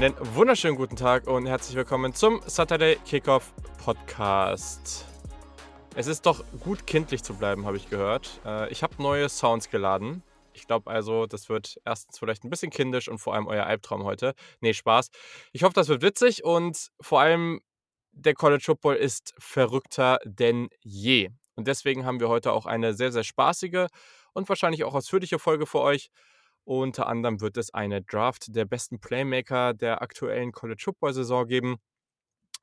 Einen wunderschönen guten Tag und herzlich willkommen zum Saturday Kickoff Podcast. Es ist doch gut kindlich zu bleiben, habe ich gehört. Äh, ich habe neue Sounds geladen. Ich glaube also, das wird erstens vielleicht ein bisschen kindisch und vor allem euer Albtraum heute. Nee, Spaß. Ich hoffe, das wird witzig und vor allem der College Football ist verrückter denn je. Und deswegen haben wir heute auch eine sehr, sehr spaßige und wahrscheinlich auch ausführliche Folge für euch. Unter anderem wird es eine Draft der besten Playmaker der aktuellen College Football Saison geben.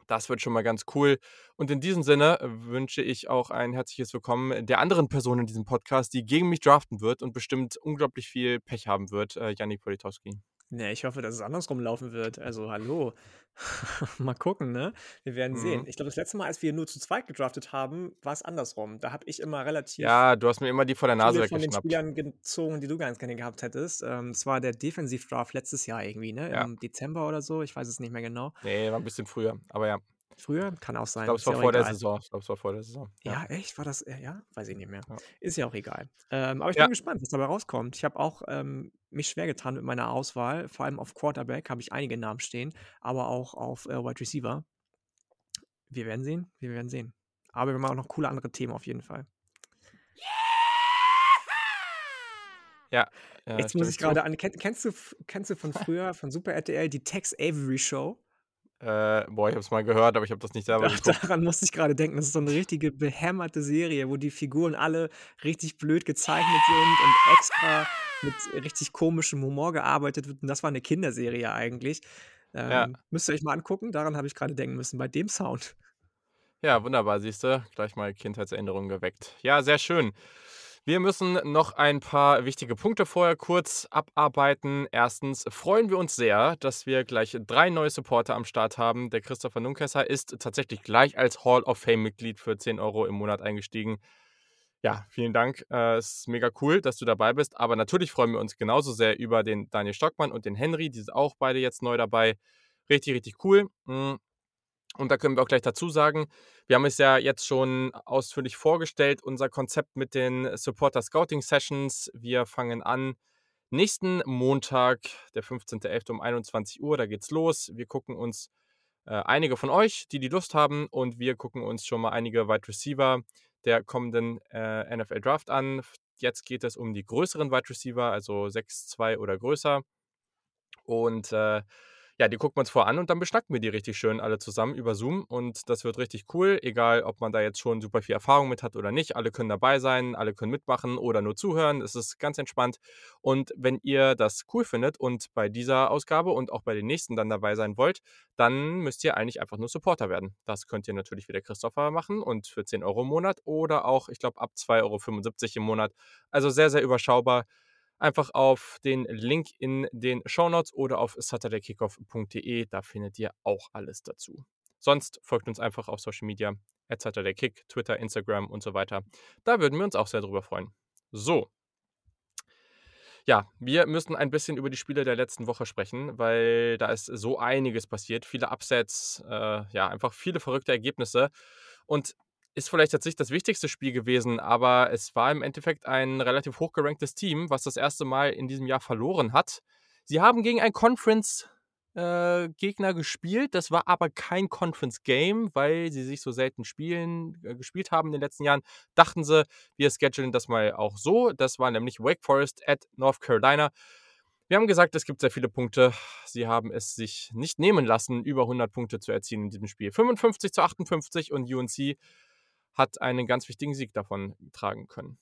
Das wird schon mal ganz cool. Und in diesem Sinne wünsche ich auch ein herzliches Willkommen der anderen Person in diesem Podcast, die gegen mich draften wird und bestimmt unglaublich viel Pech haben wird, äh, Janik Politowski. Ne, ich hoffe, dass es andersrum laufen wird. Also, hallo. Mal gucken, ne? Wir werden sehen. Mhm. Ich glaube, das letzte Mal, als wir nur zu zweit gedraftet haben, war es andersrum. Da habe ich immer relativ Ja, du hast mir immer die vor der Nase viele von den weggeschnappt. Spielern gezogen, die du ganz gerne gehabt hättest. Ähm, das war der Defensivdraft letztes Jahr irgendwie, ne? Ja. Im Dezember oder so. Ich weiß es nicht mehr genau. Nee, war ein bisschen früher. Aber ja, Früher? Kann auch ich sein. glaube, es war ja vor der egal. Saison. Ich glaube, es war vor der Saison. Ja. Ja, echt? War das? äh, Ja, weiß ich nicht mehr. Ja. Ist ja auch egal. Ähm, aber ich Ja. bin gespannt, was dabei rauskommt. Ich habe auch ähm, mich schwer getan mit meiner Auswahl. Vor allem auf Quarterback habe ich einige Namen stehen, aber auch auf äh, Wide Receiver. Wir werden sehen. Wir werden sehen. Aber wir machen auch noch coole andere Themen auf jeden Fall. Ja, äh, Jetzt muss ich ich gerade an. Kenn, kennst, du, kennst du von früher, von Super RTL, die Tex Avery Show? Äh, boah, ich habe es mal gehört, aber ich habe das nicht selber geguckt. daran musste ich gerade denken. Das ist so eine richtige behämmerte Serie, wo die Figuren alle richtig blöd gezeichnet sind und extra mit richtig komischem Humor gearbeitet wird. Und das war eine Kinderserie eigentlich. Ja. Ähm, müsst ihr euch mal angucken. Daran habe ich gerade denken müssen, bei dem Sound. Ja, wunderbar, siehst du. Gleich mal Kindheitserinnerungen geweckt. Ja, sehr schön. Wir müssen noch ein paar wichtige Punkte vorher kurz abarbeiten. Erstens freuen wir uns sehr, dass wir gleich drei neue Supporter am Start haben. Der Christopher Nunkesser ist tatsächlich gleich als Hall of Fame-Mitglied für 10 Euro im Monat eingestiegen. Ja, vielen Dank. Äh, Es ist mega cool, dass du dabei bist. Aber natürlich freuen wir uns genauso sehr über den Daniel Stockmann und den Henry. Die sind auch beide jetzt neu dabei. Richtig, richtig cool. Mm. Und da können wir auch gleich dazu sagen, wir haben es ja jetzt schon ausführlich vorgestellt, unser Konzept mit den Supporter Scouting Sessions. Wir fangen an nächsten Montag, der 15.11. um 21 Uhr, da geht's los. Wir gucken uns äh, einige von euch, die die Lust haben, und wir gucken uns schon mal einige Wide Receiver der kommenden äh, NFL Draft an. Jetzt geht es um die größeren Wide Receiver, also 6'2 oder größer. Und äh, ja, die gucken wir uns vor an und dann beschnacken wir die richtig schön alle zusammen über Zoom. Und das wird richtig cool, egal ob man da jetzt schon super viel Erfahrung mit hat oder nicht. Alle können dabei sein, alle können mitmachen oder nur zuhören. Es ist ganz entspannt. Und wenn ihr das cool findet und bei dieser Ausgabe und auch bei den nächsten dann dabei sein wollt, dann müsst ihr eigentlich einfach nur Supporter werden. Das könnt ihr natürlich wie der Christopher machen und für 10 Euro im Monat oder auch, ich glaube, ab 2,75 Euro im Monat. Also sehr, sehr überschaubar einfach auf den Link in den Shownotes oder auf saturdaykickoff.de. Da findet ihr auch alles dazu. Sonst folgt uns einfach auf Social Media, at SaturdayKick, Twitter, Instagram und so weiter. Da würden wir uns auch sehr drüber freuen. So. Ja, wir müssen ein bisschen über die Spiele der letzten Woche sprechen, weil da ist so einiges passiert. Viele Upsets, äh, ja, einfach viele verrückte Ergebnisse. Und ist vielleicht nicht das wichtigste Spiel gewesen, aber es war im Endeffekt ein relativ hochgeranktes Team, was das erste Mal in diesem Jahr verloren hat. Sie haben gegen ein Conference-Gegner gespielt. Das war aber kein Conference-Game, weil sie sich so selten spielen, äh, gespielt haben in den letzten Jahren. Dachten sie, wir schedulen das mal auch so. Das war nämlich Wake Forest at North Carolina. Wir haben gesagt, es gibt sehr viele Punkte. Sie haben es sich nicht nehmen lassen, über 100 Punkte zu erzielen in diesem Spiel. 55 zu 58 und UNC hat einen ganz wichtigen Sieg davon tragen können.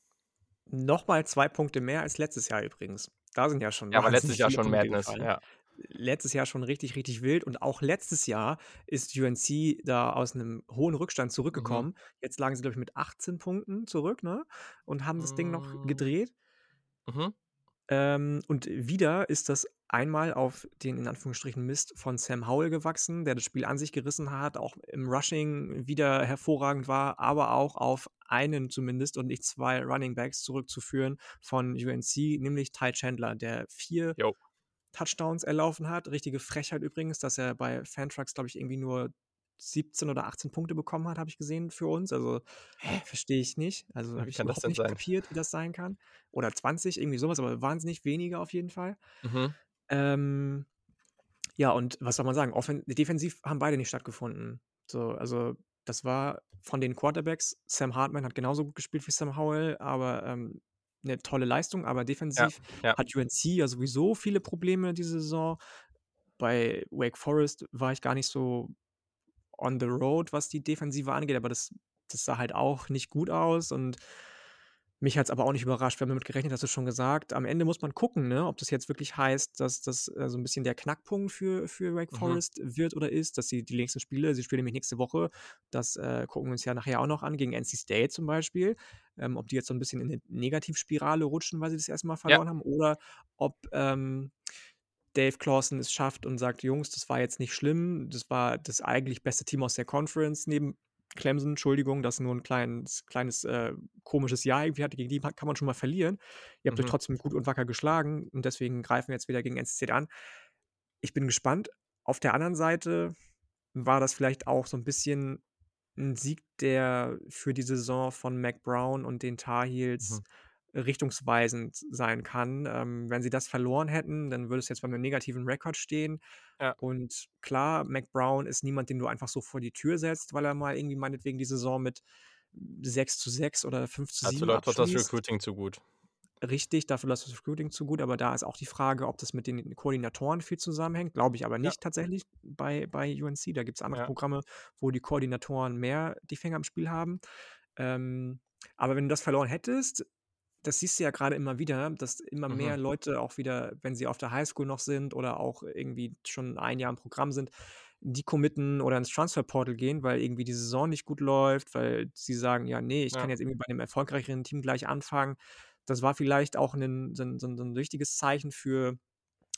Nochmal zwei Punkte mehr als letztes Jahr übrigens. Da sind ja schon Ja, aber letztes Jahr schon Punkte Madness. Ja. letztes Jahr schon richtig, richtig wild. Und auch letztes Jahr ist UNC da aus einem hohen Rückstand Mhm. zurückgekommen. Jetzt lagen sie, glaube ich, mit 18 Punkten zurück, ne? Und haben das Ding noch Mm. gedreht. Mhm. Ähm, und wieder ist das einmal auf den in Anführungsstrichen Mist von Sam Howell gewachsen, der das Spiel an sich gerissen hat, auch im Rushing wieder hervorragend war, aber auch auf einen zumindest und nicht zwei Running Backs zurückzuführen von UNC, nämlich Ty Chandler, der vier Jo. Touchdowns erlaufen hat. Richtige Frechheit übrigens, dass er bei Fantrax, glaube ich, irgendwie nur 17 oder 18 Punkte bekommen hat, habe ich gesehen für uns. Also verstehe ich nicht. Also habe ich überhaupt nicht sein? kapiert, wie das sein kann. Oder 20, irgendwie sowas, aber wahnsinnig wenige auf jeden Fall. Mhm. Ähm, Ja, und was soll man sagen? Offen defensiv haben beide nicht stattgefunden. So, also, das war von den Quarterbacks Sam Hartman hat genauso gut gespielt wie Sam Howell, aber, ähm, 'ne tolle Leistung, aber Ja, defensiv ja. hat UNC ja sowieso viele Probleme diese Saison. Bei Wake Forest war ich gar nicht so on the road, was die Defensive angeht, aber das das sah halt auch nicht gut aus und mich hat's aber auch nicht überrascht. Wir haben damit gerechnet, hast du schon gesagt. Am Ende muss man gucken, ne, ob das jetzt wirklich heißt, dass das, äh, so 'n bisschen der Knackpunkt für für Wake Mhm. Forest wird oder ist, dass sie die nächsten Spiele sie spielen nämlich nächste Woche, das, äh, gucken wir uns ja nachher auch noch an, gegen NC State zum Beispiel, ähm, ob die jetzt so 'n bisschen in 'ne Negativspirale rutschen, weil sie das 1. Mal Ja. verloren haben oder ob, ähm, Dave Clawson es schafft und sagt: „Jungs, das war jetzt nicht schlimm. Das war das eigentlich beste Team aus der Conference neben Clemson, Entschuldigung, das nur 'n kleines kleines, äh, komisches Jahr irgendwie hatte. Gegen die kann man schon mal verlieren. Ihr habt euch Mhm. trotzdem gut und wacker geschlagen und deswegen greifen wir jetzt wieder gegen NC State an.“ Ich bin gespannt. Auf der anderen Seite war das vielleicht auch so 'n bisschen 'n Sieg, der für die Saison von Mack Brown und den Tar Heels Mhm. Richtungsweisend sein kann. Ähm, wenn sie das verloren hätten, dann würde es jetzt bei 'nem negativen Rekord stehen. Ja. Und klar, Mack Brown ist niemand, den du einfach so vor die Tür setzt, weil er mal irgendwie meinetwegen die Saison mit 6:6 oder Dazu 5:7 läuft doch das. Recruiting zu gut. Richtig, dafür läuft das Recruiting zu gut, aber da ist auch die Frage, ob das mit den Koordinatoren viel zusammenhängt. Glaube ich aber Ja. nicht tatsächlich bei bei UNC. Da gibt's andere Ja. Programme, wo die Koordinatoren mehr die Finger im Spiel haben. Ähm, aber wenn du das verloren hättest das siehst du ja grade immer wieder, dass immer mehr Mhm. Leute auch wieder, wenn sie auf der Highschool noch sind oder auch irgendwie schon 1 Jahr im Programm sind, decommitten oder ins Transfer Portal gehen, weil irgendwie die Saison nicht gut läuft, weil sie sagen: „Ja, ne, ich Ja. kann jetzt irgendwie bei 'nem erfolgreicheren Team gleich anfangen.“ Das war vielleicht auch 'nen so 'n so 'n so 'n wichtiges Zeichen für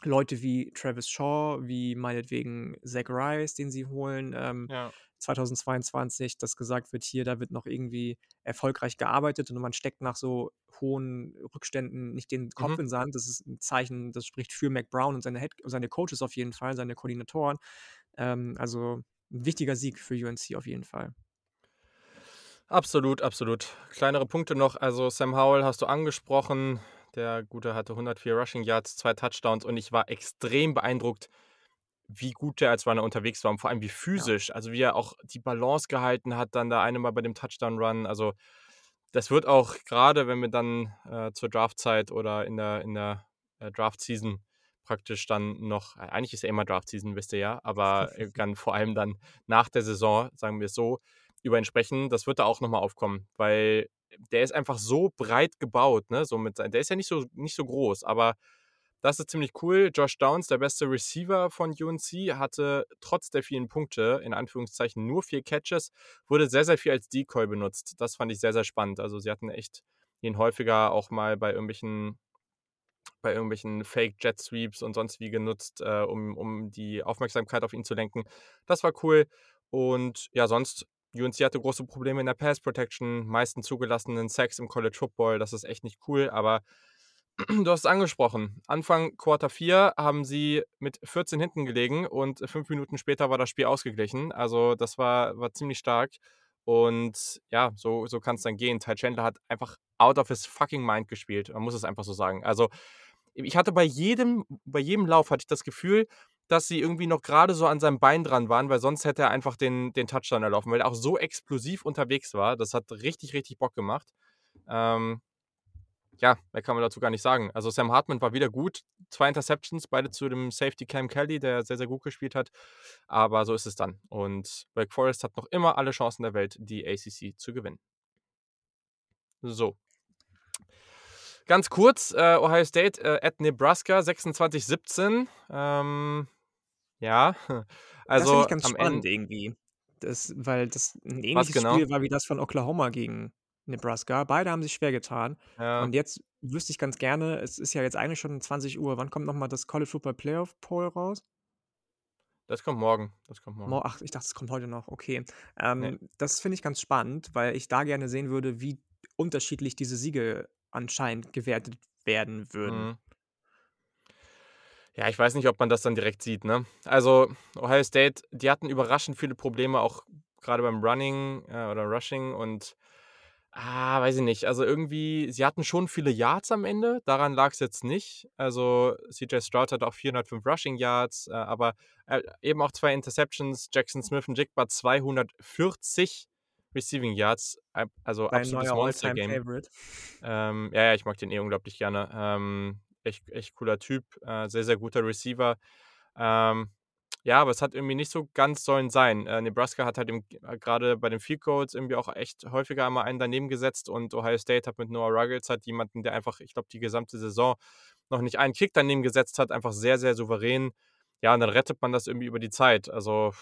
Leute wie Travis Shaw, wie meinetwegen Zach Rice, den sie holen, ähm, Ja. 2022, dass gesagt wird: „Hier, da wird noch irgendwie erfolgreich gearbeitet und man steckt nach so hohen Rückständen nicht den Kopf Mhm. in den Sand.“ Das ist 'n Zeichen, das spricht für Mack Brown und seine Head seine Coaches auf jeden Fall, seine Koordinatoren. Ähm, also 'n wichtiger Sieg für UNC auf jeden Fall. Absolut, absolut. Kleinere Punkte noch, also Sam Howell hast du angesprochen. Der Gute hatte 104 Rushing Yards, 2 Touchdowns und ich war extrem beeindruckt, wie gut der als Runner unterwegs war und vor allem wie Ja. physisch, also wie er auch die Balance gehalten hat, dann da eine Mal bei dem Touchdown Run. Also, das wird auch grade, wenn wir dann, äh, zur Draftzeit oder in der in der, äh, Draft Season praktisch dann noch eigentlich ist ja immer Draft Season, wisst ihr ja, aber, äh, dann vor allem dann nach der Saison, sagen wir's so, über ihn sprechen. Das wird da auch noch mal aufkommen, weil der ist einfach so breit gebaut, ne, so mit der ist ja nicht so nicht so groß, aber das ist ziemlich cool. Josh Downs, der beste Receiver von UNC, hatte trotz der vielen Punkte, in Anführungszeichen, nur 4 Catches, wurde sehr, sehr viel als Decoy benutzt. Das fand ich sehr, sehr spannend. Also, sie hatten echt ihn häufiger auch mal bei irgendwelchen bei irgendwelchen Fake Jet Sweeps und sonst wie genutzt, äh, um um die Aufmerksamkeit auf ihn zu lenken. Das war cool und ja, sonst UNC hatte große Probleme in der Pass Protection, meisten zugelassenen Sacks im College Football. Das ist echt nicht cool, aber du hast es angesprochen. Anfang Quarter 4 haben sie mit 14 hinten gelegen und 5 Minuten später war das Spiel ausgeglichen. Also, das war war ziemlich stark und ja, so so kann's dann gehen. Ty Chandler hat einfach out of his fucking mind gespielt. Man muss es einfach so sagen. Also, ich hatte bei jedem bei jedem Lauf hatte ich das Gefühl, dass sie irgendwie noch grade so an seinem Bein dran waren, weil sonst hätte er einfach den den Touchdown erlaufen, weil er auch so explosiv unterwegs war. Das hat richtig, richtig Bock gemacht. Ähm, ja, mehr kann man dazu gar nicht sagen. Also, Sam Hartman war wieder gut. 2 Interceptions, beide zu dem Safety Cam Kelly, der sehr, sehr gut gespielt hat. Aber so ist es dann. Und Wake Forest hat noch immer alle Chancen der Welt, die ACC zu gewinnen. So. Ganz kurz, äh, Ohio State, äh, at Nebraska 26:17. Ähm, ja, Das also ich ganz am spannend En irgendwie. Das weil das 'n Was ähnliches genau? Spiel war wie das von Oklahoma gegen Nebraska. Beide haben sich schwer getan. Ja. Und jetzt wüsste ich ganz gerne es ist ja jetzt eigentlich schon 20:00. Wann kommt noch mal das College Football Playoff Poll raus? Das kommt morgen. Das kommt Mo morgen. ach, ich dachte, es kommt heute noch, okay. Ne. Ähm, das finde ich ganz spannend, weil ich da gerne sehen würde, wie unterschiedlich diese Siege anscheinend gewertet werden würden. Mhm. Ja, ich weiß nicht, ob man das dann direkt sieht, ne? Also, Ohio State, die hatten überraschend viele Probleme, auch grade beim Running, äh, oder Rushing und Ah, weiß ich nicht. Also, irgendwie sie hatten schon viele Yards am Ende, daran lag's jetzt nicht. Also, CJ Stroud hatte auch 405 Rushing Yards, äh, aber, äh, eben auch 2 Interceptions. Jaxon Smith-Njigba 240 Receiving Yards, al also, Dein absolutes Monster-Game. All-Time-Favorite. Ähm, ja, ja, ich mag den eh unglaublich gerne. Ähm, echt echt cooler Typ, äh, sehr, sehr guter Receiver. Ähm, ja, aber es hat irgendwie nicht so ganz sollen sein. Äh, Nebraska hat halt äh, grade bei den Field Goals irgendwie auch echt häufiger mal einen daneben gesetzt und Ohio State hat mit Noah Ruggles halt jemanden, der einfach, ich glaube, die gesamte Saison noch nicht einen Kick daneben gesetzt hat, einfach sehr, sehr souverän. Ja, und dann rettet man das irgendwie über die Zeit. Also,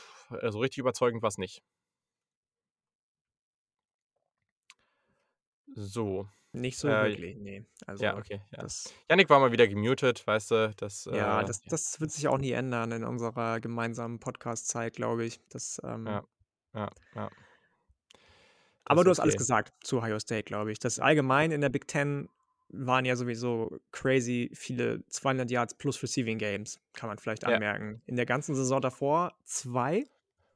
so richtig überzeugend war's nicht. So, Nicht so äh wirklich, ne. ja, Also, okay, ja. das Jannik war mal wieder gemutet, weißt du, das, äh, Ja, das ja. das wird sich auch nie ändern in unserer gemeinsamen Podcast-Zeit, glaube ich. Das, Ja, ähm ja, ja. Das Aber du hast alles gesagt zu Ohio State, glaube ich. Das allgemein in der Big Ten waren ja sowieso crazy viele 200 Yards plus Receiving Games, kann man vielleicht Ja. anmerken. In der ganzen Saison davor 2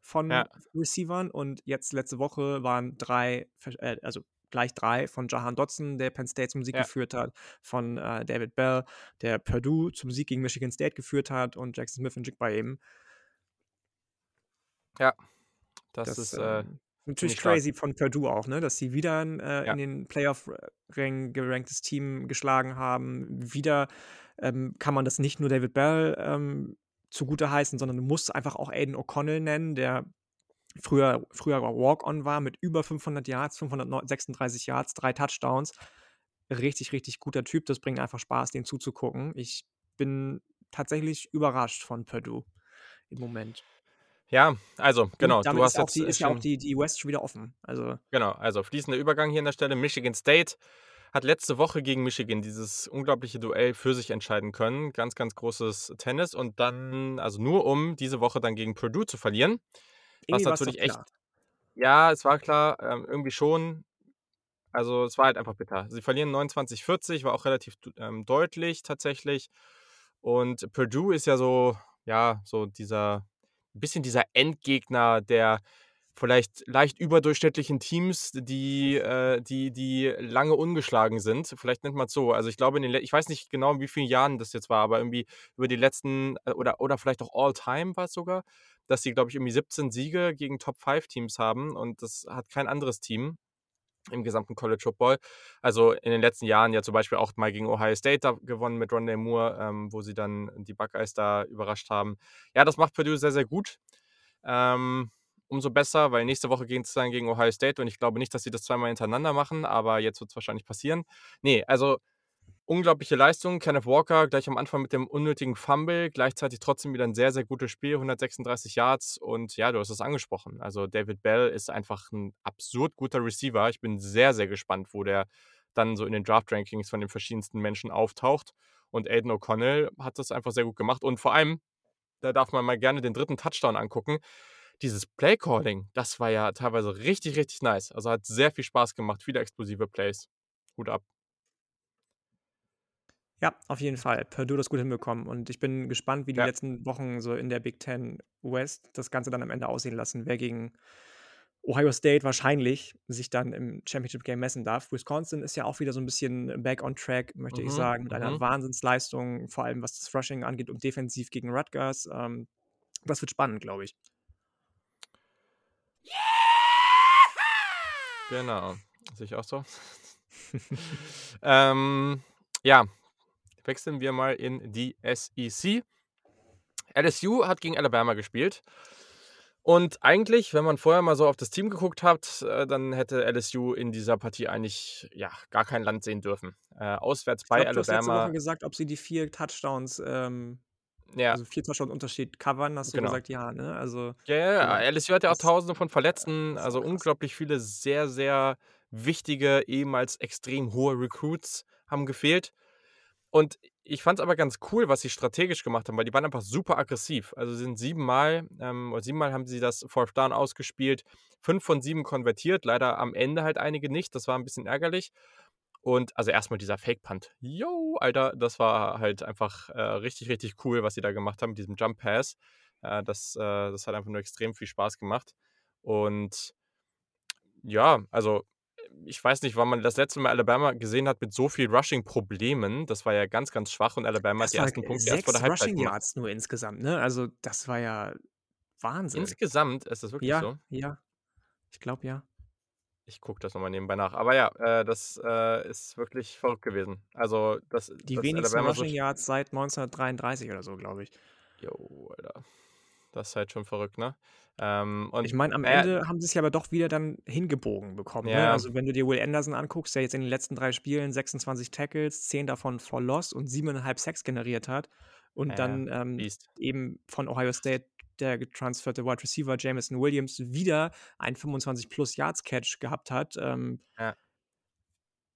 von Ja. Receivern und jetzt letzte Woche waren 3 versch äh, also gleich 3 von Jahan Dotson, der Penn State zum Sieg Ja. geführt hat, von, äh, David Bell, der Purdue zum Sieg gegen Michigan State geführt hat und Jaxon Smith-Njigba eben. Ja, das Das, ist, äh, ähm, natürlich ich stark. crazy von Purdue auch, ne, dass sie wieder äh, Ja. in den Playoff-Rängen geranktes Team geschlagen haben. Wieder, ähm, kann man das nicht nur David Bell, ähm, zugutheißen, sondern du musst einfach auch Aiden O'Connell nennen, der früher früher Walk-on war mit über 500 Yards, 536 Yards, 3 Touchdowns. Richtig, richtig guter Typ. Das bringt einfach Spaß, dem zuzugucken. Ich bin tatsächlich überrascht von Purdue im Moment. Ja, also, genau, du hast ist jetzt, die äh, ist ja auch die die West schon wieder offen. Also Genau, also fließender Übergang hier an der Stelle. Michigan State hat letzte Woche gegen Michigan dieses unglaubliche Duell für sich entscheiden können. Ganz, ganz großes Tennis und dann also nur um diese Woche dann gegen Purdue zu verlieren, was natürlich echt klar. ja, es war klar, ähm, irgendwie schon. Also, es war halt einfach bitter. Sie verlieren 29:40, war auch relativ ähm, deutlich tatsächlich. Und Purdue ist ja so ja, so dieser bisschen dieser Endgegner der vielleicht leicht überdurchschnittlichen Teams, die äh, die die lange ungeschlagen sind. Vielleicht nennt man's so. Also, ich glaube, in den ich weiß nicht genau, in wie vielen Jahren das jetzt war, aber irgendwie über die letzten äh, oder oder vielleicht auch all time war's sogar, dass sie, glaube ich, irgendwie 17 Siege gegen Top-5-Teams haben und das hat kein anderes Team im gesamten College Football. Also, in den letzten Jahren ja zum Beispiel auch mal gegen Ohio State gewonnen mit Rondale Moore, ähm, wo sie dann die Buckeyes da überrascht haben. Ja, das macht Purdue sehr, sehr gut. Ähm, umso besser, weil nächste Woche geht's dann gegen Ohio State und ich glaube nicht, dass sie das zweimal hintereinander machen, aber jetzt wird's wahrscheinlich passieren. Ne, also unglaubliche Leistung. Kenneth Walker gleich am Anfang mit dem unnötigen Fumble, gleichzeitig trotzdem wieder 'n sehr, sehr gutes Spiel, 136 Yards und ja, du hast es angesprochen. Also, David Bell ist einfach 'n absurd guter Receiver. Ich bin sehr, sehr gespannt, wo der dann so in den Draft-Rankings von den verschiedensten Menschen auftaucht. Und Aiden O'Connell hat das einfach sehr gut gemacht und vor allem, da darf man mal gerne den 3. Touchdown angucken. Dieses Play-Calling, das war ja teilweise richtig, richtig nice. Also, hat sehr viel Spaß gemacht, viele explosive Plays. Hut ab. Ja, auf jeden Fall. Purdue das gut hinbekommen und ich bin gespannt, wie die Ja. letzten Wochen so in der Big Ten West das Ganze dann am Ende aussehen lassen, wer gegen Ohio State wahrscheinlich sich dann im Championship Game messen darf. Wisconsin ist ja auch wieder so 'n bisschen back on track, möchte ich Mhm, sagen, mit einer mhm. Wahnsinnsleistung, vor allem was das Rushing angeht und defensiv gegen Rutgers. Ähm, das wird spannend, glaube ich. Genau, sehe ich auch so. Ähm, ja, wechseln wir mal in die SEC. LSU hat gegen Alabama gespielt. Und eigentlich, wenn man vorher mal so auf das Team geguckt hat, äh, dann hätte LSU in dieser Partie eigentlich, ja, gar kein Land sehen dürfen. Äh, auswärts Ich bei glaube, du hast letzte Woche Alabama gesagt, ob sie die 4 Touchdowns, ähm Ja. also 4 Touchdowns Unterschied covern, hast du Genau. gesagt, ja, ne? Also, Ja, ja, ja. genau. LSU hat ja auch Tausende von Verletzten, also unglaublich viele sehr, sehr wichtige, ehemals extrem hohe Recruits haben gefehlt. Und ich fand's aber ganz cool, was sie strategisch gemacht haben, weil die waren einfach super aggressiv. Also, sie sind 7 Mal ähm, oder 7 Mal haben sie das 4th Down ausgespielt, 5 von 7 konvertiert, leider am Ende halt einige nicht. Das war 'n bisschen ärgerlich. Und also erst mal dieser Fake Punt. Jo, Alter, das war halt einfach, äh, richtig, richtig cool, was sie da gemacht haben mit diesem Jump Pass. Äh, das äh, das hat einfach nur extrem viel Spaß gemacht. Und ja, also ich weiß nicht, wann man das letzte Mal Alabama gesehen hat mit so viel Rushing-Problemen. Das war ja ganz, ganz schwach und Alabama hat Das die war ersten Punkte erst vor der 6 Halbzeit Rushing. Yards nur insgesamt, ne? Also, das war ja Wahnsinn. Insgesamt ist das wirklich Ja, so? ja. Ich glaube, ja. Ich gucke das noch mal nebenbei nach. Aber ja, äh, das, äh, ist wirklich verrückt gewesen. Also, dass Die dass wenigsten Alabama Rushing Yards seit 1933 oder so, glaube ich. Jo, Alter. Das ist halt schon verrückt, ne? Ähm, Ich und meine, am ja Ende haben sie's ja aber doch wieder dann hingebogen bekommen, ne? Ja. Also, wenn du dir Will Anderson anguckst, der jetzt in den letzten 3 Spielen 26 Tackles, 10 davon for Loss und 7,5 Sacks generiert hat und Ja, dann, ähm, eben von Ohio State der getransferte Wide Receiver Jameson Williams wieder ein 25 plus Yards Catch gehabt hat, ähm Ja.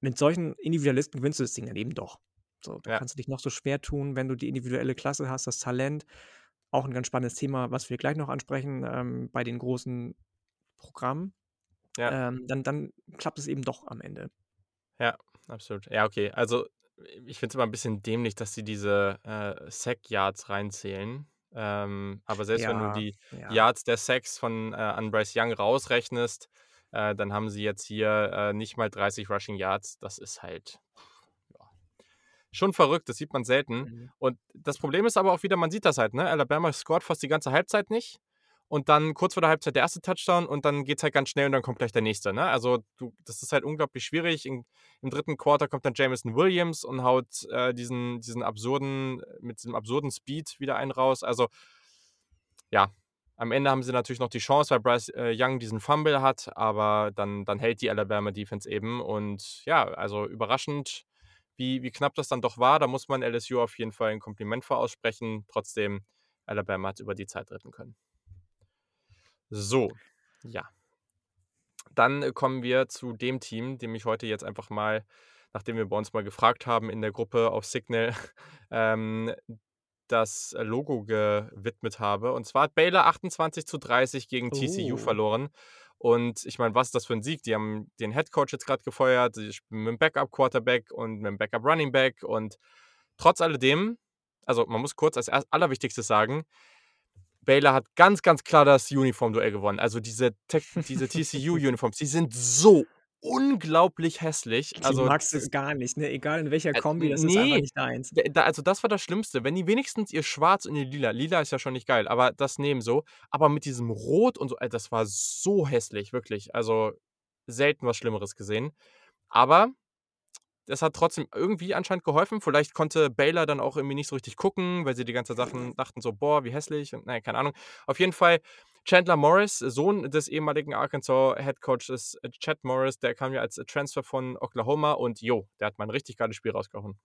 mit solchen Individualisten gewinnst du das Ding dann eben doch. So, da Ja. kannst du dich noch so schwer tun, wenn du die individuelle Klasse hast, das Talent. Auch 'n ganz spannendes Thema, was wir gleich noch ansprechen, ähm, bei den großen Programmen. Ja. Ähm, dann dann klappt es eben doch am Ende. Ja, absolut. Ja, okay. Also, ich finde es immer 'n bisschen dämlich, dass sie diese, äh, Sack Yards reinzählen. Ähm, aber selbst wenn du Ja, die ja. Yards der Sacks von, äh an Bryce Young rausrechnest, äh, dann haben sie jetzt hier, äh, nicht mal 30 Rushing Yards. Das ist halt, ja, schon verrückt, das sieht man selten. Mhm. Und das Problem ist aber auch wieder, man sieht das halt, ne? Alabama scored fast die ganze Halbzeit nicht und dann kurz vor der Halbzeit der erste Touchdown und dann geht's halt ganz schnell und dann kommt gleich der nächste, ne? Also, du das ist halt unglaublich schwierig. In im 3. Quarter kommt dann Jameson Williams und haut, äh, diesen diesen absurden mit diesem absurden Speed wieder einen raus. Also ja, am Ende haben sie natürlich noch die Chance, weil Bryce, äh, Young diesen Fumble hat, aber dann dann hält die Alabama Defense eben und ja, also überraschend, wie wie knapp das dann doch war. Da muss man LSU auf jeden Fall 'n Kompliment für aussprechen. Trotzdem, Alabama hat's über die Zeit retten können. So, ja. Dann, äh, kommen wir zu dem Team, dem ich heute jetzt einfach mal, nachdem wir bei uns mal gefragt haben in der Gruppe auf Signal, ähm, das Logo gewidmet habe. Und zwar hat Baylor 28:30 gegen TCU Oh. verloren. Und ich meine, was ist das für 'n Sieg? Die haben den Headcoach jetzt grad gefeuert, sie spielen mit'm Backup-Quarterback und mit'm Backup-Running-Back und trotz alledem also, man muss kurz als Allerwichtigstes sagen, Baylor hat ganz, ganz klar das Uniform-Duell gewonnen. Also, diese Tech diese TCU-Uniforms, die sind so unglaublich hässlich. Die Also, magst das gar nicht, ne? Egal in welcher Äh, Kombi, das ist einfach ne, nicht deins. da also, das war das Schlimmste. Wenn die wenigstens ihr Schwarz und ihr Lila Lila ist ja schon nicht geil, aber das nehmen so. Aber mit diesem Rot und so, das war so hässlich, wirklich. Also, selten was Schlimmeres gesehen. Aber das hat trotzdem irgendwie anscheinend geholfen. Vielleicht konnte Baylor dann auch irgendwie nicht so richtig gucken, weil sie die ganze Sachen dachten so: „Boah, wie hässlich“ und na ja, keine Ahnung. Auf jeden Fall Chandler Morris, Sohn des ehemaligen Arkansas Headcoaches Chad Morris, der kam ja als Transfer von Oklahoma und jo, der hat mal 'n richtig geiles Spiel rausgehauen.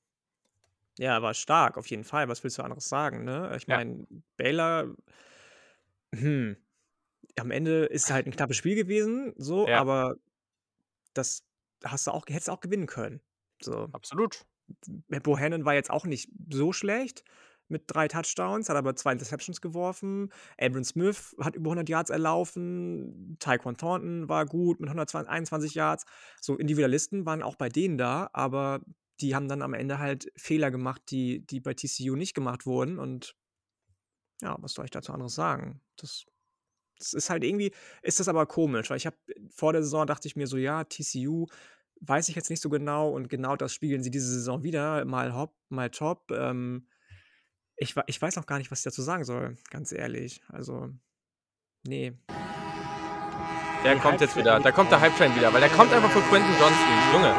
Ja, war stark, auf jeden Fall. Was willst du anderes sagen, ne? Ich Ja. meine, Baylor hm, am Ende ist halt 'n knappes Spiel gewesen, so, Ja. aber das hast du auch hättest du auch gewinnen können, so. Absolut. Bohannon war jetzt auch nicht so schlecht mit 3 Touchdowns, hat aber 2 Interceptions geworfen. Abram Smith hat über 100 Yards erlaufen. Tyquan Thornton war gut mit 120 21 Yards. So Individualisten waren auch bei denen da, aber die haben dann am Ende halt Fehler gemacht, die die bei TCU nicht gemacht wurden und ja, was soll ich dazu anderes sagen? Das das ist halt irgendwie ist das aber komisch, weil ich habe vor der Saison dachte ich mir so: „Ja, TCU weiß ich jetzt nicht so genau und genau das spiegeln sie diese Saison wieder, mal hopp, mal top.“ Ähm, ich ich weiß noch gar nicht, was ich dazu sagen soll, ganz ehrlich. Also, ne. Der Die kommt jetzt wieder. Da kommt der Hype-Train wieder, weil der kommt einfach für Quentin Johnston. Junge.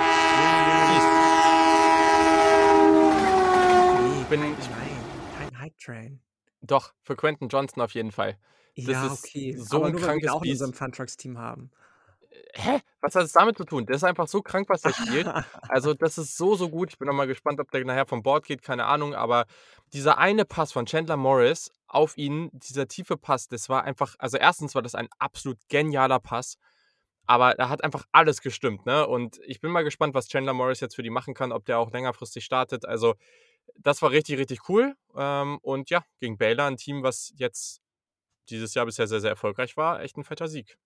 Ne, bin kein ich nein, kein Hype-Train. Doch, für Quentin Johnston auf jeden Fall. Das Ja, ist okay, so aber 'n nur, weil wir krankes auch in unserem Fun Trucks Team haben. Hä? Was hat es damit zu tun? Der ist einfach so krank, was der spielt. Also, das ist so, so gut. Ich bin auch mal gespannt, ob der nachher vom Board geht, keine Ahnung. Aber dieser eine Pass von Chandler Morris auf ihn, dieser tiefe Pass, das war einfach also, erstens war das ein absolut genialer Pass, aber da hat einfach alles gestimmt, ne? Und ich bin mal gespannt, was Chandler Morris jetzt für die machen kann, ob der auch längerfristig startet. Also, das war richtig, richtig cool. Ähm, und ja, gegen Baylor, 'n Team, was jetzt dieses Jahr bisher sehr, sehr erfolgreich war, echt 'n fetter Sieg.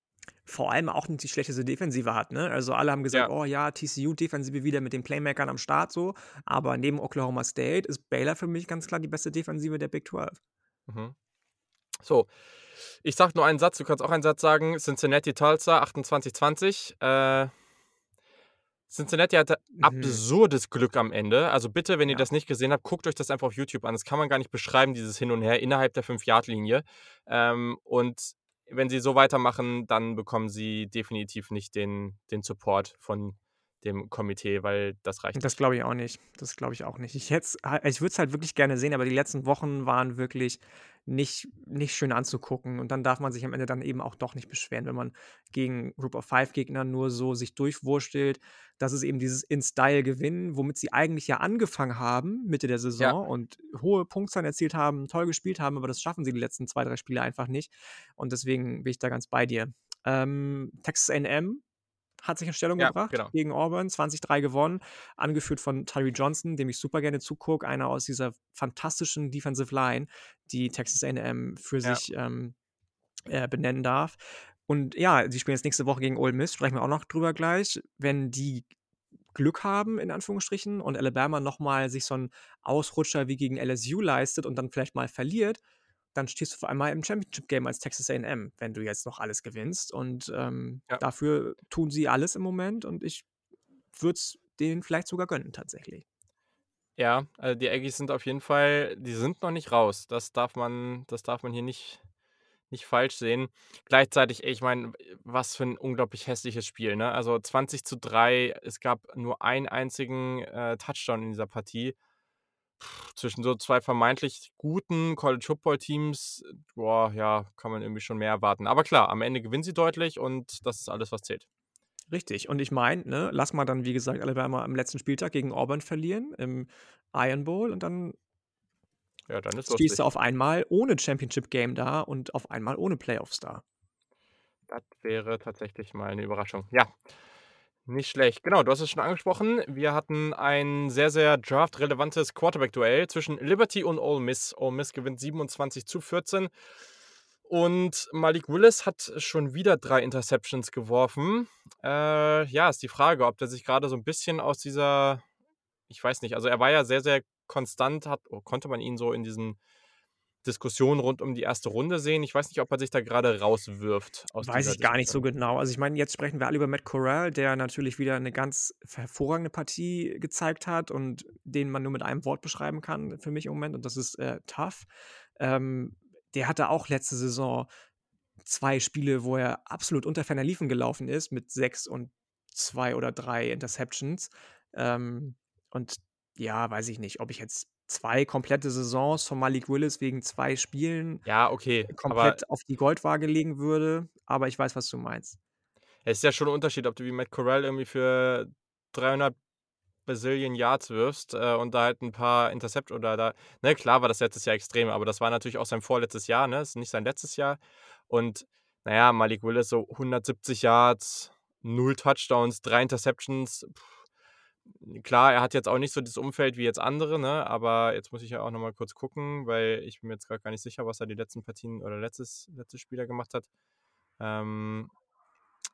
Vor allem auch nicht die schlechteste Defensive hat, ne? Also, alle haben gesagt: Ja. „Oh ja, TCU-Defensive wieder mit den Playmakern am Start so.“ Aber neben Oklahoma State ist Baylor für mich ganz klar die beste Defensive der Big 12. Mhm. So, ich sage nur einen Satz, du kannst auch einen Satz sagen. Cincinnati Tulsa 28:20. Äh, Cincinnati hatte Mhm. absurdes Glück am Ende. Also bitte, wenn ihr Ja. das nicht gesehen habt, guckt euch das einfach auf YouTube an. Das kann man gar nicht beschreiben, dieses Hin und Her innerhalb der 5-Yard-Linie. Ähm, und wenn sie so weitermachen, dann bekommen sie definitiv nicht den, den Support von dem Komitee, weil das reicht Das glaube ich auch nicht. Das glaube ich auch nicht. Ich ich würde es halt wirklich gerne sehen, aber die letzten Wochen waren wirklich nicht nicht schön anzugucken und dann darf man sich am Ende dann eben auch doch nicht beschweren, wenn man gegen Group of Five Gegner nur so sich durchwurstelt. Das ist eben dieses In-Style-Gewinnen, womit sie eigentlich ja angefangen haben, Mitte der Ja. Saison und hohe Punktzahlen erzielt haben, toll gespielt haben, aber das schaffen sie die letzten 2, 3 Spiele einfach nicht und deswegen bin ich da ganz bei dir. Ähm, Texas A&M hat sich in Stellung Ja, gebracht genau. gegen Auburn, 20-3 gewonnen, angeführt von Tyree Johnson, dem ich super gerne zugucke, einer aus dieser fantastischen Defensive Line, die Texas A&M für Ja. sich, ähm, äh, benennen darf. Und ja, sie spielen jetzt nächste Woche gegen Ole Miss, sprechen wir auch noch drüber gleich. Wenn die Glück haben, in Anführungsstrichen, und Alabama noch mal sich so 'n Ausrutscher wie gegen LSU leistet und dann vielleicht mal verliert, dann stehst du auf einmal im Championship-Game als Texas A&M, wenn du jetzt noch alles gewinnst und, ähm, Ja. dafür tun sie alles im Moment und ich würde es denen vielleicht sogar gönnen tatsächlich. Ja, also die Aggies sind auf jeden Fall die sind noch nicht raus. Das darf man das darf man hier nicht nicht falsch sehen. Gleichzeitig, ey, ich meine, was für 'n unglaublich hässliches Spiel, ne? Also 20:3, es gab nur einen einzigen, äh, Touchdown in dieser Partie. Zwischen so 2 vermeintlich guten College-Football-Teams, boah, ja, kann man irgendwie schon mehr erwarten. Aber klar, am Ende gewinnen sie deutlich und das ist alles, was zählt. Richtig. Und ich meine, ne, lass mal dann, wie gesagt, Alabama am letzten Spieltag gegen Auburn verlieren im Iron Bowl und dann Ja, dann ist stehst du auf einmal ohne Championship-Game da und auf einmal ohne Playoffs da. Das wäre tatsächlich mal 'ne Überraschung. Ja, nicht schlecht. Genau, du hast es schon angesprochen. Wir hatten ein sehr, sehr draftrelevantes Quarterback-Duell zwischen Liberty und Ole Miss. Ole Miss gewinnt 27:14 und Malik Willis hat schon wieder 3 Interceptions geworfen. Äh, ja, ist die Frage, ob der sich grade so 'n bisschen aus dieser ich weiß nicht, also er war ja sehr, sehr konstant, hat konnte man ihn so in diesen Diskussionen rund um die erste Runde sehen. Ich weiß nicht, ob er sich da grade rauswirft aus Weiß ich gar nicht so Diskussion. genau. Also, ich meine, jetzt sprechen wir alle über Matt Corral, der natürlich wieder 'ne ganz hervorragende Partie gezeigt hat und den man nur mit einem Wort beschreiben kann für mich im Moment und das ist, äh, tough. Ähm, der hatte auch letzte Saison 2 Spiele, wo er absolut unter ferner Liefen gelaufen ist mit 6 und 2 oder 3 Interceptions. Ähm, und ja, weiß ich nicht, ob ich jetzt 2 komplette Saisons von Malik Willis wegen 2 Spielen Ja, okay, aber komplett auf die Goldwaage legen würde, aber ich weiß, was du meinst. Es ist ja schon 'n Unterschied, ob du wie Matt Corral irgendwie für 300 Bazillion Yards wirfst, äh, und da halt 'n paar Intercept oder da ne, klar war das letztes Jahr extrem, aber das war natürlich auch sein vorletztes Jahr, ne? Ist nicht sein letztes Jahr. Und na ja, Malik Willis so 170 Yards, 0 Touchdowns, 3 Interceptions. Klar, er hat jetzt auch nicht so das Umfeld wie jetzt andere, ne? Aber jetzt muss ich ja auch noch mal kurz gucken, weil ich bin mir jetzt grad gar nicht sicher, was er die letzten Partien oder letztes letztes Spiel da gemacht hat. Ähm,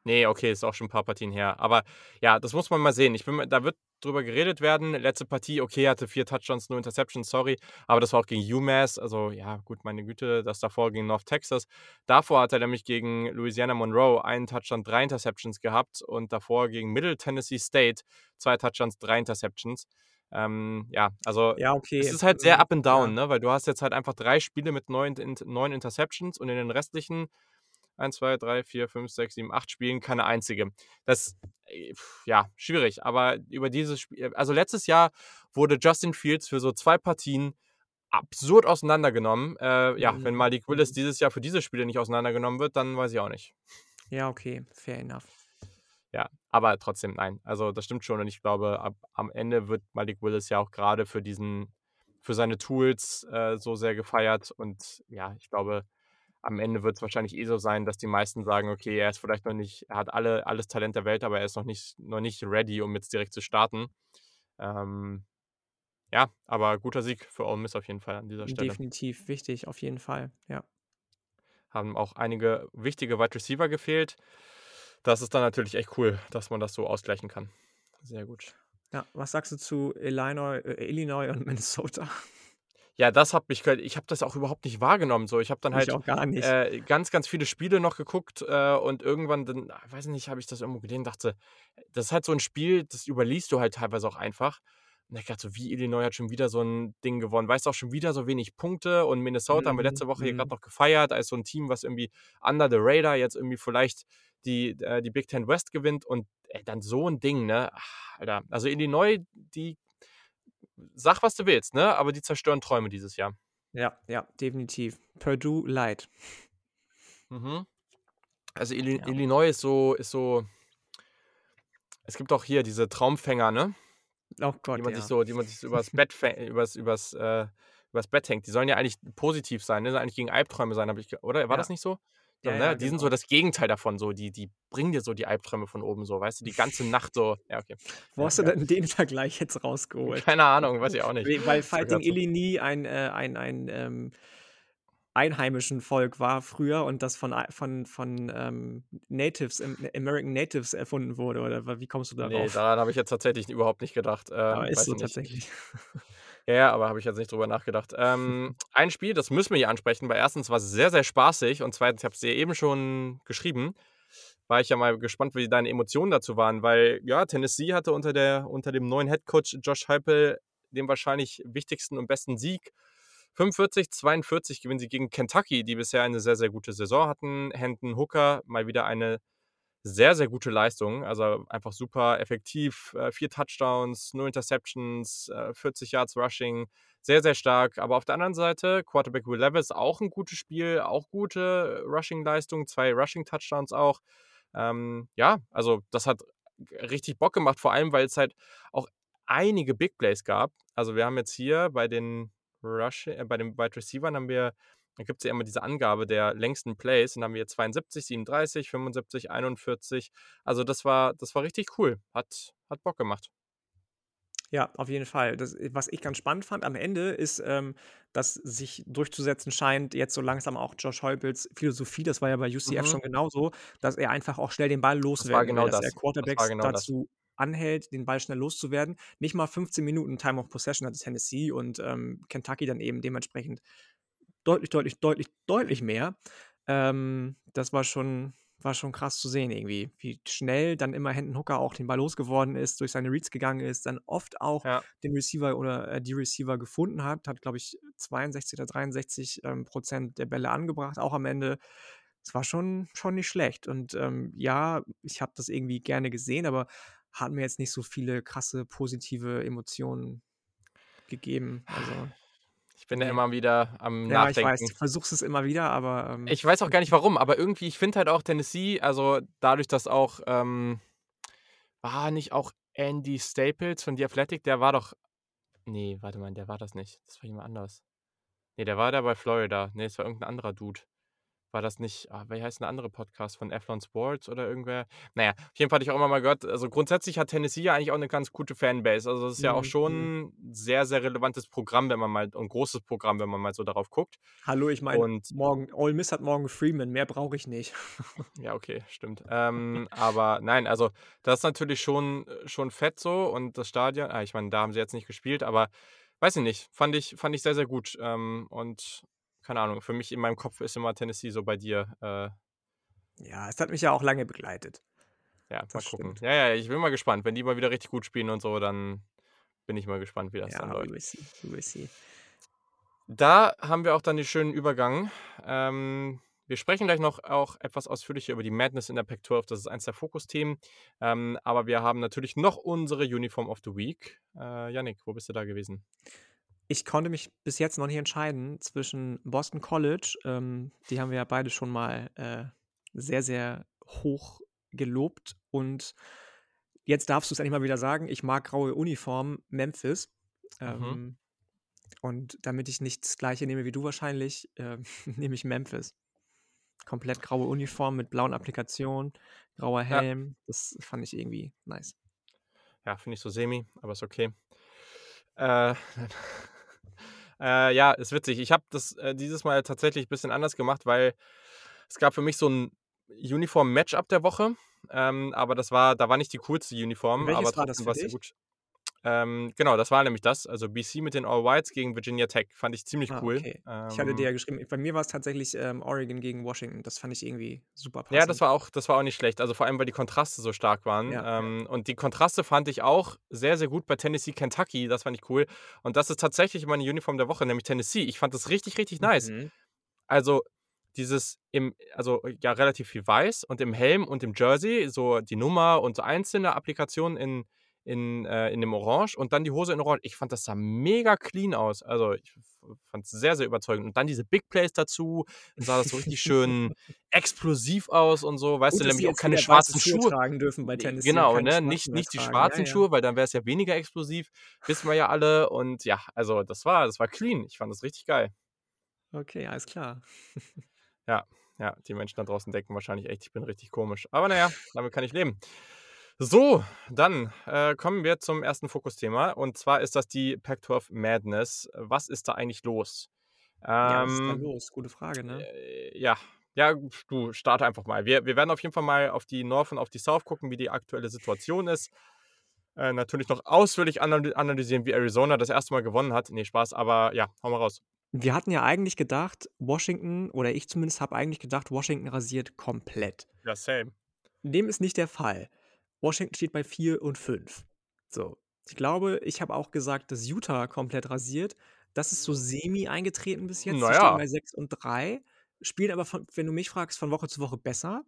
ne, okay, ist auch schon 'n paar Partien her. Aber ja, das muss man mal sehen. Ich bin da wird drüber geredet werden. Letzte Partie, okay, er hatte 4 Touchdowns, 0 Interceptions, sorry, aber das war auch gegen UMass. Also, ja, gut, meine Güte, das davor gegen North Texas. Davor hat er nämlich gegen Louisiana Monroe 1 Touchdown, 3 Interceptions gehabt und davor gegen Middle Tennessee State 2 Touchdowns, 3 Interceptions. Ähm, ja, also Ja, es okay, ist halt sehr mhm, up and ja. down, ne? Weil du hast jetzt halt einfach 3 Spiele mit 9 Int 9 Interceptions und in den restlichen 1, 2, 3, 4, 5, 6, 7, 8 Spielen keine einzige. Das, äh, ja, schwierig, aber über dieses Spiel also letztes Jahr wurde Justin Fields für so 2 Partien absurd auseinandergenommen. Äh, ja, wenn Mhm, Malik Willis dieses Jahr für diese Spiele nicht auseinandergenommen wird, dann weiß ich auch nicht. Ja, okay, fair enough. Ja, aber trotzdem, nein. Also, das stimmt schon und ich glaube, ab am Ende wird Malik Willis ja auch grade für diesen für seine Tools, äh, so sehr gefeiert und ja, ich glaube, am Ende wird's wahrscheinlich eh so sein, dass die meisten sagen: „Okay, er ist vielleicht noch nicht er hat alle alles Talent der Welt, aber er ist noch nicht noch nicht ready, um jetzt direkt zu starten.“ Ähm, ja, aber guter Sieg für Ole Miss auf jeden Fall an dieser Stelle. Definitiv wichtig, auf jeden Fall, ja. Haben auch einige wichtige Wide Receiver gefehlt. Das ist dann natürlich echt cool, dass man das so ausgleichen kann. Sehr gut. Ja, was sagst du zu Illinois äh, Illinois und Minnesota? Ja, das hat mich ich habe das auch überhaupt nicht wahrgenommen so. Ich habe dann Ich halt, äh, ganz, ganz viele Spiele noch geguckt, äh, und irgendwann dann, ah, weiß nicht, habe ich das irgendwo gesehen, dachte, das ist halt so 'n Spiel, das überliest du halt teilweise auch einfach. Und ich dachte so: „Wie Illinois hat schon wieder so 'n Ding gewonnen. Weißt du, auch schon wieder so wenig Punkte und Minnesota haben wir Mhm, letzte Woche hier mhm. noch gefeiert als so 'n Team, was irgendwie under the radar jetzt irgendwie vielleicht die äh, die Big Ten West gewinnt und, ey, dann so 'n Ding, ne? Alter. Also, Illinois, die sag, was du willst, ne, aber die zerstören Träume dieses Jahr. Ja, ja, definitiv. Purdue light. Mhm. Also, Illi Ja. Illinois ist so ist so es gibt auch hier diese Traumfänger, ne? Oh Die Gott, man sich ja. so die man sich so übers Bett übers übers, äh übers Bett hängt. Die sollen ja eigentlich positiv sein, ne? Sollen eigentlich gegen Albträume sein, habe ich oder war das Ja. nicht so? Ja, ne? ja, Die sind so genau. das Gegenteil davon so. Die die bringen dir so die Albträume von oben so, weißt du, die ganze Nacht so ja, okay. Wo hast du denn den Vergleich jetzt rausgeholt? Keine Ahnung, weiß ich auch nicht. We weil Fighting so. Illini ein äh, ein ein, ähm, einheimischen Volk war früher und das von von von, ähm, Natives, Am American Natives erfunden wurde oder wie kommst du darauf? daran habe ich jetzt tatsächlich überhaupt nicht gedacht. Aber Ähm, ist weiß so tatsächlich. Ja, aber habe ich jetzt nicht drüber nachgedacht. Ähm, ein Spiel, das müssen wir hier ansprechen, weil erstens war's sehr, sehr spaßig und zweitens, ich habe es dir eben schon geschrieben, war ich ja mal gespannt, wie deine Emotionen dazu waren, weil, ja, Tennessee hatte unter der unter dem neuen Headcoach Josh Heupel den wahrscheinlich wichtigsten und besten Sieg. 45-42 gewinnen sie gegen Kentucky, die bisher eine sehr, sehr gute Saison hatten. Hendon Hooker mal wieder eine sehr, sehr gute Leistung. Also, einfach super effektiv. Äh, 4 Touchdowns, 0 Interceptions, äh, 40 Yards Rushing. Sehr, sehr stark. Aber auf der anderen Seite Quarterback Will Levis auch 'n gutes Spiel, auch gute Rushing-Leistung, 2 Rushing-Touchdowns auch. Ähm, ja, also, das hat richtig Bock gemacht, vor allem, weil's halt auch einige Big Plays gab. Also, wir haben jetzt hier bei den Rush äh, bei den Wide Receivern haben wir da gibt's ja immer diese Angabe der längsten Plays und da haben wir 72, 37, 75, 41. Also, das war das war richtig cool. Hat hat Bock gemacht. Ja, auf jeden Fall. Das äh, was ich ganz spannend fand am Ende ist, ähm, dass sich durchzusetzen scheint jetzt so langsam auch Josh Heupels Philosophie, das war ja bei UCF Mhm. schon genauso, dass er einfach auch schnell den Ball Das war loswerden will, genau dass er das. Das war Quarterbacks genau das. dazu anhält, den Ball schnell loszuwerden. Nicht mal 15 Minuten Time of Possession hatte Tennessee und, ähm, Kentucky dann eben dementsprechend deutlich, deutlich, deutlich, deutlich mehr. Ähm, das war schon war schon krass zu sehen irgendwie, wie schnell dann immer Hendon Hooker auch den Ball losgeworden ist, durch seine Reads gegangen ist, dann oft auch Ja. den Receiver oder, äh, die Receiver gefunden hat. Hat, glaube ich, 62 oder 63, ähm, Prozent der Bälle angebracht, auch am Ende. Es war schon schon nicht schlecht und, ähm, ja, ich habe das irgendwie gerne gesehen, aber hat mir jetzt nicht so viele krasse positive Emotionen gegeben. Also, Ich bin ne. immer wieder am Ja, ich weiß, Nachdenken. du versuchst es immer wieder, aber, ähm Ich weiß auch gar nicht warum, aber irgendwie ich finde halt auch Tennessee also, dadurch, dass auch, ähm war nicht auch Andy Staples von The Athletic? Der war doch ne, warte mal, der war das nicht. Das war jemand anders. Ne, der war da bei Florida. Ne, es war irgend 'n anderer Dude. War das nicht ah, wie heißt 'n der andere Podcast von Athlon Sports oder irgendwer? Na ja, auf jeden Fall hatte ich auch immer mal gehört also, grundsätzlich hat Tennessee ja eigentlich auch 'ne ganz gute Fanbase. Also, das ist ja auch Mhm, mhm. schon 'n sehr, sehr relevantes Programm, wenn man mal und großes Programm, wenn man mal so darauf guckt. Hallo, ich meine, Und morgen Ole Miss hat morgen Freeman, mehr brauche ich nicht. Ja, okay, stimmt. Ähm, aber nein, also, das ist natürlich schon schon fett so und das Stadion ah, ich meine, da haben sie jetzt nicht gespielt, aber weiß ich nicht, fand ich fand ich sehr, sehr gut. Ähm, und keine Ahnung, für mich in meinem Kopf ist immer Tennessee so bei dir, äh Ja, es hat mich ja auch lange begleitet. Ja, mal Das gucken. stimmt. Ja, ja, ich bin mal gespannt. Wenn die mal wieder richtig gut spielen und so, dann bin ich mal gespannt, wie das dann Ja, we läuft. will see, we see. Da haben wir auch dann den schönen Übergang. Ähm, wir sprechen gleich noch auch etwas ausführlicher über die Madness in der Pac-12. Das ist eins der Fokusthemen. Ähm, aber wir haben natürlich noch unsere Uniform of the Week. Äh, Jannik, wo bist du da gewesen? Ich konnte mich bis jetzt noch nicht entscheiden zwischen Boston College, ähm, die haben wir ja beide schon mal, äh, sehr, sehr hoch gelobt und jetzt darfst du's endlich mal wieder sagen, ich mag graue Uniformen, Memphis. Mhm. Ähm, und damit ich nicht das Gleiche nehme wie du wahrscheinlich, ähm, nehme ich Memphis. Komplett graue Uniform mit blauen Applikationen, grauer Ja. Helm. Das fand ich irgendwie nice. Ja, finde ich so semi, aber ist okay. Äh, äh, ja, ist witzig. Ich habe das, äh, dieses Mal tatsächlich bisschen anders gemacht, weil es gab für mich so 'n Uniform-Match-up der Woche, ähm, aber das war da war nicht die coolste Uniform, aber Welches war das trotzdem sehr dich? gut. Ähm, genau, das war nämlich das. Also BC mit den All Whites gegen Virginia Tech. Fand ich ziemlich Ah, cool. okay. Ich hatte dir Ähm ja geschrieben bei mir war es tatsächlich, ähm, Oregon gegen Washington. Das fand ich irgendwie super Ja, das passend. war auch das war auch nicht schlecht. Also, vor allem, weil die Kontraste so stark waren. Ja, ja. Ähm, und die Kontraste fand ich auch sehr, sehr gut bei Tennessee, Kentucky. Das fand ich cool. Und das ist tatsächlich meine Uniform der Woche, nämlich Tennessee. Ich fand das richtig, richtig nice. Mhm. Also, dieses im also, ja, relativ viel weiß und im Helm und im Jersey so die Nummer und so einzelne Applikationen in in äh, in dem Orange und dann die Hose in Orange. Ich fand, das sah mega clean aus. Also, ich f fand's sehr, sehr überzeugend. Und dann diese Big Plays dazu, dann sah das so richtig schön explosiv aus und so. Weißt Gut, du, nämlich auch keine schwarzen Schuhe Schuhe. tragen dürfen bei und genau, ne? Nicht nicht die schwarzen Ja, ja. Schuhe, weil dann wär's ja weniger explosiv, wissen wir ja alle. Und ja, also, das war das war clean. Ich fand das richtig geil. Okay, alles klar. Ja, ja, die Menschen da draußen denken wahrscheinlich echt, ich bin richtig komisch. Aber na ja, damit kann ich leben. So, dann, äh, kommen wir zum ersten Fokusthema und zwar ist das die Pac-12 Madness. Was ist da eigentlich los? Ja, was ist da Ähm, los? Gute Frage, ne? äh, ja. Ja, du starte einfach mal. Wir wir werden auf jeden Fall mal auf die North und auf die South gucken, wie die aktuelle Situation ist. Äh, natürlich noch ausführlich analy analysieren, wie Arizona das erste Mal gewonnen hat. Ne, Spaß, aber ja, hau mal raus. Wir hatten ja eigentlich gedacht, Washington oder ich zumindest habe eigentlich gedacht, Washington rasiert komplett. Ja, same. Dem ist nicht der Fall. Washington steht bei 4 und 5. So. Ich glaube, ich habe auch gesagt, dass Utah komplett rasiert. Das ist so semi eingetreten bis jetzt. Na Die stehen bei 6 und 3, spielen aber von wenn du mich fragst, von Woche zu Woche besser.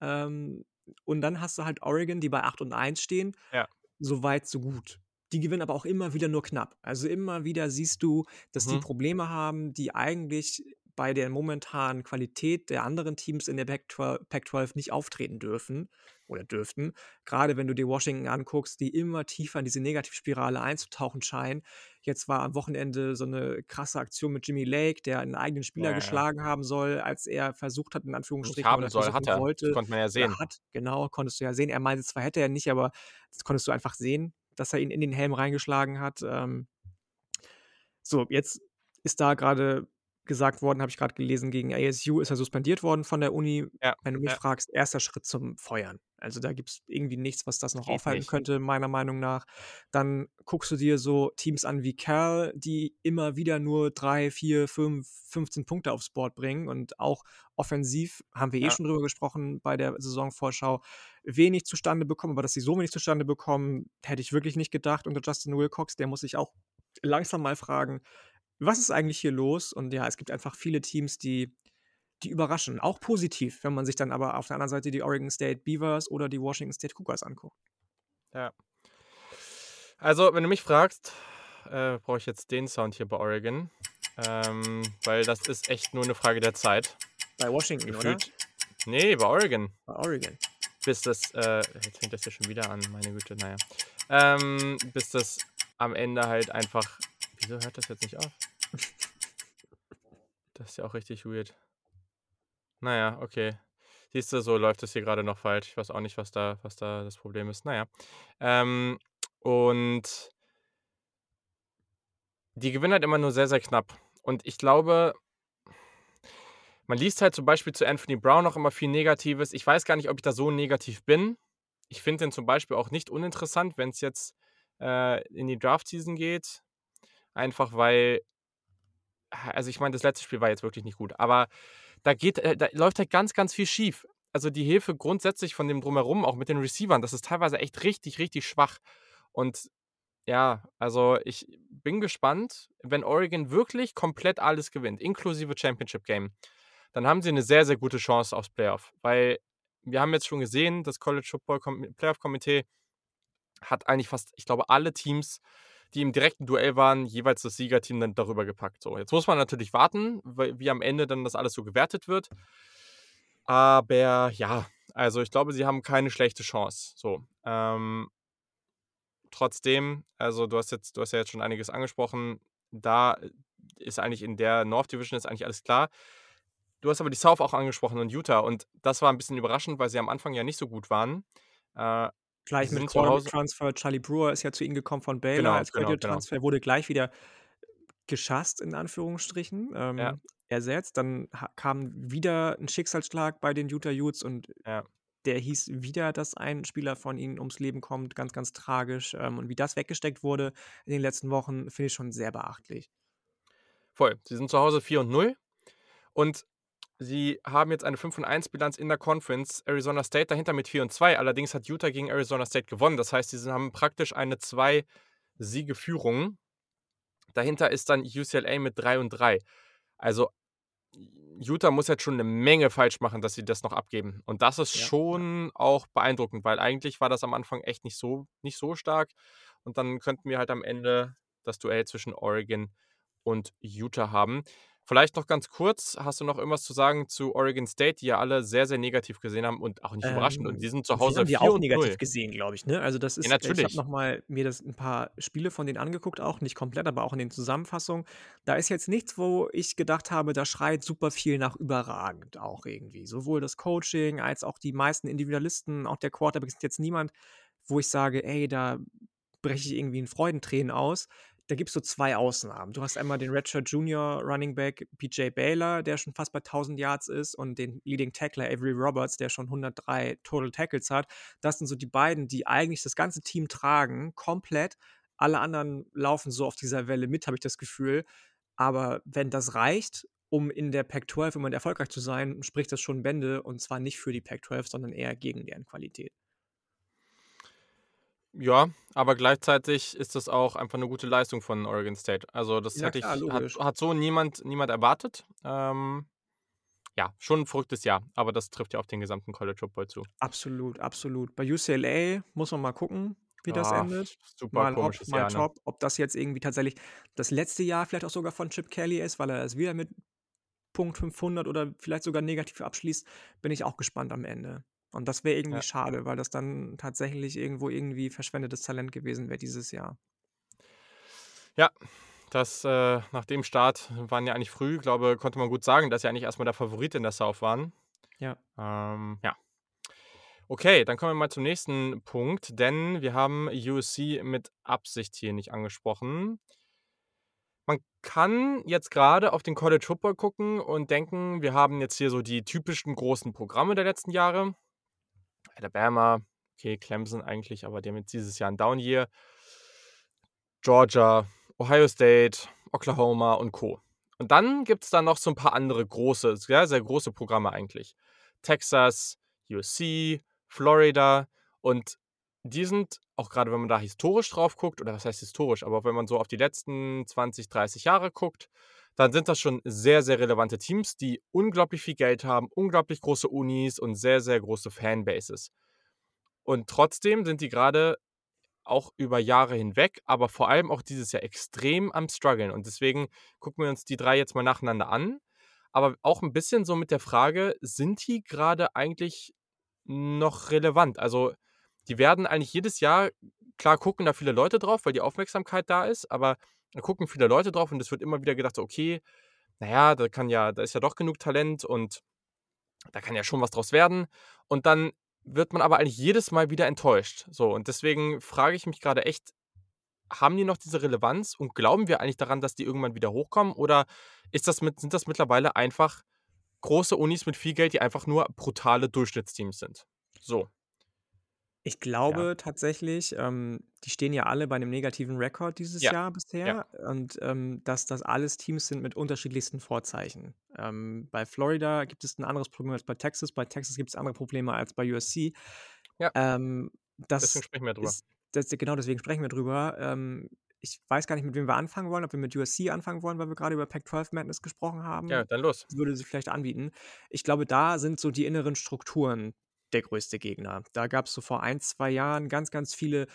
Ähm, und dann hast du halt Oregon, die bei 8 und 1 stehen. Ja. So weit, so gut. Die gewinnen aber auch immer wieder nur knapp. Also, immer wieder siehst du, dass die Mhm. Probleme haben, die eigentlich bei der momentanen Qualität der anderen Teams in der Pac-12 Pac-12 nicht auftreten dürfen oder dürften. Grade wenn du dir Washington anguckst, die immer tiefer in diese Negativspirale einzutauchen scheinen. Jetzt war am Wochenende so 'ne krasse Aktion mit Jimmy Lake, der 'n eigenen Spieler Ja, ja. geschlagen haben soll, als er versucht hat, in Anführungsstrichen, haben soll, hat er. Das wollte konnte man ja sehen. oder hat, genau, konntest du ja sehen. Er meinte zwar, hätte er nicht, aber das konntest du einfach sehen, dass er ihn in den Helm reingeschlagen hat. Ähm so, jetzt ist da grade gesagt worden, habe ich grad gelesen, gegen ASU ist er suspendiert worden von der Uni. Ja, Wenn du mich ja. fragst, erster Schritt zum Feuern. Also, da gibt's irgendwie nichts, was das noch Geht aufhalten nicht. könnte, meiner Meinung nach. Dann guckst du dir so Teams an wie Cal, die immer wieder nur 3, 4, 5, 15 Punkte aufs Board bringen und auch offensiv, haben wir eh Ja. schon drüber gesprochen bei der Saisonvorschau, wenig zustande bekommen. Aber dass sie so wenig zustande bekommen, hätte ich wirklich nicht gedacht unter Justin Wilcox. Der muss sich auch langsam mal fragen: „Was ist eigentlich hier los?“ Und ja, es gibt einfach viele Teams, die die überraschen, auch positiv, wenn man sich dann aber auf der anderen Seite die Oregon State Beavers oder die Washington State Cougars anguckt. Ja. Also, wenn du mich fragst, äh, brauche ich jetzt den Sound hier bei Oregon, ähm, weil das ist echt nur 'ne Frage der Zeit. Bei Washington, oder? Gefühlt ne, bei Oregon. Bei Oregon. Bis das, äh jetzt fängt das hier schon wieder an, meine Güte, na ja. Ähm, bis das am Ende halt einfach wieso hört das jetzt nicht auf? Das ist ja auch richtig weird. Na ja, okay. Siehst du, so läuft das hier grade noch falsch. Ich weiß auch nicht, was da was da das Problem ist. Na ja. Ähm, und die gewinnen halt immer nur sehr, sehr knapp. Und ich glaube man liest halt zum Beispiel zu Anthony Brown auch immer viel Negatives. Ich weiß gar nicht, ob ich da so negativ bin. Ich finde den zum Beispiel auch nicht uninteressant, wenn's jetzt, äh, in die Draft-Season geht. Einfach weil also, ich meine, das letzte Spiel war jetzt wirklich nicht gut, aber da geht äh, da läuft halt ganz, ganz viel schief. Also, die Hilfe grundsätzlich von dem Drumherum, auch mit den Receivern, das ist teilweise echt richtig, richtig schwach. Und ja, also, ich bin gespannt, wenn Oregon wirklich komplett alles gewinnt, inklusive Championship Game, dann haben sie 'ne sehr, sehr gute Chance aufs Playoff. Weil wir haben jetzt schon gesehen, das College Football Com Playoff-Komitee hat eigentlich fast, ich glaube, alle Teams, die im direkten Duell waren, jeweils das Siegerteam dann darüber gepackt. So, jetzt muss man natürlich warten, wie am Ende dann das alles so gewertet wird. Aber ja, also, ich glaube, sie haben keine schlechte Chance, so. Ähm trotzdem, also, du hast jetzt du hast ja jetzt schon einiges angesprochen. Da ist eigentlich in der North Division ist eigentlich alles klar. Du hast aber die South auch angesprochen und Utah und das war 'n bisschen überraschend, weil sie am Anfang ja nicht so gut waren. Äh, Gleich mit Hause Quarterback-Transfer. Charlie Brewer ist ja zu ihnen gekommen von Baylor Genau, als genau, genau. Graduate-Transfer, wurde gleich wieder geschasst in Anführungsstrichen, ähm, Ja. ersetzt. Dann kam wieder 'n Schicksalsschlag bei den Utah Utes und Ja. der hieß wieder, dass ein Spieler von ihnen ums Leben kommt, ganz, ganz tragisch. Ähm, und wie das weggesteckt wurde in den letzten Wochen, finde ich schon sehr beachtlich. Voll. Sie sind zu Hause 4 und 0 und sie haben jetzt eine 5 und 1 Bilanz in der Conference. Arizona State dahinter mit 4 und 2. Allerdings hat Utah gegen Arizona State gewonnen. Das heißt, sie haben praktisch eine 2-Siege-Führung. Dahinter ist dann UCLA mit 3 und 3. Also Utah muss jetzt schon eine Menge falsch machen, dass sie das noch abgeben. Und das ist Ja. schon auch beeindruckend, weil eigentlich war das am Anfang echt nicht so, nicht so stark. Und dann könnten wir halt am Ende das Duell zwischen Oregon und Utah haben. Vielleicht noch ganz kurz, hast du noch irgendwas zu sagen zu Oregon State, die ja alle sehr, sehr negativ gesehen haben und auch nicht überraschend. Und Ähm, die sind zu Hause haben die 4 auch negativ 0. gesehen, glaube ich, ne? Also, das Ja, ist ich habe natürlich. noch mal mir das 'n paar Spiele von denen angeguckt auch, nicht komplett, aber auch in den Zusammenfassungen. Da ist jetzt nichts, wo ich gedacht habe, da schreit super viel nach überragend auch irgendwie. Sowohl das Coaching als auch die meisten Individualisten, auch der Quarterback ist jetzt niemand, wo ich sage: „Ey, da breche ich irgendwie in Freudentränen aus.“ Da gibt's so 2 Ausnahmen. Du hast einmal den Redshirt Junior Running Back BJ Baylor, der schon fast bei 1000 Yards ist und den Leading Tackler Avery Roberts, der schon 103 Total Tackles hat. Das sind so die beiden, die eigentlich das ganze Team tragen, komplett. Alle anderen laufen so auf dieser Welle mit, habe ich das Gefühl. Aber wenn das reicht, um in der Pac-12 im erfolgreich zu sein, spricht das schon Bände und zwar nicht für die Pac-12, sondern eher gegen deren Qualität. Ja, aber gleichzeitig ist das auch einfach 'ne gute Leistung von Oregon State. Also, das Ja hätte klar, ich hat hat so niemand niemand erwartet. Ähm, ja, schon 'n verrücktes Jahr, aber das trifft ja auf den gesamten College Football zu. Absolut, absolut. Bei UCLA muss man mal gucken, wie das Ja, endet. super Mal komisches mal Jahr, ne? top. Ob das jetzt irgendwie tatsächlich das letzte Jahr vielleicht auch sogar von Chip Kelly ist, weil er es wieder mit Punkt 500 oder vielleicht sogar negativ abschließt, bin ich auch gespannt am Ende. Und das wäre irgendwie Ja. schade, weil das dann tatsächlich irgendwo irgendwie verschwendetes Talent gewesen wäre dieses Jahr. Ja, das, äh nach dem Start waren ja eigentlich früh, glaube konnte man gut sagen, dass sie eigentlich erst mal der Favorit in der South waren. Ja. Ähm, ja. Okay, dann kommen wir mal zum nächsten Punkt, denn wir haben USC mit Absicht hier nicht angesprochen. Man kann jetzt grade auf den College Football gucken und denken, wir haben jetzt hier so die typischen großen Programme der letzten Jahre. Alabama, okay, Clemson eigentlich, aber die haben jetzt dieses Jahr 'n Down Year. Georgia, Ohio State, Oklahoma und Co. Und dann gibt's da noch so 'n paar andere große, sehr, sehr große Programme eigentlich. Texas, USC, Florida und die sind, auch grade wenn man da historisch drauf guckt oder was heißt historisch, aber wenn man so auf die letzten 20, 30 Jahre guckt, dann sind das schon sehr, sehr relevante Teams, die unglaublich viel Geld haben, unglaublich große Unis und sehr, sehr große Fanbases. Und trotzdem sind die grade auch über Jahre hinweg, aber vor allem auch dieses Jahr extrem am struggeln. Und deswegen gucken wir uns die 3 jetzt mal nacheinander an, aber auch 'n bisschen so mit der Frage, sind die grade eigentlich noch relevant? Also, die werden eigentlich jedes Jahr klar gucken da viele Leute drauf, weil die Aufmerksamkeit da ist, aber da gucken viele Leute drauf und es wird immer wieder gedacht „Okay, na ja, da kann ja da ist ja doch genug Talent und da kann ja schon was draus werden.“ Und dann wird man aber eigentlich jedes Mal wieder enttäuscht. So, und deswegen frage ich mich grade echt, haben die noch diese Relevanz und glauben wir eigentlich daran, dass die irgendwann wieder hochkommen oder ist das mit sind das mittlerweile einfach große Unis mit viel Geld, die einfach nur brutale Durchschnittsteams sind? So. Ich Ja. glaube tatsächlich, ähm, die stehen ja alle bei 'nem negativen Rekord dieses Ja, Jahr ja. bisher und, ähm, dass das alles Teams sind mit unterschiedlichsten Vorzeichen. Ähm, bei Florida gibt es 'n anderes Problem als bei Texas. Bei Texas gibt's andere Probleme als bei USC. Ja. Ähm, Deswegen das sprechen wir drüber. ist das genau deswegen sprechen wir drüber. Ähm, ich weiß gar nicht, mit wem wir anfangen wollen, ob wir mit USC anfangen wollen, weil wir grade über Pac-12 Madness gesprochen Ja, haben. dann los. Würde sich vielleicht anbieten. Ich glaube, da sind so die inneren Strukturen der größte Gegner. Da gab's so vor 1, 2 Jahren ganz, ganz viele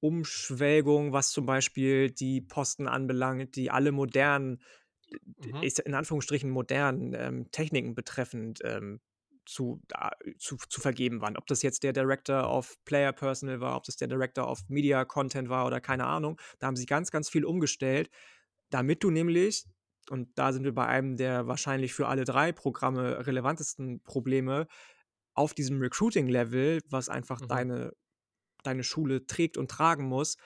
Umschwelgungen, was zum Beispiel die Posten anbelangt, die alle modernen, Mhm. in Anführungsstrichen modernen, ähm, Techniken betreffend, ähm, zu da zu zu vergeben waren. Ob das jetzt der Director of Player Personnel war, ob das der Director of Media Content war oder keine Ahnung. Da haben sie ganz, ganz viel umgestellt, damit du nämlich und da sind wir bei einem der wahrscheinlich für alle 3 Programme relevantesten Probleme, auf diesem Recruiting Level, was einfach Mhm. deine deine Schule trägt und tragen muss,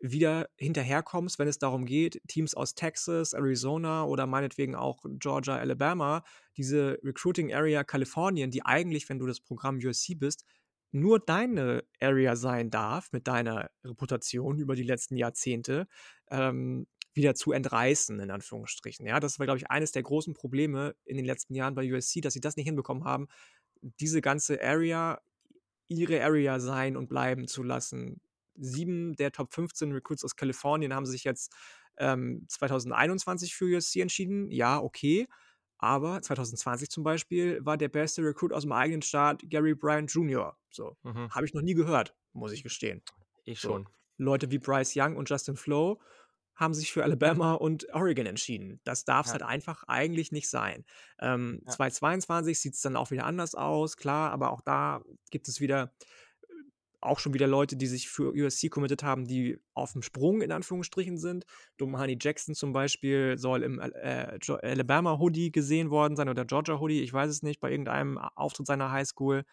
wieder hinterherkommst, wenn es darum geht, Teams aus Texas, Arizona oder meinetwegen auch Georgia, Alabama, diese Recruiting Area Kalifornien, die eigentlich, wenn du das Programm USC bist, nur deine Area sein darf mit deiner Reputation über die letzten Jahrzehnte, ähm, wieder zu entreißen, in Anführungsstrichen. Ja, das war, glaube ich, eines der großen Probleme in den letzten Jahren bei USC, dass sie das nicht hinbekommen haben, diese ganze Area ihre Area sein und bleiben zu lassen. Sieben der Top 15 Recruits aus Kalifornien haben sich jetzt ähm, 2021 für USC entschieden. Ja, okay. Aber 2020 zum Beispiel war der beste Recruit aus dem eigenen Staat Gary Bryant Jr. So, Mhm. habe ich noch nie gehört, muss ich gestehen. Ich So, schon. Leute wie Bryce Young und Justin Flo haben sich für Alabama und Oregon entschieden. Das darf es Ja. halt einfach eigentlich nicht sein. Ähm, Ja. 2022 sieht es dann auch wieder anders aus, klar, aber auch da gibt es wieder auch schon wieder Leute, die sich für USC committed haben, die auf dem Sprung in Anführungsstrichen sind. Domahani Jackson zum Beispiel soll im äh, Jo- Alabama Hoodie gesehen worden sein oder Georgia Hoodie, ich weiß es nicht, bei irgendeinem Auftritt seiner Highschool.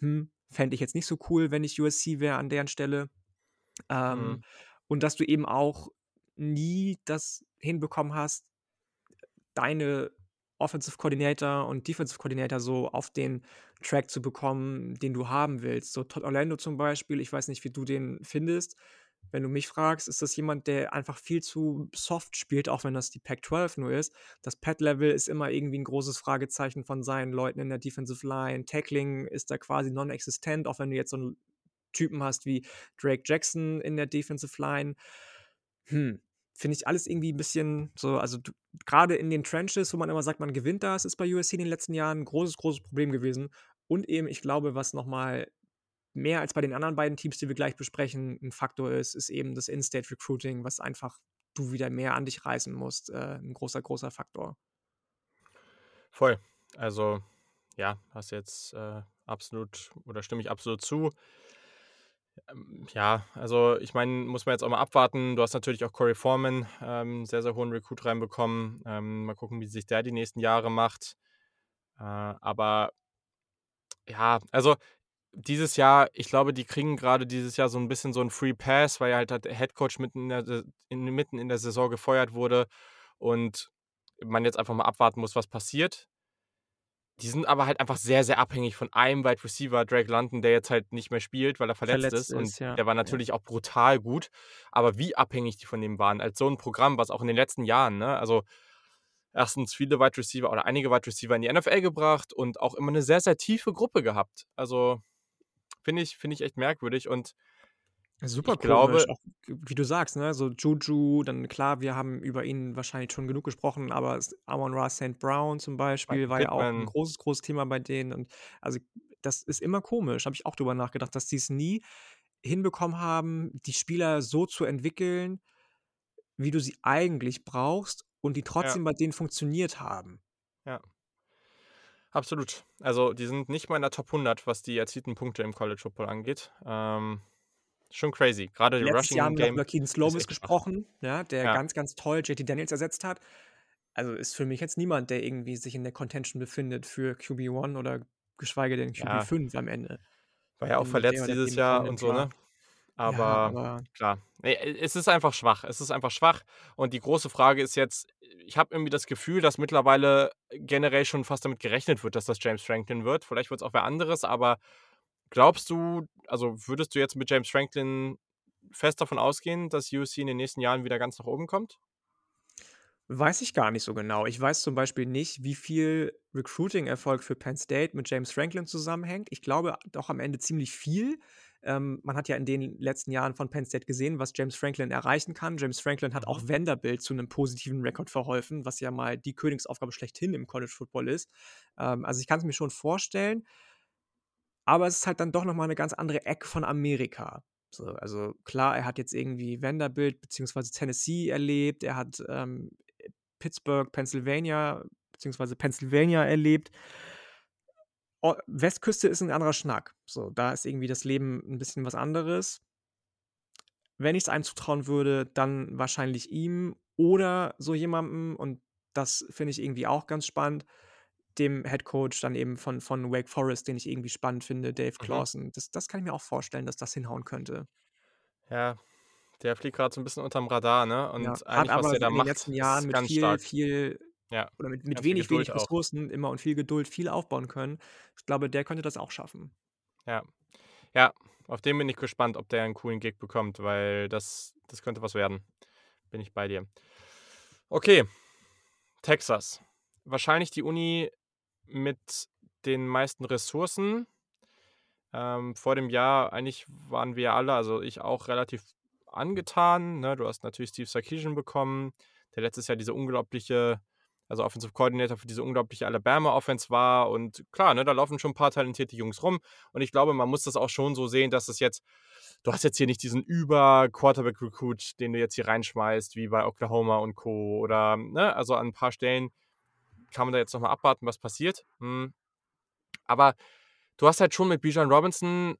Hm, fände ich jetzt nicht so cool, wenn ich USC wäre an deren Stelle. Ähm, Mhm. und dass du eben auch nie das hinbekommen hast, deine Offensive Coordinator und Defensive Coordinator so auf den Track zu bekommen, den du haben willst. So Todd Orlando zum Beispiel, ich weiß nicht, wie du den findest. Wenn du mich fragst, ist das jemand, der einfach viel zu soft spielt, auch wenn das die Pac-12 nur ist. Das Pad-Level ist immer irgendwie ein großes Fragezeichen von seinen Leuten in der Defensive Line. Tackling ist da quasi non-existent, auch wenn du jetzt so einen Typen hast wie Drake Jackson in der Defensive Line. Hm, finde ich alles irgendwie ein bisschen so, also gerade in den Trenches, wo man immer sagt, man gewinnt das, ist bei USC in den letzten Jahren ein großes, großes Problem gewesen. Und eben, ich glaube, was nochmal mehr als bei den anderen beiden Teams, die wir gleich besprechen, ein Faktor ist, ist eben das In-State Recruiting, was einfach du wieder mehr an dich reißen musst. Äh, ein großer, großer Faktor. Voll. Also, ja, hast jetzt äh, absolut oder stimme ich absolut zu. Ähm, ja, also ich meine, muss man jetzt auch mal abwarten. Du hast natürlich auch Corey Foreman, ähm, sehr, sehr hohen Recruit reinbekommen. Ähm, mal gucken, wie sich der die nächsten Jahre macht. Äh, aber ja, also dieses Jahr, ich glaube, die kriegen gerade dieses Jahr so ein bisschen so einen Free Pass, weil halt der Headcoach mitten in der, in, mitten in der Saison gefeuert wurde und man jetzt einfach mal abwarten muss, was passiert. Die sind aber halt einfach sehr, sehr abhängig von einem Wide Receiver, Drake London, der jetzt halt nicht mehr spielt, weil er verletzt, Verletzt ist. Und ist, ja. der war ja. natürlich auch brutal gut. Aber wie abhängig die von dem waren, als so ein Programm, was auch in den letzten Jahren, ne, also erstens viele Wide Receiver oder einige Wide Receiver in die NFL gebracht und auch immer eine sehr, sehr tiefe Gruppe gehabt. Also finde ich, finde ich echt merkwürdig. Und Super ich glaube, komisch, auch wie du sagst, ne? So Juju, dann klar, wir haben über ihn wahrscheinlich schon genug gesprochen, aber Amon Ra St. Brown zum Beispiel war ja auch ein Pittman, großes, großes Thema bei denen. Und also das ist immer komisch, habe ich auch drüber nachgedacht, dass die es nie hinbekommen haben, die Spieler so zu entwickeln, wie du sie eigentlich brauchst und die ja, trotzdem bei denen funktioniert haben. ja. Absolut. Also, die sind nicht mal in der Top 100, was die erzielten Punkte im College Football angeht. Ähm, schon crazy. Gerade die Letztes Jahr haben Rushing wir über Keaton Slovis gesprochen, ja, der Ja, ganz, ganz toll JT Daniels ersetzt hat. Also ist für mich jetzt niemand, der irgendwie sich in der Contention befindet für QB1 oder geschweige denn ja. QB5 am Ende. War ja auch verletzt dieses Jahr und so, ne? Draft. Ja, Aber aber klar, ne, es ist einfach schwach. Es ist einfach schwach. Und die große Frage ist jetzt, ich habe irgendwie das Gefühl, dass mittlerweile generell schon fast damit gerechnet wird, dass das James Franklin wird. Vielleicht wird es auch wer anderes, aber glaubst du, also würdest du jetzt mit James Franklin fest davon ausgehen, dass USC in den nächsten Jahren wieder ganz nach oben kommt? weiß ich gar nicht so genau. Ich weiß zum Beispiel nicht, wie viel Recruiting-Erfolg für Penn State mit James Franklin zusammenhängt. Ich glaube doch am Ende ziemlich viel. Ähm, man hat ja in den letzten Jahren von Penn State gesehen, was James Franklin erreichen kann. James Franklin hat Mhm. auch Vanderbilt zu einem positiven Rekord verholfen, was ja mal die Königsaufgabe schlechthin im College Football ist. Ähm, also ich kann es mir schon vorstellen, aber es ist halt dann doch noch mal 'ne ganz andere Ecke von Amerika. So, also klar, er hat jetzt irgendwie Vanderbilt beziehungsweise Tennessee erlebt, er hat, ähm, Pittsburgh, Pennsylvania beziehungsweise Pennsylvania erlebt. O Westküste ist 'n anderer Schnack. So, da ist irgendwie das Leben 'n bisschen was anderes. Wenn ich's einem zutrauen würde, dann wahrscheinlich ihm oder so jemandem und das finde ich irgendwie auch ganz spannend, dem Headcoach dann eben von von Wake Forest, den ich irgendwie spannend finde, Dave Mhm. Clawson. Das das kann ich mir auch vorstellen, dass das hinhauen könnte. Ja, der fliegt grad so 'n bisschen unterm Radar, ne? Ja, Und hat eigentlich, was aber der da in den macht, letzten Jahren mit viel stark. viel Ja, oder mit mit wenig, wenig auch. Ressourcen immer und viel Geduld viel aufbauen können. Ich glaube, der könnte das auch schaffen. Ja. Ja, auf den bin ich gespannt, ob der 'n coolen Gig bekommt, weil das das könnte was werden. Bin ich bei dir. Okay, Texas. Wahrscheinlich die Uni mit den meisten Ressourcen. Ähm, vor dem Jahr eigentlich waren wir alle, also ich auch relativ angetan, ne? Du hast natürlich Steve Sarkisian bekommen, der letztes Jahr diese unglaubliche also Offensive Coordinator für diese unglaubliche Alabama Offense war und klar, ne, da laufen schon 'n paar talentierte Jungs rum und ich glaube, man muss das auch schon so sehen, dass es jetzt du hast jetzt hier nicht diesen Über-Quarterback-Recruit, den du jetzt hier reinschmeißt, wie bei Oklahoma und Co. oder ne, also an 'n paar Stellen kann man da jetzt noch mal abwarten, was passiert. Hm, aber du hast halt schon mit Bijan Robinson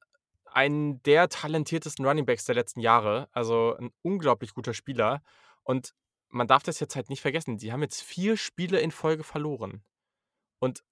einen der talentiertesten Running Backs der letzten Jahre, also 'n unglaublich guter Spieler und man darf das jetzt halt nicht vergessen. Die haben jetzt 4 Spiele in Folge verloren und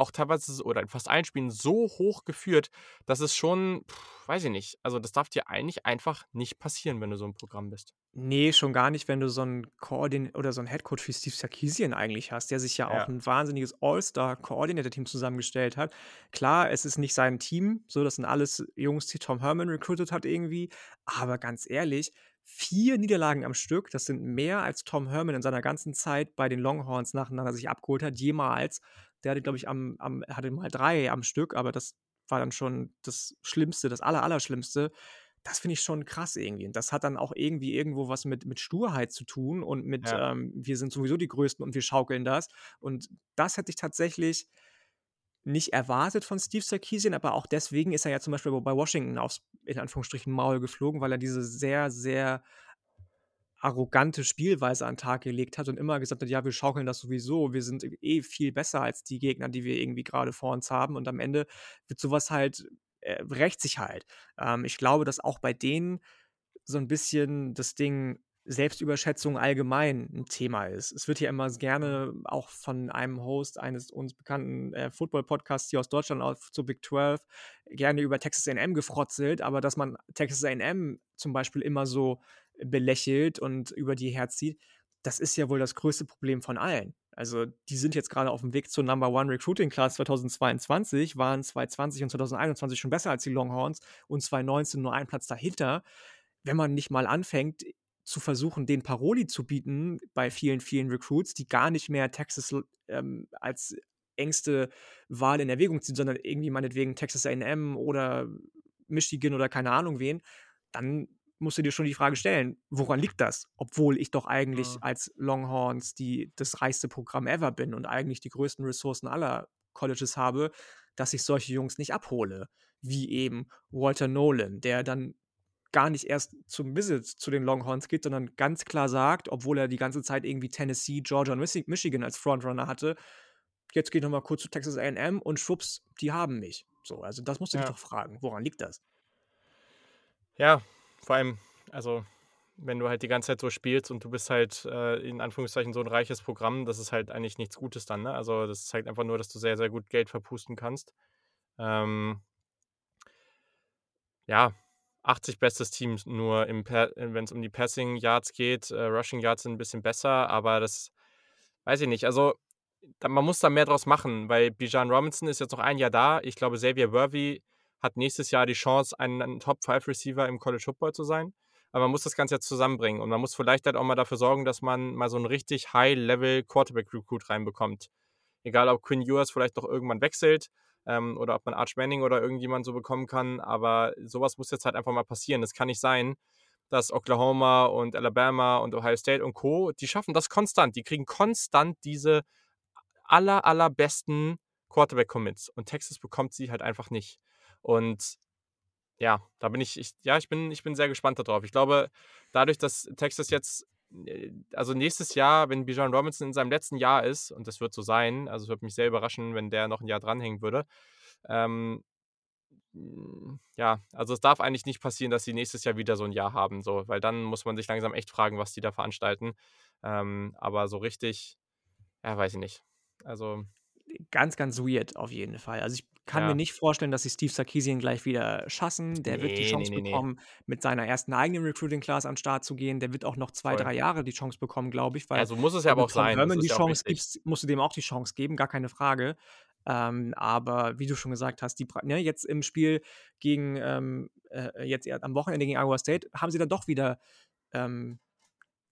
auch teilweise oder in fast allen Spielen so hoch geführt, dass es schon weiß ich nicht. Also, das darf dir eigentlich einfach nicht passieren, wenn du so im Programm bist. Ne, schon gar nicht, wenn du so 'n Koordin oder so 'n Headcoach wie Steve Sarkisian eigentlich hast, der sich ja auch Ja. 'n wahnsinniges All-Star-Coordinator-Team zusammengestellt hat. Klar, es ist nicht sein Team, so, das sind alles Jungs, die Tom Herman recruited hat irgendwie, aber ganz ehrlich, 4 Niederlagen am Stück, das sind mehr als Tom Herman in seiner ganzen Zeit bei den Longhorns nacheinander sich abgeholt hat, jemals. Der hatte, glaube ich, am am hatte mal 3 am Stück, aber das war dann schon das Schlimmste, das Aller Allerschlimmste. Das finde ich schon krass irgendwie und das hat dann auch irgendwie irgendwo was mit mit Sturheit zu tun und mit, Ja. ähm: „Wir sind sowieso die Größten und wir schaukeln das.“ Und das hätte ich tatsächlich nicht erwartet von Steve Sarkisian, aber auch deswegen ist er ja zum Beispiel bei Washington aufs in Anführungsstrichen Maul geflogen, weil er diese sehr, sehr arrogante Spielweise an 'n Tag gelegt hat und immer gesagt hat: „Ja, wir schaukeln das sowieso. Wir sind eh viel besser als die Gegner, die wir irgendwie grade vor uns haben.“ Und am Ende wird so was halt äh, rächt sich halt. Ähm, ich glaube, dass auch bei denen so 'n bisschen das Ding Selbstüberschätzung allgemein 'n Thema ist. Es wird ja immer gerne auch von einem Host eines uns bekannten, äh, Football-Podcasts hier aus Deutschland auf zur Big 12 gerne über Texas A&M gefrotzelt, aber dass man Texas A&M zum Beispiel immer so belächelt und über die herzieht, das ist ja wohl das größte Problem von allen. Also, die sind jetzt grade auf'm Weg zur Number One Recruiting Class 2022, waren 2020 und 2021 schon besser als die Longhorns und 2019 nur einen Platz dahinter. Wenn man nicht mal anfängt zu versuchen, denen Paroli zu bieten bei vielen, vielen Recruits, die gar nicht mehr Texas ähm, als engste Wahl in Erwägung ziehen, sondern irgendwie meinetwegen Texas A&M oder Michigan oder keine Ahnung wen, dann musst du dir schon die Frage stellen: „Woran liegt das?“ Obwohl ich doch Mhm. eigentlich als Longhorns die das reichste Programm ever bin und eigentlich die größten Ressourcen aller Colleges habe, dass ich solche Jungs nicht abhole, wie eben Walter Nolen, der dann gar nicht erst zum Visit zu den Longhorns geht, sondern ganz klar sagt, obwohl er die ganze Zeit irgendwie Tennessee, Georgia und Michigan als Frontrunner hatte: „Jetzt gehe ich noch mal kurz zu Texas A&M und schwupps, die haben mich.“ So, also das musst du dich Ja. doch fragen. Woran liegt das? Ja, vor allem, also, wenn du halt die ganze Zeit so spielst und du bist halt, äh, in Anführungszeichen so 'n reiches Programm, das ist halt eigentlich nichts Gutes dann, ne? Also, das zeigt einfach nur, dass du sehr, sehr gut Geld verpusten kannst. Ähm ja, 80 bestes Team nur äh, wenn's um die Passing Yards geht. Äh, Rushing Yards sind 'n bisschen besser, aber das weiß ich nicht. Also, da man muss da mehr draus machen, weil Bijan Robinson ist jetzt noch 1 Jahr da. Ich glaube, Xavier Worthy hat nächstes Jahr die Chance, ein 'n Top-5 Receiver im College Football zu sein. Aber man muss das Ganze jetzt zusammenbringen und man muss vielleicht halt auch mal dafür sorgen, dass man mal so 'n richtig High-Level-Quarterback-Recruit reinbekommt. Egal, ob Quinn Ewers vielleicht doch irgendwann wechselt, ähm, oder ob man Arch Manning oder irgendjemand so bekommen kann, aber so was muss jetzt halt einfach mal passieren. Es kann nicht sein, dass Oklahoma und Alabama und Ohio State und Co., die schaffen das konstant. Die kriegen konstant diese aller allerbesten Quarterback-Commits und Texas bekommt sie halt einfach nicht. Und ja, da bin ich ich ja, ich bin ich bin sehr gespannt da drauf. Ich glaube, dadurch, dass Texas jetzt äh, also nächstes Jahr, wenn Bijan Robinson in seinem letzten Jahr ist und das wird so sein, also, es würde mich sehr überraschen, wenn der noch 'n Jahr dranhängen würde. Ähm, hm, ja, also, es darf eigentlich nicht passieren, dass sie nächstes Jahr wieder so 'n Jahr haben, so, weil dann muss man sich langsam echt fragen, was die da veranstalten. Ähm, aber so richtig ja, weiß ich nicht. Also Ganz, ganz weird auf jeden Fall. Also, ich kann mir Ja. nicht vorstellen, dass sie Steve Sarkisian gleich wieder schassen. Der wird die Ne, ne, Chance ne, ne. bekommen, mit seiner ersten eigenen Recruiting Class an Start zu gehen. Der wird auch noch 2, Voll. 3 Jahre die Chance bekommen, glaube ich, weil Ja, so muss es ja wenn aber auch sein. Das Herman die Chance gibst, musst du dem auch die Chance geben, gar keine Frage. Ähm, aber wie du schon gesagt hast, die ne, jetzt im Spiel gegen, ähm, äh, jetzt am Wochenende gegen Iowa State haben sie dann doch wieder, ähm,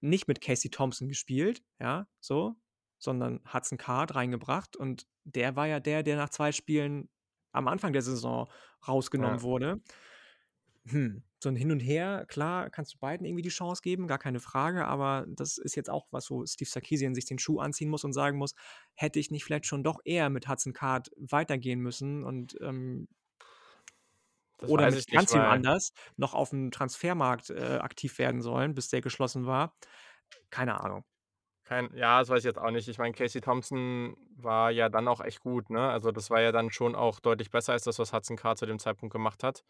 nicht mit Casey Thompson gespielt, ja, so, sondern Hudson Card reingebracht und der war ja der, der nach 2 Spielen am Anfang der Saison rausgenommen Ja. wurde. Hm, so 'n Hin und Her, klar, kannst du beiden irgendwie die Chance geben, gar keine Frage, aber das ist jetzt auch was, wo Steve Sarkisian sich den Schuh anziehen muss und sagen muss: „Hätte ich nicht vielleicht schon doch eher mit Hudson Card weitergehen müssen und, ähm Das oder mit ganz weil anders noch aufm Transfermarkt, äh, aktiv werden sollen, bis der geschlossen war?“ Keine Ahnung. Kein ja, das weiß ich jetzt auch nicht. Ich meine, Casey Thompson war ja dann auch echt gut, ne? Also, das war ja dann schon auch deutlich besser als das, was Hudson Card zu dem Zeitpunkt gemacht hat.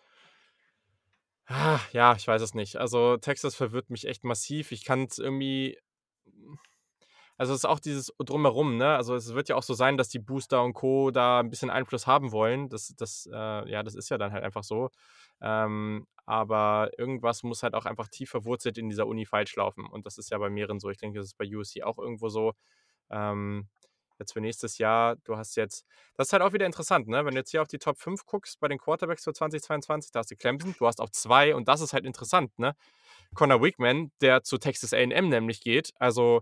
Ah, ja, ich weiß es nicht. Also, Texas verwirrt mich echt massiv. Ich kann's irgendwie also, es ist auch dieses Drumherum, ne? Also, es wird ja auch so sein, dass die Booster und Co. da 'n bisschen Einfluss haben wollen. Das das, äh ja, das ist ja dann halt einfach so. Ähm, aber irgendwas muss halt auch einfach tief verwurzelt in dieser Uni falsch laufen und das ist ja bei mehreren so. Ich denke, das ist bei USC auch irgendwo so. Ähm, jetzt für nächstes Jahr du hast jetzt das ist halt auch wieder interessant, ne? Wenn du jetzt hier auf die Top 5 guckst bei den Quarterbacks für 2022, da hast du Clemson, du hast auch 2 und das ist halt interessant, ne? Conner Weigman, der zu Texas A&M nämlich geht. Also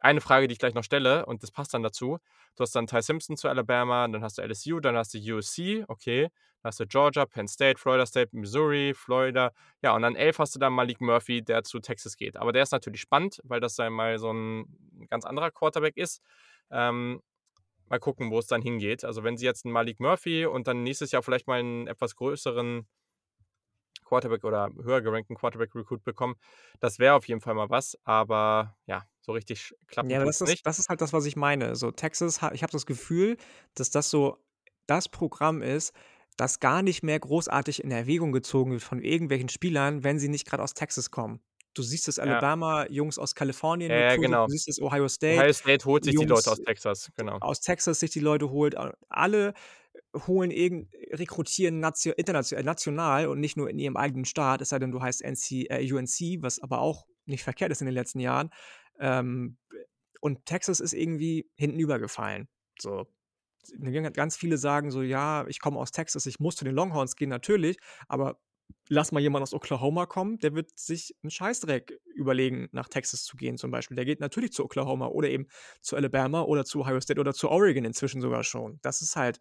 eine Frage, die ich gleich noch stelle und das passt dann dazu. Du hast dann Ty Simpson zu Alabama, dann hast du LSU, dann hast du USC, okay. Dann hast du Georgia, Penn State, Florida State, Missouri, Florida. Ja, und an 11 hast du dann Malik Murphy, der zu Texas geht. Aber der ist natürlich spannend, weil das dann mal so 'n ganz anderer Quarterback ist. Ähm, mal gucken, wo es dann hingeht. Also, wenn sie jetzt 'n Malik Murphy und dann nächstes Jahr vielleicht mal 'n etwas größeren Quarterback oder höher gerankten Quarterback-Recruit bekommen, das wäre auf jeden Fall mal was, aber ja, so richtig klappen Ja, das ist nicht. das ist halt das, was ich meine. So Texas ich habe das Gefühl, dass das so das Programm ist, das gar nicht mehr großartig in Erwägung gezogen wird von irgendwelchen Spielern, wenn sie nicht grad aus Texas kommen. Du siehst das Ja. Alabama-Jungs aus Kalifornien Ja, ja, genau. du siehst das Ohio State Ohio State holt sich die Leute Jungs aus Texas, genau. aus Texas sich die Leute holt. Alle holen irgend rekrutieren natio internatio äh, national und nicht nur in ihrem eigenen Staat, es sei denn, du heißt NC äh, UNC, was aber auch nicht verkehrt ist in den letzten Jahren. Ähm, und Texas ist irgendwie hinten übergefallen. So. Ganz viele sagen so: „Ja, ich komme aus Texas, ich muss zu den Longhorns gehen“, natürlich, aber lass mal jemand aus Oklahoma kommen, der wird sich 'n Scheißdreck überlegen, nach Texas zu gehen zum Beispiel. Der geht natürlich zu Oklahoma oder eben zu Alabama oder zu Ohio State oder zu Oregon inzwischen sogar schon. Das ist halt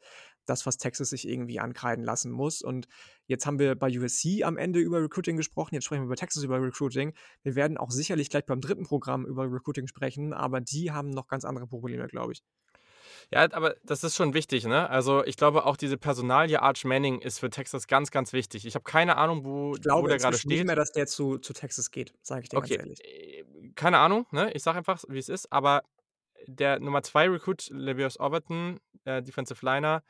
das, was Texas sich irgendwie ankreiden lassen muss. Und jetzt haben wir bei USC am Ende über Recruiting gesprochen, jetzt sprechen wir über Texas über Recruiting. Wir werden auch sicherlich gleich beim 3. Programm über Recruiting sprechen, aber die haben noch ganz andere Probleme, glaube ich. Ja, aber das ist schon wichtig, ne? Also, ich glaube auch diese Personalie Arch Manning ist für Texas ganz, ganz wichtig. Ich habe keine Ahnung, wo Ich wo glaube der grade inzwischen nicht steht. mehr, dass der zu zu Texas geht, sage ich dir ganz Okay, ehrlich. äh, keine Ahnung, ne? Ich sage einfach, wie es ist, aber der Nummer 2 Recruit, Levius Overton, äh, Defensive Liner,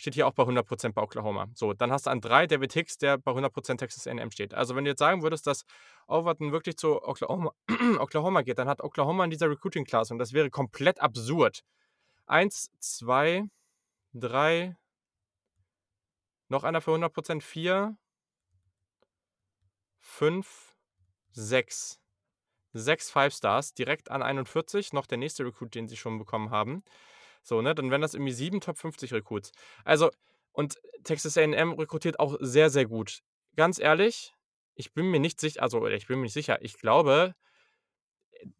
steht hier auch bei 100 % bei Oklahoma. So, dann hast du an 3 David Hicks, der bei 100 % Texas A&M steht. Also, wenn du jetzt sagen würdest, dass Overton wirklich zu Oklahoma Oklahoma geht, dann hat Oklahoma in dieser Recruiting Class und das wäre komplett absurd. 1, 2, 3 noch einer für 100 %, 4 5, 6. 6 Five Stars direkt an 41, noch der nächste Recruit, den sie schon bekommen haben. So, ne, dann wären das irgendwie 7 Top 50 Recruits. Also und Texas A&M rekrutiert auch sehr, sehr gut. Ganz ehrlich, ich bin mir nicht sich also, ich bin mir nicht sicher. Ich glaube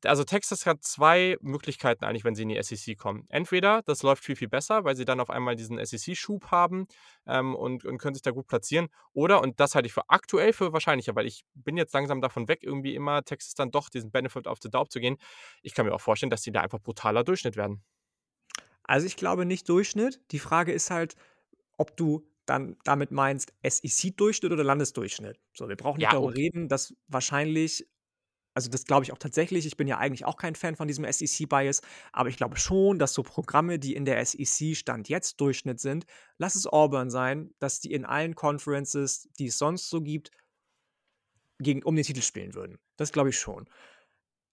also, Texas hat 2 Möglichkeiten eigentlich, wenn sie in die SEC kommen. Entweder das läuft viel, viel besser, weil sie dann auf einmal diesen SEC-Schub haben, ähm, und und können sich da gut platzieren. Oder, und das halte ich für aktuell für wahrscheinlicher, weil ich bin jetzt langsam davon weg, irgendwie immer Texas dann doch diesen Benefit of the Doubt zu gehen. Ich kann mir auch vorstellen, dass die da einfach brutaler Durchschnitt werden. Also, ich glaube nicht Durchschnitt. Die Frage ist halt, ob du dann damit meinst SEC-Durchschnitt oder Landesdurchschnitt. So, wir brauchen nicht Ja, darüber okay. reden, dass wahrscheinlich also, das glaube ich auch tatsächlich. Ich bin ja eigentlich auch kein Fan von diesem SEC-Bias, aber ich glaube schon, dass so Programme, die in der SEC Stand jetzt Durchschnitt sind lass es Auburn sein, dass die in allen Conferences, die es sonst so gibt gegen um den Titel spielen würden. Das glaube ich schon.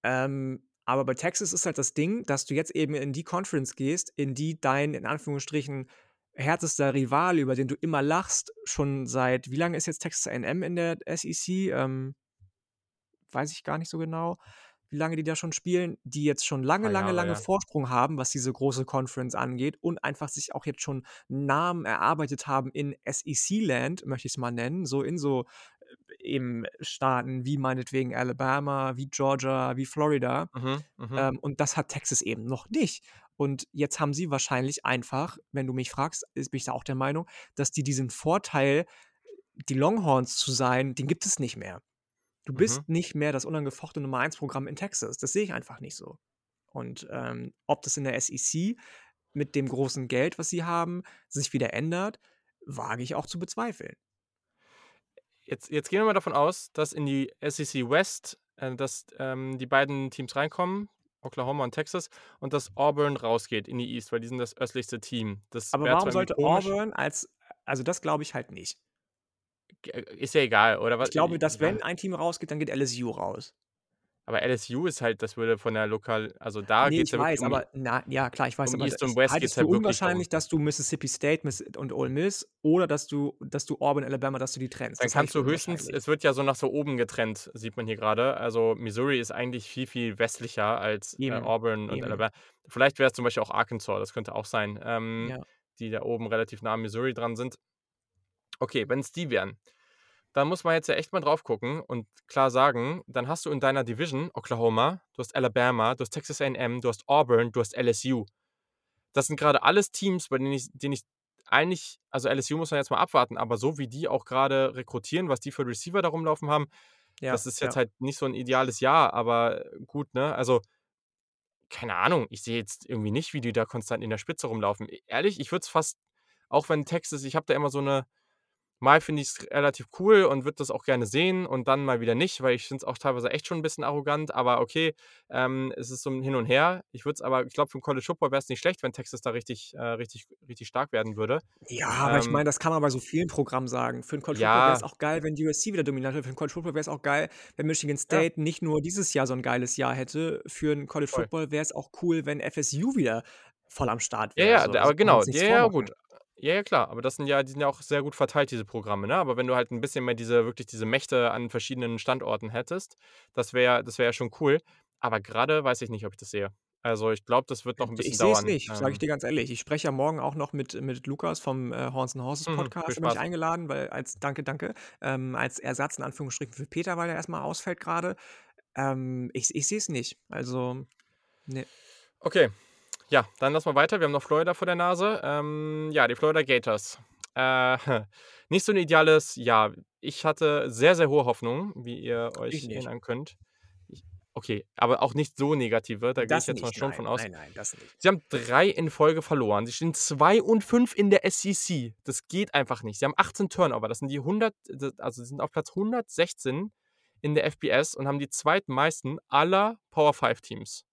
Ähm, Aber bei Texas ist halt das Ding, dass du jetzt eben in die Conference gehst, in die dein, in Anführungsstrichen, härtester Rival, über den du immer lachst, schon seit, wie lange ist jetzt Texas A&M in der SEC? Ähm, weiß ich gar nicht so genau, wie lange die da schon spielen, die jetzt schon lange, Paar lange, Jahre, lange ja. Vorsprung haben, was diese große Conference angeht und einfach sich auch jetzt schon Namen erarbeitet haben in SEC-Land, möchte ich es mal nennen, so in so eben Staaten wie meinetwegen Alabama, wie Georgia, wie Florida. Mhm, mhm. Ähm, und das hat Texas eben noch nicht. Und jetzt haben sie wahrscheinlich einfach, wenn du mich fragst, ist, bin ich da auch der Meinung, dass die diesen Vorteil, die Longhorns zu sein, den gibt es nicht mehr. Du Mhm. bist nicht mehr das unangefochtene Nummer 1 Programm in Texas. Das sehe ich einfach nicht so. Und ähm, ob das in der SEC mit dem großen Geld, was sie haben, sich wieder ändert, wage ich auch zu bezweifeln. Jetzt, jetzt gehen wir mal davon aus, dass in die SEC West, äh, dass ähm, die beiden Teams reinkommen, Oklahoma und Texas, und dass Auburn rausgeht in die East, weil die sind das östlichste Team. Das Aber warum sollte komisch, Auburn als, also das glaube ich halt nicht. äh, ist ja egal, oder was? Ich glaube, dass Ja, wenn ein Team rausgeht, dann geht LSU raus. Aber LSU ist halt, das würde von der Lokal, also da Nee, geht es ich ja weiß, um, aber na, ja, klar, ich weiß, um aber East und West halte geht es es für halt darum. unwahrscheinlich, dass du Mississippi State und Ole Miss oder dass du, dass du Auburn, Alabama, dass du die trennst. Dann Das kannst du höchstens, es wird ja so nach so oben getrennt, sieht man hier gerade. Also Missouri ist eigentlich viel, viel westlicher als äh, Auburn und. Alabama. Vielleicht wäre es zum Beispiel auch Arkansas, das könnte auch sein, ähm, Ja. die da oben relativ nah an Missouri dran sind. Okay, wenn es die wären, dann muss man jetzt ja echt mal drauf gucken und klar sagen, dann hast du in deiner Division Oklahoma, du hast Alabama, du hast Texas A&M, du hast Auburn, du hast LSU. Das sind gerade alles Teams, bei denen ich, denen ich eigentlich, also LSU muss man jetzt mal abwarten, aber so wie die auch gerade rekrutieren, was die für Receiver da rumlaufen haben, Ja, das ist jetzt ja. halt nicht so ein ideales Jahr, aber gut, ne? Also, keine Ahnung, ich sehe jetzt irgendwie nicht, wie die da konstant in der Spitze rumlaufen. E ehrlich, ich würde es fast auch wenn Texas ich habe da immer so eine mal finde ich's relativ cool und würde das auch gerne sehen und dann mal wieder nicht, weil ich finde es auch teilweise echt schon ein bisschen arrogant, aber okay, ähm, es ist so 'n Hin und Her. Ich würde es aber ich glaube, für 'n College Football wäre es nicht schlecht, wenn Texas da richtig äh, richtig richtig stark werden würde. Ja, aber ich Ähm, meine, das kann man bei so vielen Programmen sagen. Für 'n College Football wäre es ja, auch geil, wenn USC wieder dominant wäre. Für 'n College Football wäre es auch geil, wenn Michigan ja, State nicht nur dieses Jahr so 'n geiles Jahr hätte. Für 'n College voll. Football wäre es auch cool, wenn FSU wieder voll am Start Ja, wäre. ja, So, d das aber genau. Ja, ja, gut. Ja, ja, klar. Aber das sind ja die sind ja auch sehr gut verteilt, diese Programme, ne? Aber wenn du halt 'n bisschen mehr diese wirklich diese Mächte an verschiedenen Standorten hättest, das wäre das wäre ja schon cool. Aber grade weiß ich nicht, ob ich das sehe. Also, ich glaube, das wird noch 'n Ich bisschen sehe es dauern. nicht, sage ich Ähm dir ganz ehrlich. Ich spreche ja morgen auch noch mit mit Lukas vom, äh, Horns and Horses mhm, viel Podcast. Da bin ich Spaß. eingeladen, weil als danke, danke, ähm, als Ersatz in Anführungsstrichen für Peter, weil er erst mal ausfällt grade. Ähm, ich ich sehe es nicht. Also, ne. Okay. Ja, dann lassen wir weiter. Wir haben noch Florida vor der Nase. Ähm, ja, die Florida Gators. Äh, nicht so 'n ideales Jahr. Ich hatte sehr, sehr hohe Hoffnungen, wie ihr euch erinnern könnt. Ich okay, aber auch nicht so negative, da gehe ich Das jetzt mal nicht, schon nein, von aus. nein, nein, das nicht. Sie haben 3 in Folge verloren. Sie stehen 2 und 5 in der SEC. Das geht einfach nicht. Sie haben 18 Turnover. Das sind die 100 d also, sie sind auf Platz 116 in der FBS und haben die zweitmeisten aller Power 5 Teams.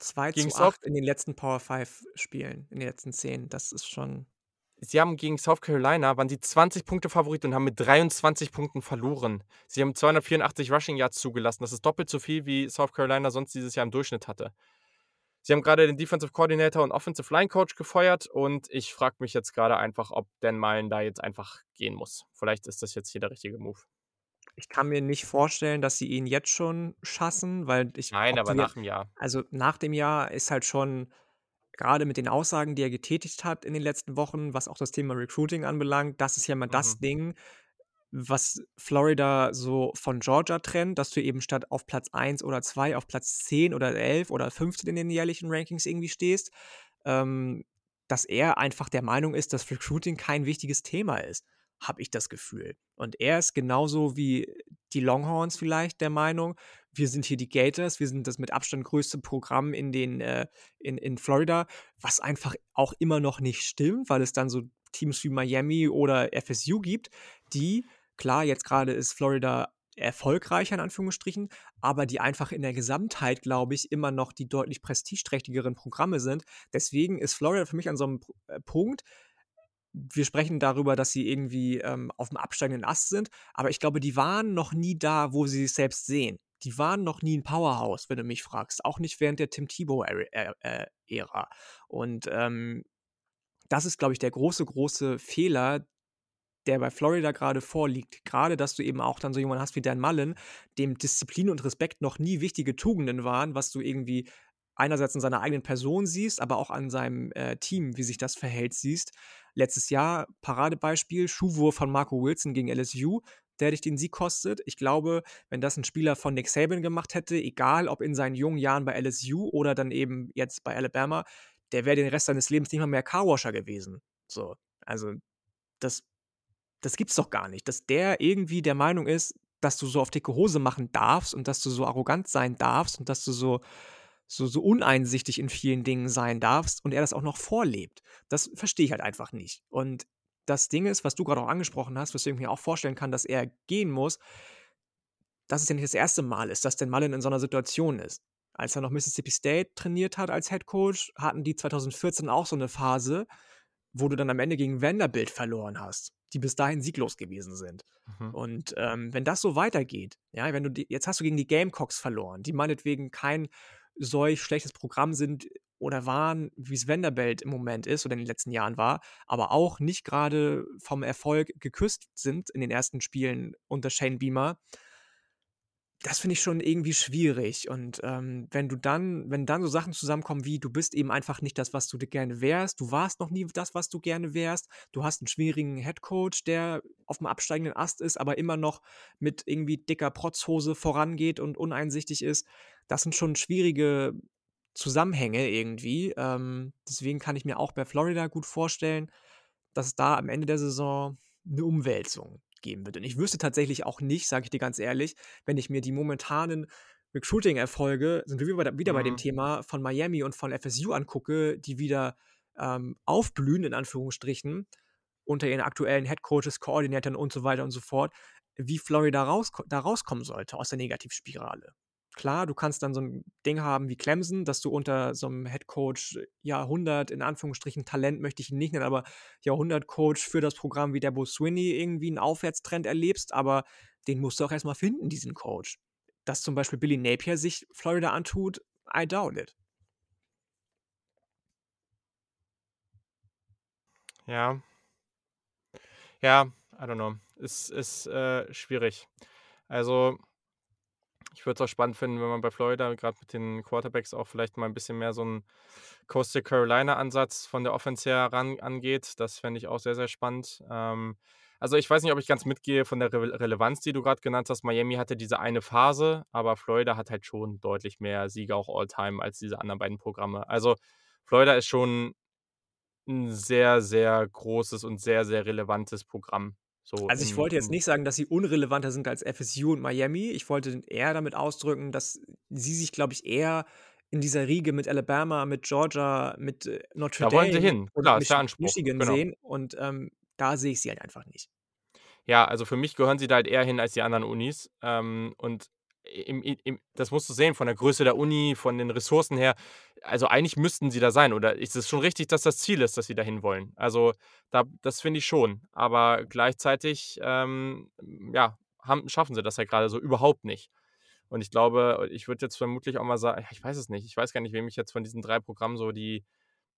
2 Gegen zu South 8 in den letzten Power 5 Spielen, in den letzten 10. Das ist schon Sie haben gegen South Carolina waren sie 20 Punkte Favorit und haben mit 23 Punkten verloren. Sie haben 284 Rushing Yards zugelassen. Das ist doppelt so viel, wie South Carolina sonst dieses Jahr im Durchschnitt hatte. Sie haben gerade den Defensive Coordinator und Offensive Line Coach gefeuert und ich frage mich jetzt gerade einfach, ob Dan Mullen da jetzt einfach gehen muss. Vielleicht ist das jetzt hier der richtige Move. Ich kann mir nicht vorstellen, dass sie ihn jetzt schon schassen, weil ich Nein, aber nach 'm Jahr. also, nach dem Jahr ist halt schon grade mit den Aussagen, die er getätigt hat in den letzten Wochen, was auch das Thema Recruiting anbelangt, das ist ja mal das Mhm. Ding, was Florida so von Georgia trennt, dass du eben statt auf Platz 1 oder 2 auf Platz 10 oder 11 oder 15 in den jährlichen Rankings irgendwie stehst, ähm, dass er einfach der Meinung ist, dass Recruiting kein wichtiges Thema ist, habe ich das Gefühl. Und er ist genauso wie die Longhorns vielleicht der Meinung, wir sind hier die Gators, wir sind das mit Abstand größte Programm in den äh, in in Florida, was einfach auch immer noch nicht stimmt, weil es dann so Teams wie Miami oder FSU gibt, die klar, jetzt grade ist Florida erfolgreicher in Anführungsstrichen, aber die einfach in der Gesamtheit, glaube ich, immer noch die deutlich prestigeträchtigeren Programme sind. Deswegen ist Florida für mich an so 'nem P äh, Punkt wir sprechen darüber, dass sie irgendwie, ähm, auf'm absteigenden Ast sind, aber ich glaube, die waren noch nie da, wo sie sich selbst sehen. die waren noch nie ein Powerhouse, wenn du mich fragst. Auch nicht während der Tim Tebow-Ära. Äh, äh, und ähm, das ist, glaube ich, der große, große Fehler, der bei Florida gerade vorliegt. Gerade, dass du eben auch dann so jemanden hast wie Dan Mullen, dem Disziplin und Respekt noch nie wichtige Tugenden waren, was du irgendwie einerseits in seiner eigenen Person siehst, aber auch an seinem äh, Team, wie sich das verhält, siehst. Letztes Jahr, Paradebeispiel, Schuhwurf von Marco Wilson gegen LSU, der dich den Sieg kostet. Ich glaube, wenn das ein Spieler von Nick Saban gemacht hätte, egal ob in seinen jungen Jahren bei LSU oder dann eben jetzt bei Alabama, der wäre den Rest seines Lebens nicht mal mehr Carwasher gewesen. So, also das, das gibt's doch gar nicht, dass der irgendwie der Meinung ist, dass du so auf dicke Hose machen darfst und dass du so arrogant sein darfst und dass du so so, so uneinsichtig in vielen Dingen sein darfst und er das auch noch vorlebt. Das verstehe ich halt einfach nicht. Und das Ding ist, was du gerade auch angesprochen hast, weswegen ich mir auch vorstellen kann, dass er gehen muss, dass es ja nicht das erste Mal ist, dass denn Mullen in so einer Situation ist. Als er noch Mississippi State trainiert hat als Head Coach, hatten die 2014 auch so eine Phase, wo du dann am Ende gegen Vanderbilt verloren hast, die bis dahin sieglos gewesen sind. Mhm. Und ähm, wenn das so weitergeht, ja, wenn du die, jetzt hast du gegen die Gamecocks verloren, die meinetwegen kein solch schlechtes Programm sind oder waren, wie es Vanderbilt im Moment ist oder in den letzten Jahren war, aber auch nicht gerade vom Erfolg geküsst sind in den ersten Spielen unter Shane Beamer. Das finde ich schon irgendwie schwierig. Und ähm, wenn du dann, wenn dann so Sachen zusammenkommen wie, du bist eben einfach nicht das, was du gerne wärst, du warst noch nie das, was du gerne wärst, du hast einen schwierigen Headcoach, der auf dem absteigenden Ast ist, aber immer noch mit irgendwie dicker Protzhose vorangeht und uneinsichtig ist, das sind schon schwierige Zusammenhänge irgendwie. Ähm, deswegen kann ich mir auch bei Florida gut vorstellen, dass da am Ende der Saison eine Umwälzung geben wird. Und ich wüsste tatsächlich auch nicht, sage ich dir ganz ehrlich, wenn ich mir die momentanen Recruiting-Erfolge, sind wir wieder, wieder mhm. bei dem mhm. Thema von Miami und von FSU angucke, die wieder ähm, aufblühen, in Anführungsstrichen, unter ihren aktuellen Headcoaches, Koordinatoren und so weiter und so fort, wie Florida raus, da rauskommen sollte aus der Negativspirale. Klar, du kannst dann so ein Ding haben wie Clemson, dass du unter so einem Headcoach Jahrhundert, in Anführungsstrichen Talent möchte ich ihn nicht nennen, aber Jahrhundert-Coach für das Programm wie Debo Swinney irgendwie einen Aufwärtstrend erlebst, aber den musst du auch erstmal finden, diesen Coach. Dass zum Beispiel Billy Napier sich Florida antut, I doubt it. Ja. Ja, I don't know. Es ist äh, schwierig. Also, ich würde es auch spannend finden, wenn man bei Florida gerade mit den Quarterbacks auch vielleicht mal ein bisschen mehr so einen Coastal Carolina-Ansatz von der Offense her ran angeht. Das fände ich auch sehr, sehr spannend. Ähm, also ich weiß nicht, ob ich ganz mitgehe von der Re Relevanz, die du gerade genannt hast. Miami hatte diese eine Phase, aber Florida hat halt schon deutlich mehr Siege auch All-Time als diese anderen beiden Programme. Also Florida ist schon ein sehr, sehr großes und sehr, sehr relevantes Programm. So also ich wollte jetzt nicht sagen, dass sie unrelevanter sind als FSU und Miami. Ich wollte eher damit ausdrücken, dass sie sich, glaube ich, eher in dieser Riege mit Alabama, mit Georgia, mit äh, Notre Da wollen sie hin. und Klar, Anspruch. Michigan Genau. sehen. Und ähm, da sehe ich sie halt einfach nicht. Ja, also für mich gehören sie da halt eher hin als die anderen Unis. Ähm, und im, im, das musst du sehen, von der Größe der Uni, von den Ressourcen her. Also eigentlich müssten sie da sein. Oder ist es schon richtig, dass das Ziel ist, dass sie dahin wollen? Also da, das finde ich schon. Aber gleichzeitig, ähm, ja, haben, schaffen sie das ja gerade so überhaupt nicht. Und ich glaube, ich würde jetzt vermutlich auch mal sagen, ich weiß es nicht, ich weiß gar nicht, wem ich jetzt von diesen drei Programmen so die,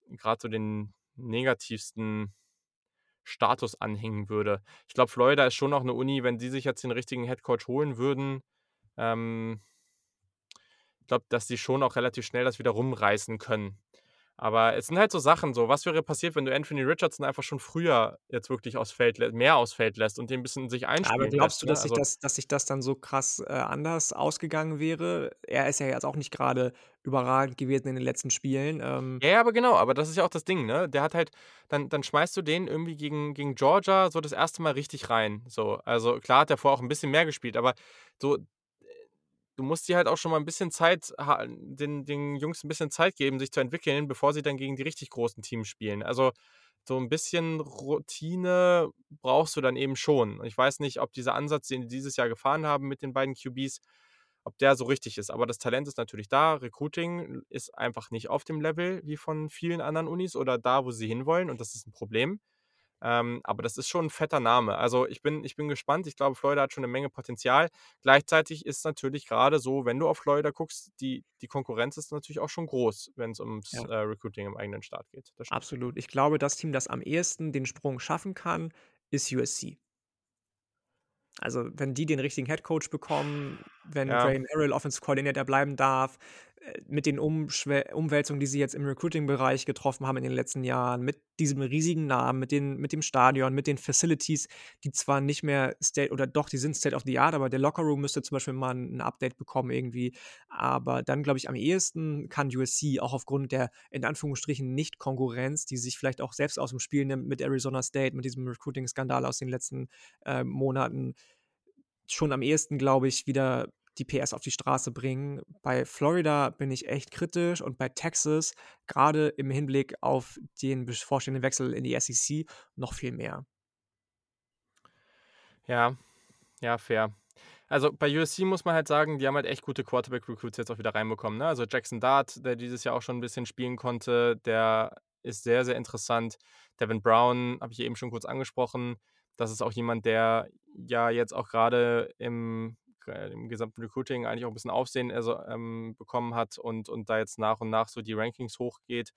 gerade so den negativsten Status anhängen würde. Ich glaube, Florida ist schon noch eine Uni, wenn sie sich jetzt den richtigen Headcoach holen würden, ähm, ich glaube, dass die schon auch relativ schnell das wieder rumreißen können. Aber es sind halt so Sachen, so, was wäre passiert, wenn du Anthony Richardson einfach schon früher jetzt wirklich aufs Feld, mehr aufs Feld lässt und den ein bisschen sich einspielen Aber glaubst du, dass, ne? sich also, das, dass sich das dann so krass äh, anders ausgegangen wäre? Er ist ja jetzt auch nicht gerade überragend gewesen in den letzten Spielen. Ähm. Ja, ja, aber genau, aber das ist ja auch das Ding, ne? Der hat halt, dann, dann schmeißt du den irgendwie gegen, gegen Georgia so das erste Mal richtig rein. So, also klar hat er vorher auch ein bisschen mehr gespielt, aber so, du musst dir halt auch schon mal ein bisschen Zeit, den, den Jungs ein bisschen Zeit geben, sich zu entwickeln, bevor sie dann gegen die richtig großen Teams spielen. Also so ein bisschen Routine brauchst du dann eben schon. Ich weiß nicht, ob dieser Ansatz, den die dieses Jahr gefahren haben mit den beiden QBs, ob der so richtig ist. Aber das Talent ist natürlich da. Recruiting ist einfach nicht auf dem Level wie von vielen anderen Unis oder da, wo sie hinwollen. Und das ist ein Problem. Ähm, aber das ist schon 'n fetter Name. Also, ich bin ich bin gespannt. Ich glaube, Florida hat schon 'ne Menge Potenzial. Gleichzeitig ist natürlich grade so, wenn du auf Florida guckst, die die Konkurrenz ist natürlich auch schon groß, wenn's ums, Ja. äh, Recruiting im eigenen Staat geht. Absolut. Ich glaube, das Team, das am ehesten den Sprung schaffen kann, ist USC. Also, wenn die den richtigen Head-Coach bekommen, wenn Ja. Graham Harrell Offensive Coordinator bleiben darf, mit den Umschwä Umwälzungen, die sie jetzt im Recruiting-Bereich getroffen haben in den letzten Jahren, mit diesem riesigen Namen, mit den mit dem Stadion, mit den Facilities, die zwar nicht mehr State oder doch, die sind State of the Art, aber der Lockerroom müsste zum Beispiel mal 'n Update bekommen irgendwie. Aber dann glaube ich, am ehesten kann USC auch aufgrund der in Anführungsstrichen Nicht-Konkurrenz, die sich vielleicht auch selbst aus'm Spiel nimmt mit Arizona State, mit diesem Recruiting-Skandal aus den letzten, äh, Monaten, schon am ehesten, glaube ich, wieder die PS auf die Straße bringen. Bei Florida bin ich echt kritisch und bei Texas, grade im Hinblick auf den bevorstehenden Wechsel in die SEC, noch viel mehr. Ja, ja, fair. Also, bei USC muss man halt sagen, die haben halt echt gute Quarterback-Recruits jetzt auch wieder reinbekommen, ne? Also, Jackson Dart, der dieses Jahr auch schon 'n bisschen spielen konnte, der ist sehr, sehr interessant. Devin Brown habe ich eben schon kurz angesprochen. Das ist auch jemand, der ja jetzt auch grade im im gesamten Recruiting eigentlich auch 'n bisschen Aufsehen, also, ähm, bekommen hat und und da jetzt nach und nach so die Rankings hochgeht.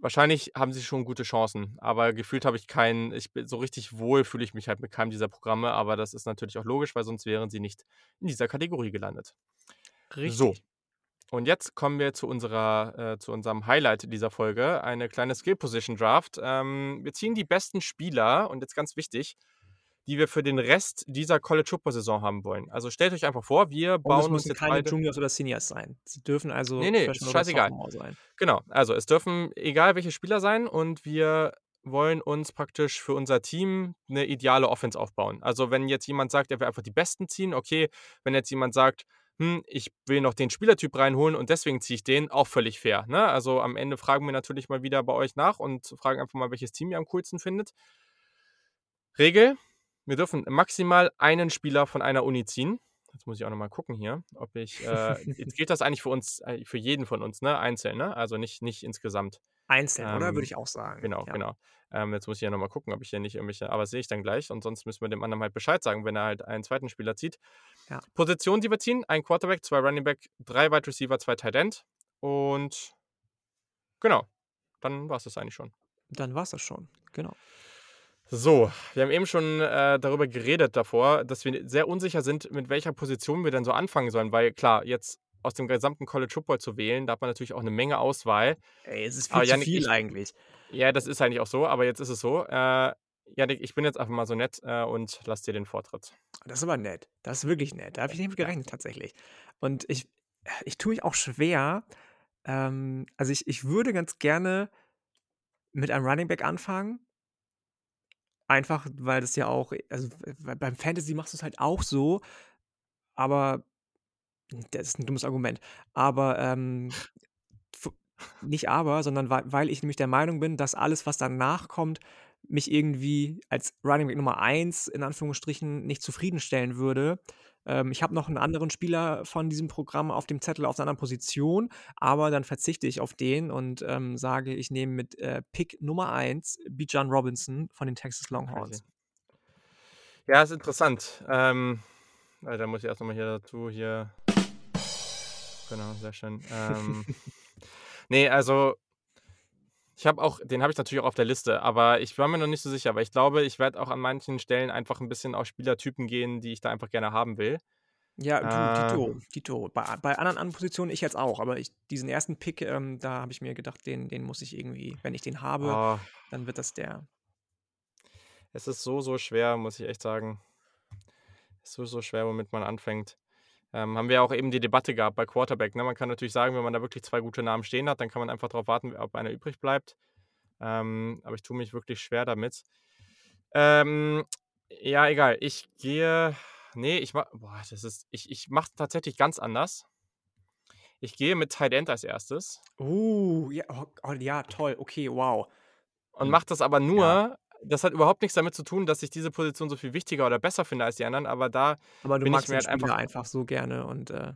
Wahrscheinlich haben sie schon gute Chancen, aber gefühlt habe ich keinen ich bin so richtig wohl fühle ich mich halt mit keinem dieser Programme, aber das ist natürlich auch logisch, weil sonst wären sie nicht in dieser Kategorie gelandet. So, Richtig. und jetzt kommen wir zu unserer äh, zu unserem Highlight dieser Folge, eine kleine Skill-Position-Draft. Ähm, wir ziehen die besten Spieler und jetzt ganz wichtig, die wir für den Rest dieser College-Football-Saison haben wollen. Also, stellt euch einfach vor, wir Und es bauen uns müssen jetzt keine beide Juniors oder Seniors sein. Sie dürfen also Ne, ne, Freshmen oder scheißegal. Sein. Genau, also, es dürfen egal welche Spieler sein und wir wollen uns praktisch für unser Team 'ne ideale Offense aufbauen. Also, wenn jetzt jemand sagt, er will einfach die Besten ziehen, okay. Wenn jetzt jemand sagt: „Hm, ich will noch den Spielertyp reinholen und deswegen ziehe ich den“, auch völlig fair, ne? Also, am Ende fragen wir natürlich mal wieder bei euch nach und fragen einfach mal, welches Team ihr am coolsten findet. Regel: Wir dürfen maximal einen Spieler von einer Uni ziehen. Jetzt muss ich auch noch mal gucken hier, ob ich, äh jetzt gilt das eigentlich für uns äh, für jeden von uns, ne, einzeln, ne? Also, nicht nicht insgesamt. Einzeln, oder? Würde Ähm, ich auch sagen, genau, ja. genau. Ähm, jetzt muss ich hier noch mal gucken, ob ich hier nicht irgendwelche aber sehe ich dann gleich und sonst müssen wir dem anderen halt Bescheid sagen, wenn er halt einen 2. Spieler zieht. Ja. Positionen, die wir ziehen: Ein Quarterback, 2 Running Back, 3 Wide Receiver, 2 Tight End und genau, dann war's das eigentlich schon. Dann war's das schon, genau. So, wir haben eben schon, äh, darüber geredet davor, dass wir sehr unsicher sind, mit welcher Position wir denn so anfangen sollen, weil klar, jetzt aus dem gesamten College Football zu wählen, da hat man natürlich auch 'ne Menge Auswahl. Ey, es ist Aber viel zu Jannik, viel ich eigentlich. ja, das ist eigentlich auch so, aber jetzt ist es so. Äh, Jannik, ich bin jetzt einfach mal so nett, äh, und lasse dir den Vortritt. Das ist aber nett. Das ist wirklich nett. Da habe ich nicht mit gerechnet tatsächlich. Und ich ich tue mich auch schwer, ähm also, ich ich würde ganz gerne mit einem Running Back anfangen. Einfach, weil das ja auch also, beim Fantasy machst du's halt auch so, aber das ist 'n dummes Argument. Aber, ähm, nicht aber, sondern wei weil ich nämlich der Meinung bin, dass alles, was danach kommt, mich irgendwie als Running Back Nummer 1 in Anführungsstrichen nicht zufriedenstellen würde. Ähm, ich habe noch 'n anderen Spieler von diesem Programm auf dem Zettel auf 'ner anderen Position, aber dann verzichte ich auf den und, ähm, sage, ich nehme mit, äh, Pick Nummer 1 Bijan Robinson von den Texas. Longhorns. Ja, ist interessant. Ähm, äh, da muss ich erst noch mal hier dazu hier genau, sehr schön. Ähm, ne, also ich habe auch den habe ich natürlich auch auf der Liste, aber ich war mir noch nicht so sicher, weil ich glaube, ich werde auch an manchen Stellen einfach 'n bisschen auf Spielertypen gehen, die ich da einfach gerne haben will. Ja, du, Äh dito, dito. Bei bei anderen anderen Positionen ich jetzt auch, aber ich diesen 1. Pick, ähm, da habe ich mir gedacht, den den muss ich irgendwie wenn ich den habe, Oh. dann wird das der. Es ist so, so schwer, muss ich echt sagen. So, so schwer, womit man anfängt. Ähm, haben wir auch eben die Debatte gehabt bei Quarterback, ne? Man kann natürlich sagen, wenn man da wirklich 2 gute Namen stehen hat, dann kann man einfach drauf warten, ob einer übrig bleibt. Ähm, aber ich tue mich wirklich schwer damit. Ähm, ja, egal. Ich gehe ne, ich ma boah, das ist ich ich mache es tatsächlich ganz anders. Ich gehe mit Tight End als 1. Uh, ja, oh, oh ja, toll, okay, wow. Und Hm, mache das aber ja. Das hat überhaupt nichts damit zu tun, dass ich diese Position so viel wichtiger oder besser finde als die anderen, aber da Aber du bin ich magst mir den halt einfach einfach so gerne und, äh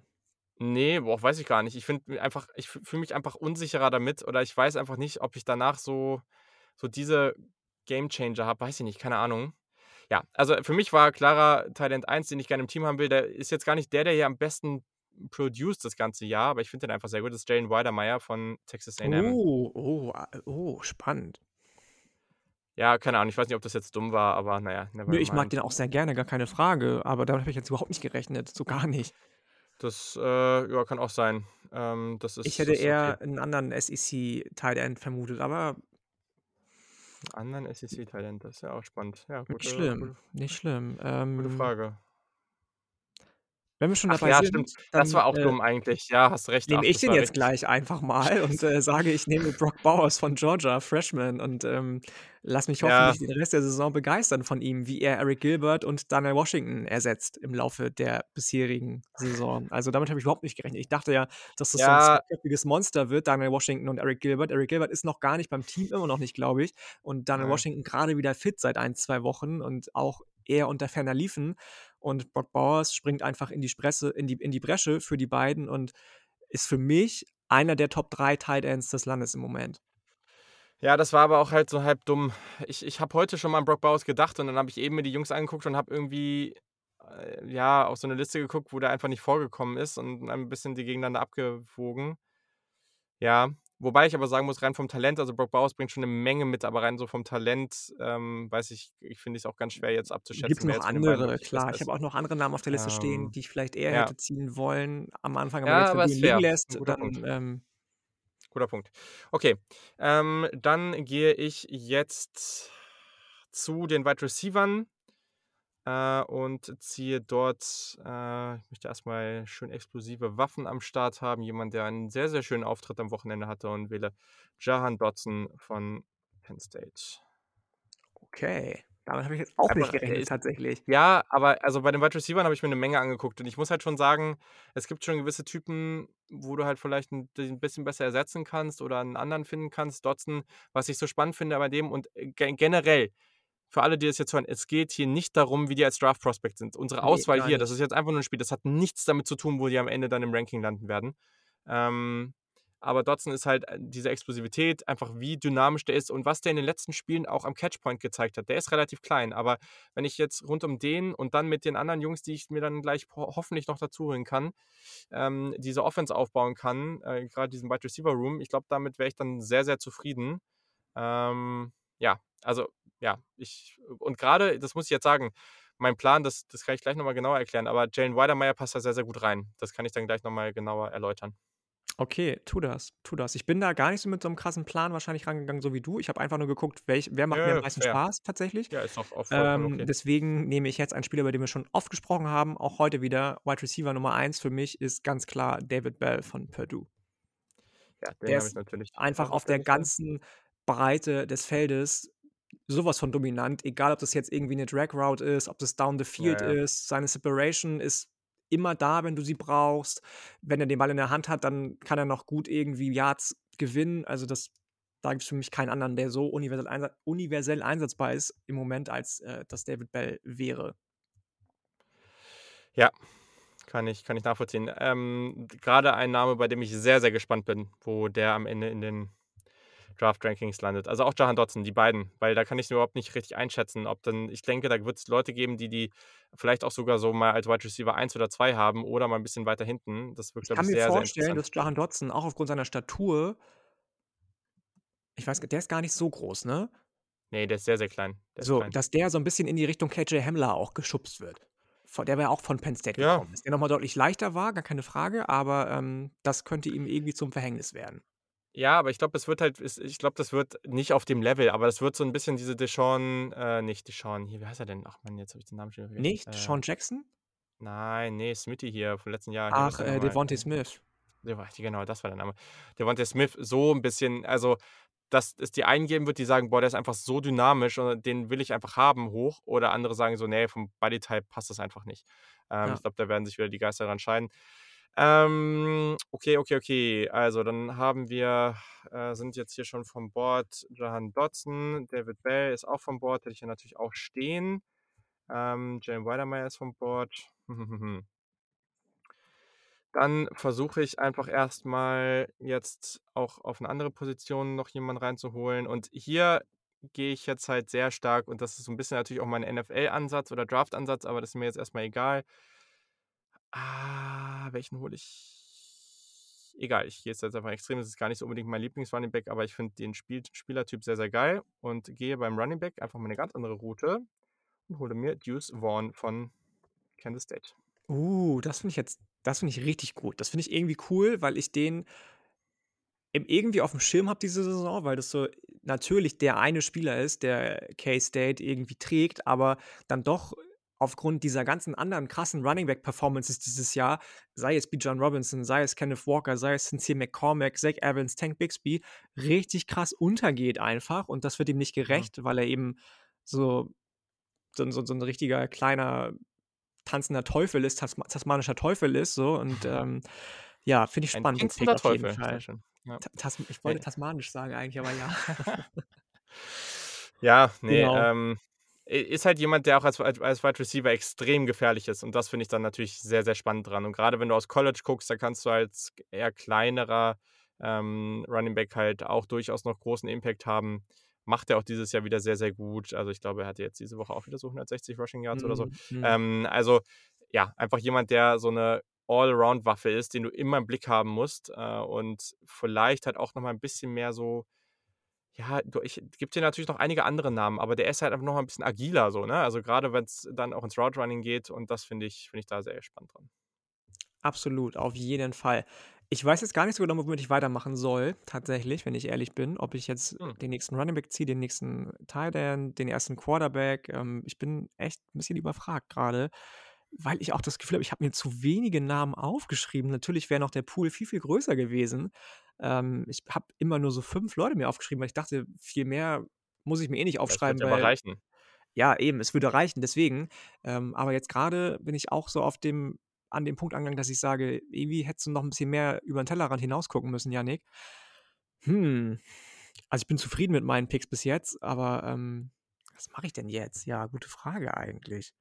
Ne, boah, weiß ich gar nicht. Ich finde einfach ich fühle mich einfach unsicherer damit oder ich weiß einfach nicht, ob ich danach so so diese Gamechanger habe, weiß ich nicht, keine Ahnung. Ja, also für mich war klarer Talent 1, den ich gerne im Team haben will. Der ist jetzt gar nicht der, der hier am besten produced das ganze Jahr, aber ich finde den einfach sehr gut. Das ist Jalen Weidermeyer von Texas A&M. Oh, oh, oh, spannend. Ja, keine Ahnung, ich weiß nicht, ob das jetzt dumm war, aber naja. Nö, ich mag den auch sehr gerne, gar keine Frage, aber damit habe ich jetzt überhaupt nicht gerechnet, so gar nicht. Das, äh, ja, kann auch sein. Ähm, das ist Ich hätte eher okay. einen anderen SEC-Tight End vermutet, aber Anderen SEC-Talent, das ist ja auch spannend. Ja, nicht gute, schlimm, gute, nicht schlimm. gute Ähm, Frage. Wenn wir schon Ach dabei ja, sind, stimmt. Das dann war auch äh, dumm eigentlich. Ja, hast recht. nehme ich das den jetzt gleich einfach mal und äh, sage, ich nehme Brock Bowers von Georgia, Freshman, und ähm, lass mich Ja, hoffentlich den Rest der Saison begeistern von ihm, wie er Eric Gilbert und Daniel Washington ersetzt im Laufe der bisherigen Saison. Also damit habe ich überhaupt nicht gerechnet. Ich dachte ja, dass das so ein ja, zweiköpfiges Monster wird, Daniel Washington und Eric Gilbert. Eric Gilbert ist noch gar nicht beim Team, immer noch nicht, glaube ich. Und Daniel ja. Washington gerade wieder fit seit ein, zwei Wochen und auch eher unter ferner Liefen. Und Brock Bowers springt einfach in die, Spresse, in, die, in die Bresche für die beiden und ist für mich einer der Top 3 Tight Ends des Landes im Moment. Ja, das war aber auch halt so halb dumm. Ich, ich habe heute schon mal an Brock Bowers gedacht und dann habe ich eben mir die Jungs angeguckt und habe irgendwie äh, ja auf so eine Liste geguckt, wo der einfach nicht vorgekommen ist und ein bisschen die gegeneinander abgewogen. Ja, wobei ich aber sagen muss, rein vom Talent, also Brock Bowers bringt schon eine Menge mit, aber rein so vom Talent, ähm, weiß ich, ich finde es auch ganz schwer jetzt Gibt abzuschätzen, wer noch andere, klar. Ich habe auch noch andere Namen auf der Liste stehen, Ähm, die ich vielleicht eher ja, hätte ziehen wollen am Anfang, aber ja, jetzt, wenn aber du ihn liegen lässt, Ein guter Punkt. dann ähm, Guter Punkt. Okay, ähm, dann gehe ich jetzt zu den Wide Receivern äh, und ziehe dort, äh, ich möchte erstmal schön explosive Waffen am Start haben. Jemand, der einen sehr, sehr schönen Auftritt am Wochenende hatte und wähle Jahan Dotson von Penn State. okay. Damit habe ich jetzt auch nicht Einfach, er gerechnet, ist, tatsächlich. ja, aber also bei den Wide Receivern habe ich mir eine Menge angeguckt und ich muss halt schon sagen, es gibt schon gewisse Typen, wo du halt vielleicht ein, ein bisschen besser ersetzen kannst oder einen anderen finden kannst. Dotson, was ich so spannend finde bei dem und äh, ge generell, für alle, die das jetzt hören, es geht hier nicht darum, wie die als Draft Prospect sind. Unsere Nee, Auswahl hier, das nicht. ist jetzt einfach nur ein Spiel, das hat nichts damit zu tun, wo die am Ende dann im Ranking landen werden. Ähm, aber Dotson ist halt äh, diese Explosivität, einfach wie dynamisch der ist und was der in den letzten Spielen auch am Catchpoint gezeigt hat. Der ist relativ klein, aber wenn ich jetzt rund um den und dann mit den anderen Jungs, die ich mir dann gleich ho hoffentlich noch dazu holen kann, ähm, diese Offense aufbauen kann, äh, gerade diesen Wide Receiver Room, ich glaube, damit wäre ich dann sehr, sehr zufrieden. Ähm, ja, also ja, ich und gerade, das muss ich jetzt sagen, mein Plan, das, das kann ich gleich nochmal genauer erklären, aber Jalen Weidermeyer passt da sehr, sehr gut rein. Das kann ich dann gleich nochmal genauer erläutern. Okay, tu das, tu das. Ich bin da gar nicht so mit so einem krassen Plan wahrscheinlich rangegangen, so wie du. Ich habe einfach nur geguckt, welch, wer macht mir am Ja, meisten fair. Spaß tatsächlich. Ja, ist auch, auch Ähm, okay. deswegen nehme ich jetzt einen Spieler, über den wir schon oft gesprochen haben, auch heute wieder. Wide Receiver Nummer 1 für mich ist ganz klar David Bell von Purdue. Ja, den Der ist natürlich einfach auf der ganzen Breite des Feldes sowas von dominant, egal ob das jetzt irgendwie eine Drag Route ist, ob das Down the Field Ja, ja. ist. Seine Separation ist immer da, wenn du sie brauchst. Wenn er den Ball in der Hand hat, dann kann er noch gut irgendwie Yards gewinnen. Also das, da gibt es für mich keinen anderen, der so universell, einsa universell einsetzbar ist im Moment, als äh, das David Bell wäre. Ja, kann ich, kann ich nachvollziehen. Ähm, Gerade ein Name, bei dem ich sehr, sehr gespannt bin, wo der am Ende in den Draft-Rankings landet. Also auch Jahan Dotson, die beiden, weil da kann ich überhaupt nicht richtig einschätzen, ob dann, ich denke, da wird es Leute geben, die die vielleicht auch sogar so mal als Wide Receiver 1 oder 2 haben oder mal ein bisschen weiter hinten. Das wird, Ich glaube kann ich, mir sehr, sehr vorstellen, interessant. dass Jahan Dotson auch aufgrund seiner Statur, ich weiß, gar- der ist gar nicht so groß, ne? Nee, der ist sehr, sehr klein. Der So, klein. dass der so ein bisschen in die Richtung KJ Hamler auch geschubst wird. Der ja auch von Penn State Ja, gekommen ist. Der nochmal deutlich leichter war, gar keine Frage, aber ähm, das könnte ihm irgendwie zum Verhängnis werden. Ja, aber ich glaube, es wird halt, ich glaube, das wird nicht auf dem Level, aber das wird so ein bisschen diese Deshaun, äh, nicht Deshaun, hier, wie heißt er denn? Ach man, jetzt habe ich den Namen schon wieder vergessen. Nicht? Äh, Sean Jackson? nein, nee, Smitty hier vom letzten Jahr. Ach, äh? Devontae Smith. Genau, das war der Name. Devontae Smith, so ein bisschen, also, dass es die einen geben wird, die sagen, boah, der ist einfach so dynamisch und den will ich einfach haben, hoch. Oder andere sagen so, nee, vom Bodytype passt das einfach nicht. Ähm, Ja. ich glaube, da werden sich wieder die Geister dran scheiden. Ähm, okay, okay, okay. Also, dann haben wir, äh, sind jetzt hier schon vom Board Jahan Dotson, David Bell ist auch vom Board, hätte ich ja natürlich auch stehen. Ähm, Jalen Weidermeyer ist vom Board. Dann versuche ich einfach erstmal jetzt auch auf eine andere Position noch jemanden reinzuholen. Und hier gehe ich jetzt halt sehr stark und das ist so 'n bisschen natürlich auch mein NFL-Ansatz oder Draft-Ansatz, aber das ist mir jetzt erst mal egal. Ah, welchen hole ich? Egal, ich gehe jetzt einfach extrem. Das ist gar nicht so unbedingt mein Lieblings-Running Back, aber ich finde den Spiel Spielertyp sehr, sehr geil und gehe beim Running Back einfach mal 'ne ganz andere Route und hole mir Deuce Vaughn von Kansas State. Uh, das finde ich jetzt das finde ich richtig gut. Das finde ich irgendwie cool, weil ich den irgendwie aufm Schirm habe diese Saison, weil das so natürlich der eine Spieler ist, der K-State irgendwie trägt, aber dann doch aufgrund dieser ganzen anderen krassen Running-Back-Performances dieses Jahr, sei es Bijan Robinson, sei es Kenneth Walker, sei es Sincere McCormack, Zach Evans, Tank Bixby, richtig krass untergeht einfach und das wird ihm nicht gerecht, weil er eben so so so so 'n richtiger kleiner tanzender Teufel ist, tasma tasmanischer Teufel ist so und, ähm, ja, finde ich Ein spannend, auf jeden Teufel, Fall. ja. Tas ich wollte tasmanisch sagen eigentlich, aber ja. Ja, ne, Genau. ähm, ist halt jemand, der auch als als als Wide Receiver extrem gefährlich ist und das finde ich dann natürlich sehr, sehr spannend dran und grade wenn du aus College guckst, da kannst du als eher kleinerer, ähm, Running Back halt auch durchaus noch großen Impact haben. Macht er auch dieses Jahr wieder sehr, sehr gut. Also, ich glaube, er hatte jetzt diese Woche auch wieder so 160 Rushing Yards oder so. Mhm, mhm. Ähm, also, ja, einfach jemand, der so 'ne All-Around-Waffe ist, den du immer im Blick haben musst, äh, und vielleicht halt auch noch mal 'n bisschen mehr so ja, du ich gebe dir natürlich noch einige andere Namen, aber der ist halt einfach noch mal 'n bisschen agiler so, ne? Also, grade wenn's dann auch ins Route Running geht und das finde ich finde ich da sehr spannend dran. Absolut, auf jeden Fall. Ich weiß jetzt gar nicht so genau, womit ich weitermachen soll, tatsächlich, wenn ich ehrlich bin. Ob ich jetzt Hm. den nächsten Running Back ziehe, den nächsten Tight End, den 1. Quarterback. Ähm, ich bin echt 'n bisschen überfragt grade, weil ich auch das Gefühl habe, ich habe mir zu wenige Namen aufgeschrieben. Natürlich wäre noch der Pool viel, viel größer gewesen. Ähm, ich habe immer nur so 5 Leute mir aufgeschrieben, weil ich dachte, viel mehr muss ich mir eh nicht Das wird aufschreiben, dir aber weil reichen. ja, eben, es würde reichen, deswegen. Ähm, aber jetzt grade bin ich auch so auf dem an dem Punkt angelangt, dass ich sage: „Irgendwie hättest du noch 'n bisschen mehr über 'n Tellerrand hinaus gucken müssen, Yannick.“ Hm, also, ich bin zufrieden mit meinen Picks bis jetzt, aber, ähm, was mache ich denn jetzt? Ja, gute Frage eigentlich.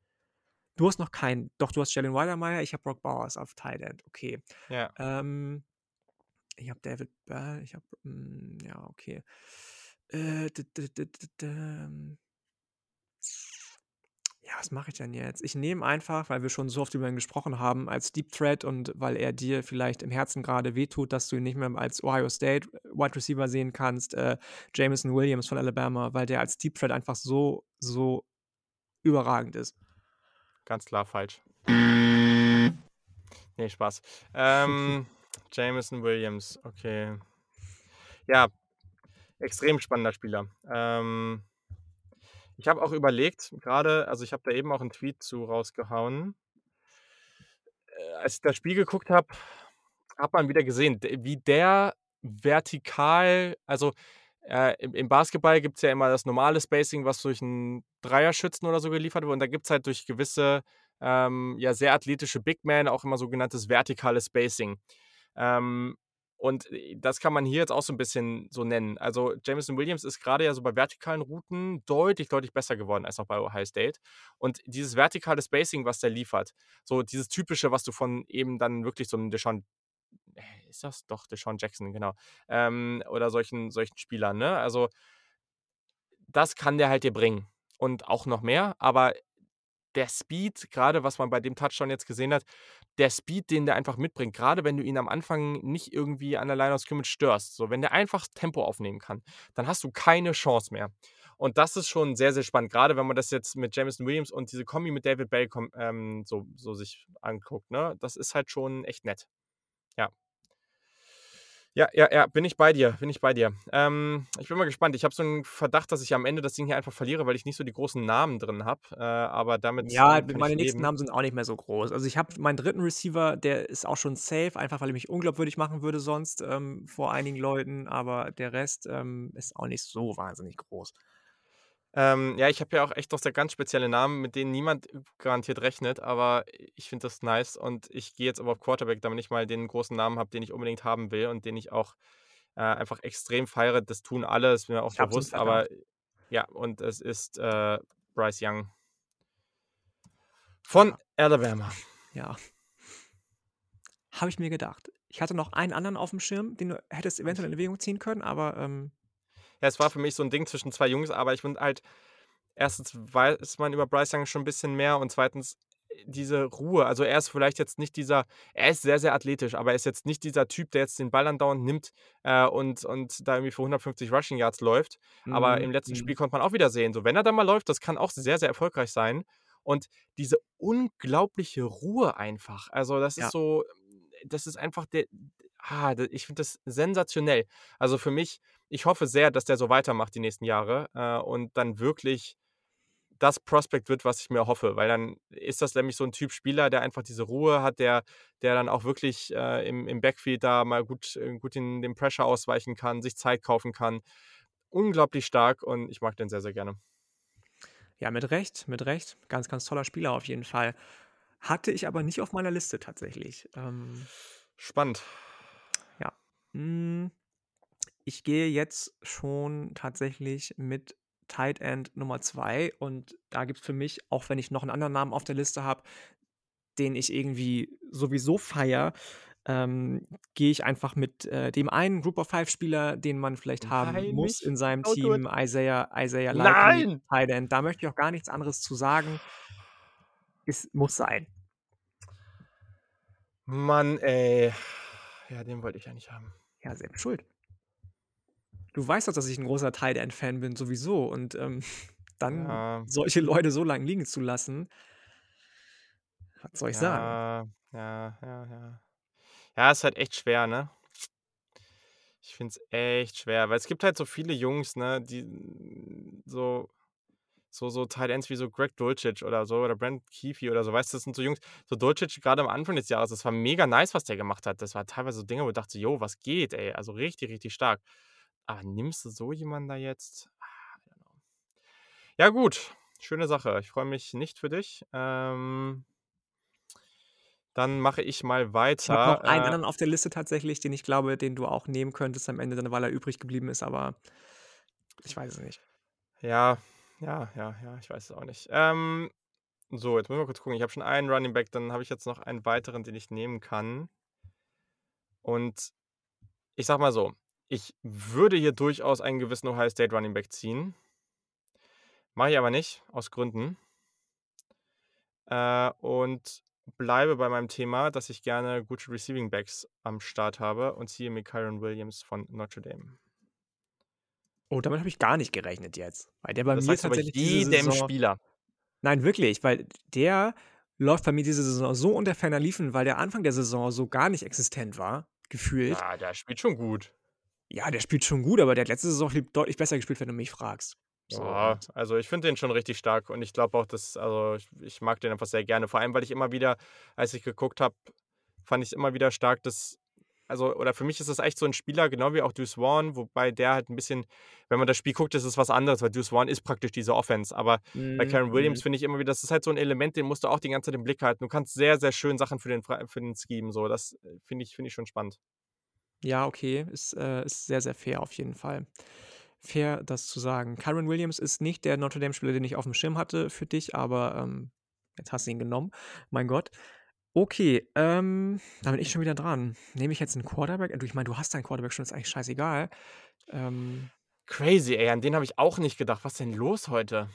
Du hast noch keinen doch, du hast Jalen Wydermyer, ich habe Brock Bowers auf Tight End, okay. Ja. Ähm, ich habe David Bell, ich habe hm, ja, okay. Äh, ähm Ja, was mache ich denn jetzt? Ich nehme einfach, weil wir schon so oft über ihn gesprochen haben, als Deep Threat und weil er dir vielleicht im Herzen grade wehtut, dass du ihn nicht mehr als Ohio State Wide Receiver sehen kannst, äh, Jameson Williams von Alabama, weil der als Deep Threat einfach so, so überragend ist. Ganz klar falsch. Ne, Spaß. Ähm, Jameson Williams, okay. Ja, extrem spannender Spieler. Ähm ich habe auch überlegt grade also, ich habe da eben auch 'n Tweet zu rausgehauen. Äh, als ich das Spiel geguckt habe, hat man wieder gesehen, wie der vertikal also, äh, im im Basketball gibt's ja immer das normale Spacing, was durch 'n Dreierschützen oder so geliefert wird und da gibt's halt durch gewisse, ähm, ja, sehr athletische Big Men auch immer sogenanntes vertikales Spacing. Ähm, und, äh, das kann man hier jetzt auch so 'n bisschen so nennen. Also, Jameson Williams ist grade ja so bei vertikalen Routen deutlich, deutlich besser geworden als noch bei Ohio State. Und dieses vertikale Spacing, was der liefert, so dieses Typische, was du von eben dann wirklich so 'nem DeSean äh, ist das? Doch, DeSean Jackson, genau. Ähm, oder solchen solchen Spielern, ne? Also das kann der halt dir bringen und auch noch mehr, aber der Speed, grade was man bei dem Touchdown jetzt gesehen hat, der Speed, den der einfach mitbringt, grade wenn du ihn am Anfang nicht irgendwie an der Line of Scrimmage störst, so, wenn der einfach Tempo aufnehmen kann, dann hast du keine Chance mehr. Und das ist schon sehr, sehr spannend, grade wenn man das jetzt mit Jameson Williams und diese Kombi mit David Bell ähm, so so sich anguckt, ne? Das ist halt schon echt nett. Ja. Ja, ja, ja, bin ich bei dir, bin ich bei dir. Ähm, ich bin mal gespannt. Ich habe so 'n Verdacht, dass ich am Ende das Ding hier einfach verliere, weil ich nicht so die großen Namen drin habe, äh, aber damit, Ja, ähm, ich meine nächsten. Namen sind auch nicht mehr so groß. Also, ich habe meinen 3. Receiver, der ist auch schon safe, einfach weil er mich unglaubwürdig machen würde sonst, ähm, vor einigen Leuten, aber der Rest, ähm, ist auch nicht so wahnsinnig groß. Ähm, ja, ich habe ja auch echt noch sehr ganz spezielle Namen, mit denen niemand garantiert rechnet, aber ich finde das nice und ich gehe jetzt aber auf Quarterback, damit ich mal den großen Namen habe, den ich unbedingt haben will und den ich auch, äh, einfach extrem feiere. Das tun alle, ist mir auch Ich bewusst, aber ja, und es ist, äh, Bryce Young. Von Ja. Alabama. Ja. Habe ich mir gedacht. Ich hatte noch einen anderen aufm Schirm, den du hättest eventuell in Erwägung ziehen können, aber, ähm Ja, es war für mich so ein Ding zwischen zwei Jungs, aber ich finde halt, erstens weiß man über Bryce Young schon ein bisschen mehr und zweitens äh, diese Ruhe. Also, er ist vielleicht jetzt nicht dieser er ist sehr, sehr athletisch, aber er ist jetzt nicht dieser Typ, der jetzt den Ball andauernd nimmt, äh, und und da irgendwie für 150 Rushing Yards läuft. Aber Mhm, im letzten Spiel mhm. konnte man auch wieder sehen, so wenn er dann mal läuft, das kann auch sehr, sehr erfolgreich sein. Und diese unglaubliche Ruhe einfach. Also, das ist Ja. so das ist einfach der ah, ich finde das sensationell. Also, für mich ich hoffe sehr, dass der so weitermacht die nächsten Jahre, äh, und dann wirklich das Prospect wird, was ich mir hoffe, weil dann ist das nämlich so 'n Typ Spieler, der einfach diese Ruhe hat, der der dann auch wirklich, äh, im im Backfield da mal gut äh, gut den dem Pressure ausweichen kann, sich Zeit kaufen kann. Unglaublich stark und ich mag den sehr, sehr gerne. Ja, mit Recht, mit Recht. Ganz, ganz toller Spieler auf jeden Fall. Hatte ich aber nicht auf meiner Liste tatsächlich. Ähm, Spannend. ja. Hm, ich gehe jetzt schon tatsächlich mit Tight End Nummer 2 und da gibt's für mich, auch wenn ich noch 'n anderen Namen auf der Liste habe, den ich irgendwie sowieso feiere, ähm, gehe ich einfach mit, äh, dem einen Group of Five Spieler, den man vielleicht haben Nein, muss in seinem it. Team, Isaiah Isaiah Likely, Nein! Tight End. Da möchte ich auch gar nichts anderes zu sagen. Es muss sein. Mann, ey. Ja, den wollte ich ja nicht haben. Ja, selbst schuld. Du weißt doch, dass ich 'n großer Tight End Fan bin sowieso und, ähm, dann Ja. solche Leute so lang liegen zu lassen was soll ich sagen? Ja, ja, ja, ja. Ja, ist halt echt schwer, ne? Ich finde es echt schwer, weil es gibt halt so viele Jungs, ne, die n so so so Tight Ends wie so Greg Dulcich oder so oder Brandon Kuithe oder so, weißt du? Das sind so Jungs so Dulcich grade am Anfang des Jahres, das war mega nice, was der gemacht hat. Das war teilweise so Dinge, wo ich dachte: „Jo, was geht, ey?“ Also, richtig, richtig stark. Aber nimmst du so jemanden da jetzt? Ah, I don't know. Ja gut, schöne Sache. Ich freue mich nicht für dich. Ähm dann mache ich mal Ich habe noch einen weiter. Äh anderen auf der Liste tatsächlich, den ich glaube, den du auch nehmen könntest am Ende dann, weil er übrig geblieben ist, aber ich weiß es nicht. Ja, ja, ja, ja, ich weiß es auch nicht. Ähm, so, jetzt müssen wir kurz gucken. Ich habe schon einen Running Back, dann habe ich jetzt noch einen weiteren, den ich nehmen kann. Und ich sage mal so, ich würde hier durchaus einen gewissen Ohio State Running Back ziehen. Mache ich aber nicht, aus Gründen. Äh, und bleibe bei meinem Thema, dass ich gerne gute Receiving Backs am Start habe und ziehe mir Kyren Williams von Notre Dame. Oh, damit habe ich gar nicht gerechnet jetzt, weil der bei Das mir tatsächlich jedem Saison Spieler. Nein, wirklich, weil der läuft bei mir diese Saison so unter ferner Liefen, weil der Anfang der Saison so gar nicht existent war, gefühlt. Ja, der spielt schon gut. Ja, der spielt schon gut, aber der hat letzte Saison deutlich besser gespielt, wenn du mich fragst. So Ja, also ich finde den schon richtig stark und ich glaube auch, dass also ich ich mag den einfach sehr gerne. Vor allem, weil ich immer wieder, als ich geguckt habe, fand ich's immer wieder stark, dass also oder für mich ist das echt so 'n Spieler, genau wie auch Vaughn, wobei der halt 'n bisschen wenn man das Spiel guckt, ist es was anderes, weil Vaughn ist praktisch diese Offense. Aber bei Mhm, Kyren Williams mhm. finde ich immer wieder, das ist halt so 'n Element, den musst du auch die ganze Zeit im Blick halten. Du kannst sehr, sehr schön Sachen für den für den schemen so. Das, äh, finde ich finde ich schon spannend. Ja, okay, ist, äh ist sehr, sehr fair auf jeden Fall. Fair, das zu sagen. Kyren Williams ist nicht der Notre Dame Spieler, den ich aufm Schirm hatte für dich, aber, ähm, jetzt hast du ihn genommen. Mein Gott. Okay, ähm, da bin ich schon wieder dran. Nehme ich jetzt 'n Quarterback? Du, ich meine, du hast deinen Quarterback schon, ist eigentlich scheißegal. Ähm Crazy, ey, an den habe ich auch nicht gedacht. Was denn los heute?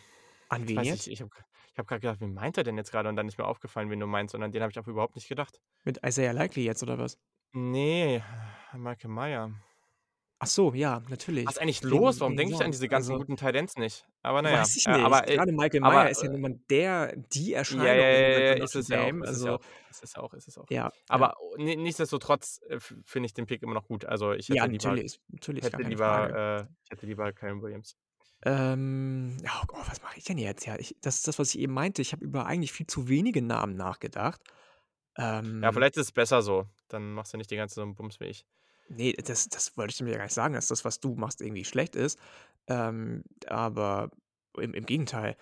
An Ich wen jetzt? ich habe ich habe grad gedacht: „Wen meint er denn jetzt grade?“ Und dann ist mir aufgefallen, wen du meinst, und an den habe ich auch überhaupt nicht gedacht. Mit Isaiah Likely jetzt oder was? Ne, Michael Mayer. Ach so, ja, Was natürlich. ist eigentlich los? Wegen Warum wegen denke ich an diese ganzen Also guten Tight Ends nicht? Aber na ja, weiß ich äh, nicht. aber, äh Grade Michael Mayer aber, ist ja äh nun mal der die Ja, ja, Erscheinung im ja, ja, bei ist Notre es ja auch, Dame, ist es ja also auch, ist es auch, ist es auch. Ja, ja. Aber ni nichtsdestotrotz, äh, f finde ich den Pick immer noch gut. Also, ich Ja, hätte lieber natürlich, natürlich, gar hätte keine Frage. lieber äh, ich hätte lieber Kyren Williams. Ähm, ja, oh, was mache ich denn jetzt? Ja, ich das ist das, was ich eben meinte. Ich habe über eigentlich viel zu wenige Namen nachgedacht. Ja, Ähm vielleicht ist es besser so. Dann machst du nicht die ganze Zeit so 'n Bums wie ich. Ne, das das wollte ich damit ja gar nicht sagen, dass das, was du machst, irgendwie schlecht ist. Ähm, aber im im Gegenteil.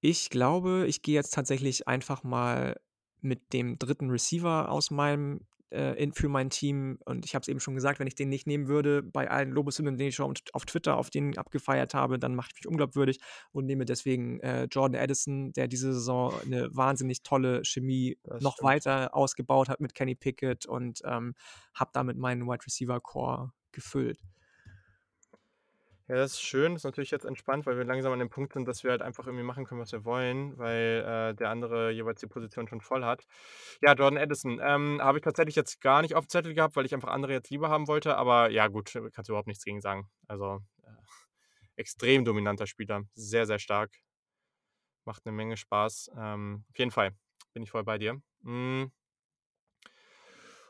Ich glaube, ich gehe jetzt tatsächlich einfach mal mit dem 3. Receiver aus meinem äh, in für mein Team und ich habe es eben schon gesagt, wenn ich den nicht nehmen würde, bei allen Lobeshymnen, die ich schon auf Twitter auf den abgefeiert habe, dann mache ich mich unglaubwürdig und nehme deswegen, äh, Jordan Addison, der diese Saison 'ne wahnsinnig tolle Chemie Das noch stimmt. weiter ausgebaut hat mit Kenny Pickett und, ähm, habe damit meinen Wide Receiver Core gefüllt. Ja, das ist schön. Ist natürlich jetzt entspannt, weil wir langsam an dem Punkt sind, dass wir halt einfach irgendwie machen können, was wir wollen, weil, äh, der andere jeweils die Position schon voll hat. Ja, Jordan Addison, ähm, habe ich tatsächlich jetzt gar nicht auf'm Zettel gehabt, weil ich einfach andere jetzt lieber haben wollte, aber ja gut, äh, kannst du überhaupt nichts gegen sagen. Also, äh, extrem dominanter Spieler, sehr, sehr stark. Macht 'ne Menge Spaß. Ähm, auf jeden Fall bin ich voll bei dir. Hm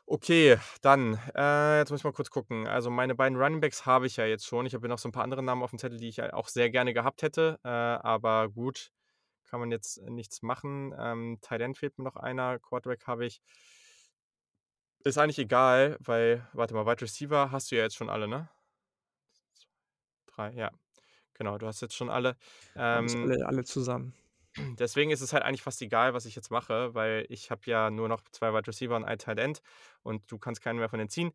Okay, dann, äh, jetzt muss ich mal kurz gucken. Also, meine beiden Running Backs habe ich ja jetzt schon. Ich habe hier noch so 'n paar andere Namen auf'm Zettel, die ich ja auch sehr gerne gehabt hätte, äh, aber gut, kann man jetzt nichts machen. Ähm, Tight End fehlt mir noch einer, Quarterback habe ich. Ist eigentlich egal, weil warte mal, Wide Receiver hast du ja jetzt schon alle, ne? 3, ja. Genau, du hast jetzt schon alle. Ähm alle alle zusammen. Deswegen ist es halt eigentlich fast egal, was ich jetzt mache, weil ich habe ja nur noch 2 Wide Receiver und ein Tight End und du kannst keinen mehr von denen ziehen.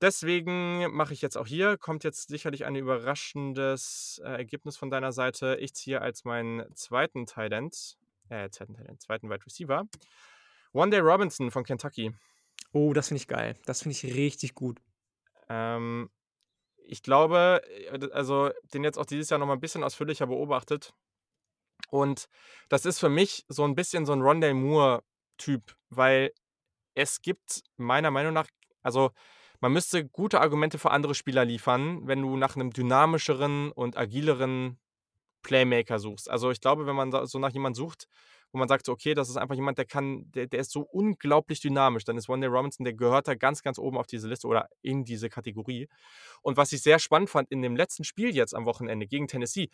Deswegen mache ich jetzt auch hier kommt jetzt sicherlich ein überraschendes, äh, Ergebnis von deiner Seite. Ich ziehe als meinen 2. Tight End äh, 2. Tight End, 2. Wide Receiver Wan'Dale Robinson von Kentucky. Oh, das finde ich geil. Das finde ich richtig gut. Ähm, ich glaube, äh, also, den jetzt auch dieses Jahr noch mal 'n bisschen ausführlicher beobachtet. Und das ist für mich so 'n bisschen so 'n Rondale Moore-Typ, weil es gibt meiner Meinung nach also, man müsste gute Argumente für andere Spieler liefern, wenn du nach 'nem dynamischeren und agileren Playmaker suchst. Also, ich glaube, wenn man so nach jemand sucht, wo man sagt „Okay, das ist einfach jemand, der kann der der ist so unglaublich dynamisch“, dann ist Wan'Dale Robinson der gehört da ganz, ganz oben auf diese Liste oder in diese Kategorie. Und was ich sehr spannend fand in dem letzten Spiel jetzt am Wochenende gegen Tennessee,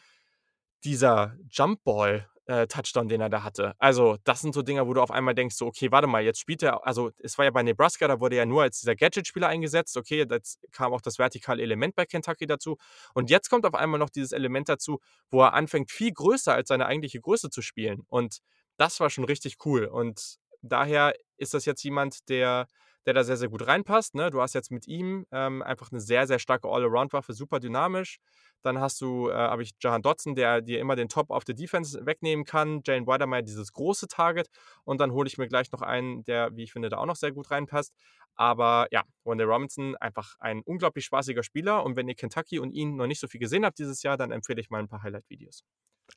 dieser Jump Ball, äh, Touchdown, den er da hatte. Also, das sind so Dinger, wo du auf einmal denkst so: „Okay, warte mal, jetzt spielt er“ also, es war ja bei Nebraska, da wurde er nur als dieser Gadget-Spieler eingesetzt. Okay, jetzt kam auch das vertikale Element bei Kentucky dazu. Und jetzt kommt auf einmal noch dieses Element dazu, wo er anfängt, viel größer als seine eigentliche Größe zu spielen. Und das war schon richtig cool. Und daher ist das jetzt jemand, der der da sehr, sehr gut reinpasst, ne? Du hast jetzt mit ihm, ähm, einfach 'ne sehr, sehr starke All-Around-Waffe, super dynamisch. Dann hast du, äh habe ich Jahan Dotson, der dir immer den Top of the Defense wegnehmen kann. Jalen Wydermyer dieses große Target. Und dann hole ich mir gleich noch einen, der, wie ich finde, da auch noch sehr gut reinpasst. Aber ja, Wan'Dale Robinson, einfach ein unglaublich spaßiger Spieler. Und wenn ihr Kentucky und ihn noch nicht so viel gesehen habt dieses Jahr, dann empfehle ich mal 'n paar Highlight-Videos.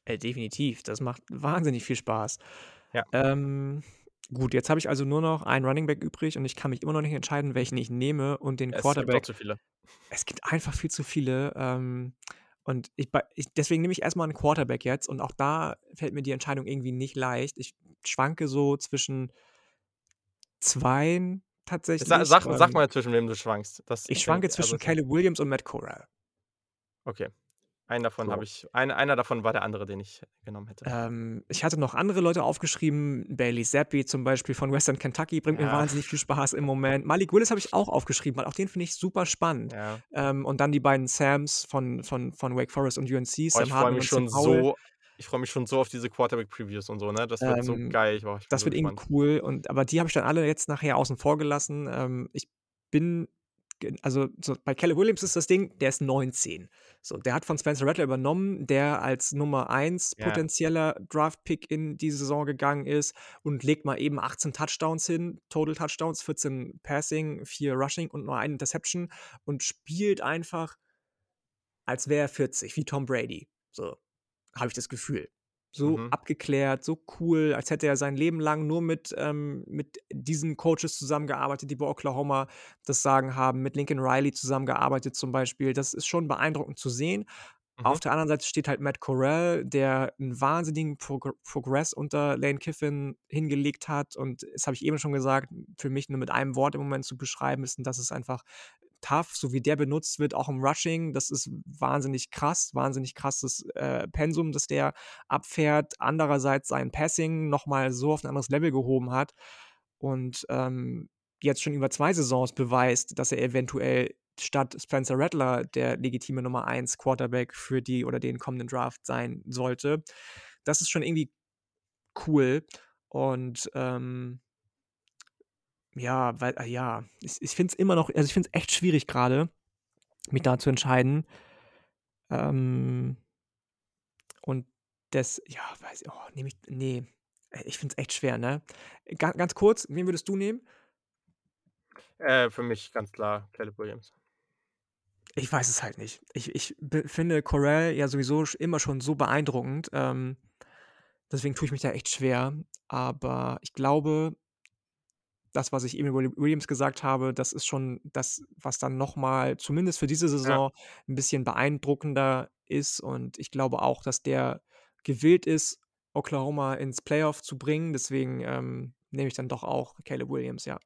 Äh, definitiv. Das macht wahnsinnig viel Spaß. Ja. Ähm, gut, jetzt habe ich also nur noch einen Running Back übrig und ich kann mich immer noch nicht entscheiden, welchen ich nehme und den Es gibt auch Quarterback zu viele. es gibt einfach viel zu viele, ähm, und ich ich deswegen nehme ich erst mal 'n Quarterback jetzt und auch da fällt mir die Entscheidung irgendwie nicht leicht. Ich schwanke so zwischen zweien Sa tatsächlich, sag sag ähm mal, zwischen wem du schwankst. Das Ich schwanke also zwischen Caleb Williams und Matt Corral. Okay. Einen davon So. habe ich ein einer davon war der andere, den ich genommen hätte. Ähm, ich hatte noch andere Leute aufgeschrieben. Bailey Zappe zum Beispiel von Western Kentucky bringt mir Ja. wahnsinnig viel Spaß im Moment. Malik Willis habe ich auch aufgeschrieben, weil auch den finde ich super spannend. Ja. Ähm, und dann die beiden Sams von von von Wake Forest und UNC, Oh, Sam ich freue mich schon so ich freue mich schon so auf diese Quarterback-Previews und so, ne? Das wird so Ähm, geil. Ich boah, das so wird irgendwie cool und aber die habe ich dann alle jetzt nachher außen vor gelassen. Ähm, ich bin also, so bei Caleb Williams ist das Ding, der ist 19. So, der hat von Spencer Rattler übernommen, der als Nummer 1 Ja. potenzieller Draft-Pick in die Saison gegangen ist und legt mal eben 18 Touchdowns hin, Total Touchdowns, 14 Passing, 4 Rushing und nur 1 Interception und spielt einfach als wäre er 40, wie Tom Brady. So, habe ich das Gefühl. So Mhm. abgeklärt, so cool, als hätte er sein Leben lang nur mit ähm, mit diesen Coaches zusammengearbeitet, die bei Oklahoma das Sagen haben, mit Lincoln Riley zusammengearbeitet zum Beispiel. Das ist schon beeindruckend zu sehen. Mhm. Auf der anderen Seite steht halt Matt Corral, der 'n wahnsinnigen Progr Progress unter Lane Kiffin hingelegt hat und das habe ich eben schon gesagt, für mich nur mit einem Wort im Moment zu beschreiben ist und das ist einfach tough, so wie der benutzt wird, auch im Rushing. Das ist wahnsinnig krass, wahnsinnig krasses, äh, Pensum, das der abfährt. Andererseits sein Passing noch mal so auf 'n anderes Level gehoben hat und, ähm, jetzt schon über 2 Saisons beweist, dass er eventuell statt Spencer Rattler der legitime Nummer 1 Quarterback für die oder den kommenden Draft sein sollte. Das ist schon irgendwie cool und, ähm ja, weil ah, ja, ich ich finde es immer noch also, ich finde es echt schwierig grade, mich da zu entscheiden. Ähm und das ja, weiß ich oh, nehme ich ne, äh, ich finde es echt schwer, ne? Ga ganz kurz, wen würdest du nehmen? Äh, für mich ganz klar Caleb Williams. Ich weiß es halt nicht. Ich ich finde Corral ja sowieso immer schon so beeindruckend, ähm, deswegen tue ich mich da echt schwer, aber ich glaube das, was ich Willi Williams gesagt habe, das ist schon das, was dann noch mal zumindest für diese Ja. Saison 'n bisschen beeindruckender ist und ich glaube auch, dass der gewillt ist, Oklahoma ins Playoff zu bringen. Deswegen, ähm, nehme ich dann doch auch Caleb Williams, ja.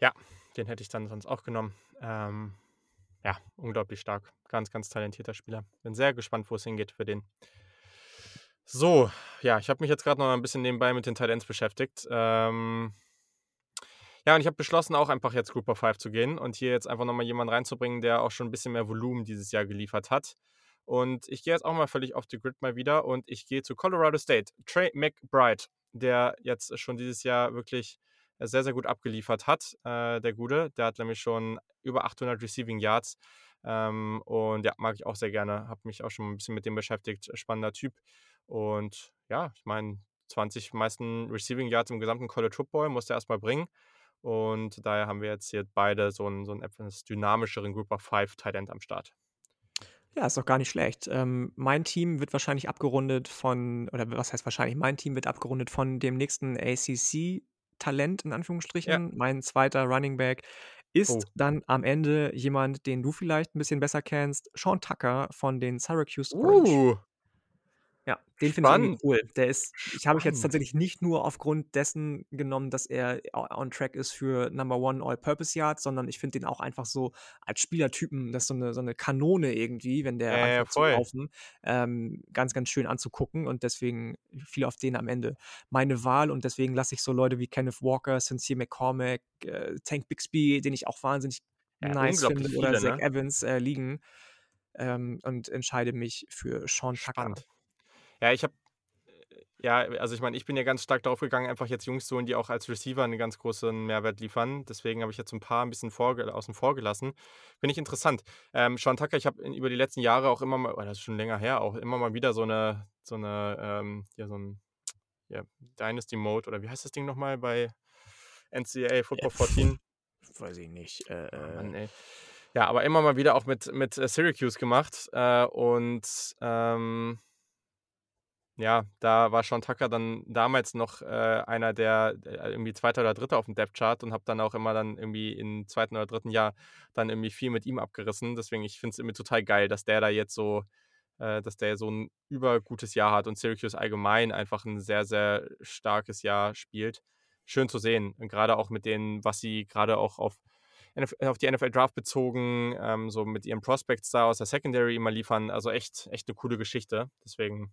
Ja, den hätte ich dann sonst auch genommen. Ähm, ja, unglaublich stark. Ganz, ganz talentierter Spieler. Bin sehr gespannt, wo es hingeht für den. So, ja, ich habe mich jetzt grad noch mal 'n bisschen nebenbei mit den Ends beschäftigt. Ähm ja, und ich habe beschlossen, auch einfach jetzt Group of Five zu gehen und hier jetzt einfach noch mal jemanden reinzubringen, der auch schon 'n bisschen mehr Volumen dieses Jahr geliefert hat. Und ich gehe jetzt auch mal völlig off the grid mal wieder und ich gehe zu Colorado State. Trey McBride, der jetzt schon dieses Jahr wirklich, sehr, sehr gut abgeliefert hat, äh, der Gute. Der hat nämlich schon über 800 Receiving Yards, ähm, und ja, mag ich auch sehr gerne. Habe mich auch schon 'n bisschen mit dem beschäftigt. Spannender Typ. Und ja, ich meine, 20 meisten Receiving Yards im gesamten College Football musst du erst mal bringen. Und daher haben wir jetzt hier beide so 'n so 'n etwas dynamischeren Group of Five Tight End am Start. Ja, ist doch gar nicht schlecht. Ähm, mein Team wird wahrscheinlich abgerundet von oder was heißt wahrscheinlich, mein Team wird abgerundet von dem nächsten ACC-Talent in Ja. Anführungsstrichen. Mein 2. Running Back ist Oh. dann am Ende jemand, den du vielleicht 'n bisschen besser kennst, Sean Tucker von den Syracuse Orange. Uh. Ja, den finde ich irgendwie Spannend. cool. Der ist ich habe ich jetzt Spannend. tatsächlich nicht nur aufgrund dessen genommen, dass er o on track ist für Number One All-Purpose Yards, sondern ich finde den auch einfach so als Spielertypen, das ist so 'ne so 'ne Kanone irgendwie, wenn Ja, der ja, anfängt zu voll. laufen, ähm, ganz, ganz schön anzugucken und deswegen fiel auf den am Ende meine Wahl und deswegen lasse ich so Leute wie Kenneth Walker, Sincere McCormick, äh, Tank Bixby, den ich auch wahnsinnig Ja, nice unglaublich finde, oder viele, Zach ne? Evans, äh, liegen, ähm, und entscheide mich für Sean Tucker. Spannend. Ja, ich habe äh, ja, also ich meine, ich bin ja ganz stark darauf gegangen, einfach jetzt Jungs zu holen, die auch als Receiver 'nen ganz großen Mehrwert liefern. Deswegen habe ich jetzt so 'n paar 'n bisschen außen vor gelassen. Finde ich interessant. Ähm, Sean Tucker, ich habe über die letzten Jahre auch immer mal oh, das ist schon länger her auch, immer mal wieder so 'ne so 'ne, ähm ja, so 'n, ja, Dynasty Mode oder wie heißt das Ding noch mal bei NCAA Ja, Football 14? weiß ich nicht. Äh, Ah, äh Mann, ey. Ja, aber immer mal wieder auch mit mit, äh, Syracuse gemacht, äh, und, ähm ja, da war Sean Tucker dann damals noch, äh, einer der, äh, irgendwie 2. oder 3. aufm Depth Chart und habe dann auch immer dann irgendwie im 2. oder 3. Jahr dann irgendwie viel mit ihm abgerissen. Deswegen, ich finde es irgendwie total geil, dass der da jetzt so äh, dass der so 'n übergutes Jahr hat und Syracuse allgemein einfach 'n sehr, sehr starkes Jahr spielt. Schön zu sehen und grade auch mit denen, was sie grade auch auf auf die NFL Draft bezogen, ähm, so mit ihren Prospects da aus der Secondary immer liefern. Also echt echt 'ne coole Geschichte. Deswegen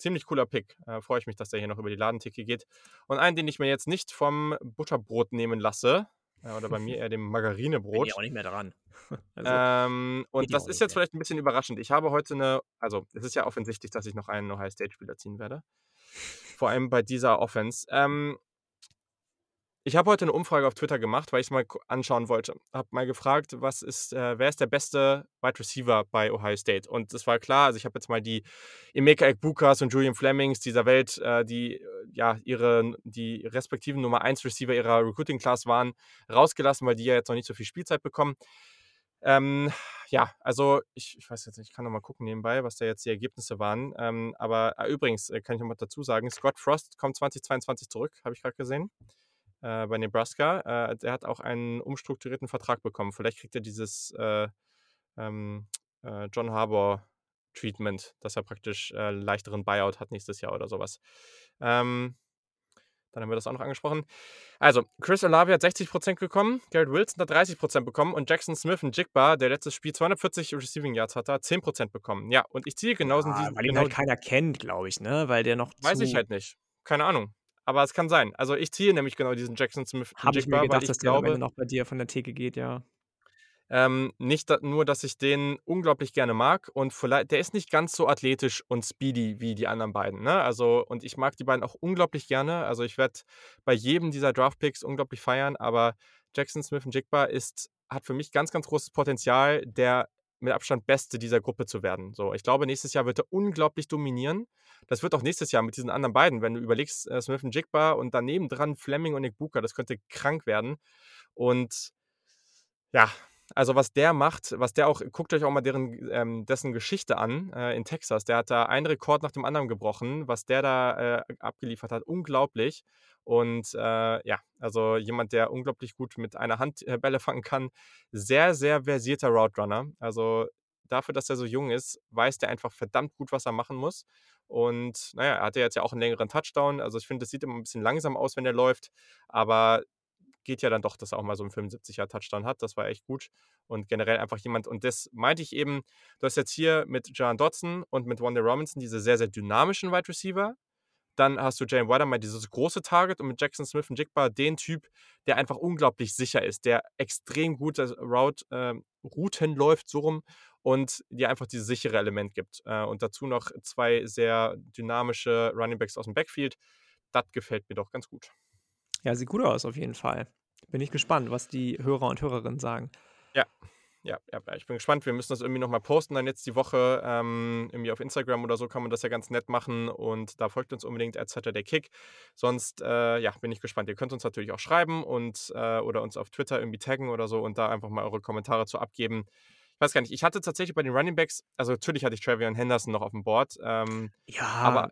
ziemlich cooler Pick. Äh, freue ich mich, dass der hier noch über die Ladentheke geht. Und einen, den ich mir jetzt nicht vom Butterbrot nehmen lasse, äh, oder bei mir eher dem Bin ja Margarinebrot auch nicht mehr dran. Also, ähm, und das ist jetzt mehr. vielleicht 'n bisschen überraschend. Ich habe heute 'ne also, es ist ja offensichtlich, dass ich noch einen Ohio State Spieler ziehen werde. Vor allem bei dieser Offense. Ähm ich habe heute 'ne Umfrage auf Twitter gemacht, weil ich's mal ku anschauen wollte. Habe mal gefragt, was ist äh, wer ist der beste Wide Receiver bei Ohio State? Und es war klar, also ich habe jetzt mal die Emeka Egbukas und Julian Flemings dieser Welt, äh, die, äh, ja, ihre die respektiven Nummer 1 Receiver ihrer Recruiting Class waren, rausgelassen, weil die ja jetzt noch nicht so viel Spielzeit bekommen. Ähm, ja, also ich ich weiß jetzt nicht, ich kann noch mal gucken nebenbei, was da jetzt die Ergebnisse waren. Ähm, aber ah, übrigens, äh, kann ich noch mal dazu sagen, Scott Frost kommt 2022 zurück, habe ich grad gesehen, äh, bei Nebraska. Äh, der hat auch einen umstrukturierten Vertrag bekommen. Vielleicht kriegt er dieses, äh, ähm, äh, John Harbaugh Treatment, dass er praktisch, äh, leichteren Buyout hat nächstes Jahr oder so was. Ähm, dann haben wir das auch noch angesprochen. Also, Chris Olave hat 60 % bekommen, Garrett Wilson hat 30 % bekommen und Jaxon Smith-Njigba, der letztes Spiel 240 Receiving Yards hatte, hat 10 % bekommen. Ja, und ich ziehe genauso in Ja, diesen weil ihn genau halt keiner kennt, glaube ich, ne? Weil der noch Weiß ich halt nicht. Keine Ahnung. Aber es kann sein. Also, ich ziehe nämlich genau diesen Jaxon Habe ich mir gedacht, ich dass der am Ende glaube noch bei dir von der Theke geht, ja. ähm, nicht da nur, dass ich den unglaublich gerne mag und viellei der ist nicht ganz so athletisch und speedy wie die anderen beiden, ne? Also und ich mag die beiden auch unglaublich gerne. Also, ich werde bei jedem dieser Draft Picks unglaublich feiern, aber Jaxon Smith-Njigba ist hat für mich ganz, ganz großes Potenzial, der mit Abstand Beste dieser Gruppe zu werden. So, ich glaube, nächstes Jahr wird er unglaublich dominieren. Das wird auch nächstes Jahr mit diesen anderen beiden, wenn du überlegst, äh, Smith-Njigba und daneben dran Fleming und Egbuka, das könnte krank werden. Und ja, Also, was der macht, was der auch guckt euch auch mal deren ähm, dessen Geschichte an, äh, in Texas. Der hat da einen Rekord nach dem anderen gebrochen, was der da, äh, abgeliefert hat, unglaublich. Und, äh, ja, also jemand, der unglaublich gut mit einer Hand, äh, Bälle fangen kann. Sehr, sehr versierter Route Runner. Also, dafür, dass er so jung ist, weiß der einfach verdammt gut, was er machen muss. Und, na ja, er hatte jetzt ja auch einen längeren Touchdown. Also, ich finde, das sieht immer ein bisschen langsam aus, wenn er läuft, aber geht ja dann doch, dass er auch mal so 'n 75er Touchdown hat. Das war echt gut und generell einfach jemand und das meinte ich eben, du hast jetzt hier mit Jahan Dotson und mit Wan'Dale Robinson diese sehr, sehr dynamischen Wide Receiver. Dann hast du Jalen Waddle mal dieses große Target und mit Jackson Smith-Njigba den Typ, der einfach unglaublich sicher ist, der extrem gut das Route ähm, Routen läuft, so rum und dir einfach dieses sichere Element gibt. Äh, und dazu noch 2 sehr dynamische Running Backs aus'm Backfield. Das gefällt mir doch ganz gut. Ja, sieht gut aus auf jeden Fall. Bin ich gespannt, was die Hörer und Hörerinnen sagen. Ja. Ja, ja, ich bin gespannt. Wir müssen das irgendwie noch mal posten dann jetzt die Woche. Ähm, irgendwie auf Instagram oder so kann man das ja ganz nett machen und da folgt uns unbedingt @SaturdayKick. Sonst, äh, ja, bin ich gespannt. Ihr könnt uns natürlich auch schreiben und äh, oder uns auf Twitter irgendwie taggen oder so und da einfach mal eure Kommentare zu abgeben. Ich weiß gar nicht, ich hatte tatsächlich bei den Running Backs also natürlich hatte ich TreVeyon Henderson noch auf'm Board, ähm, Ja. aber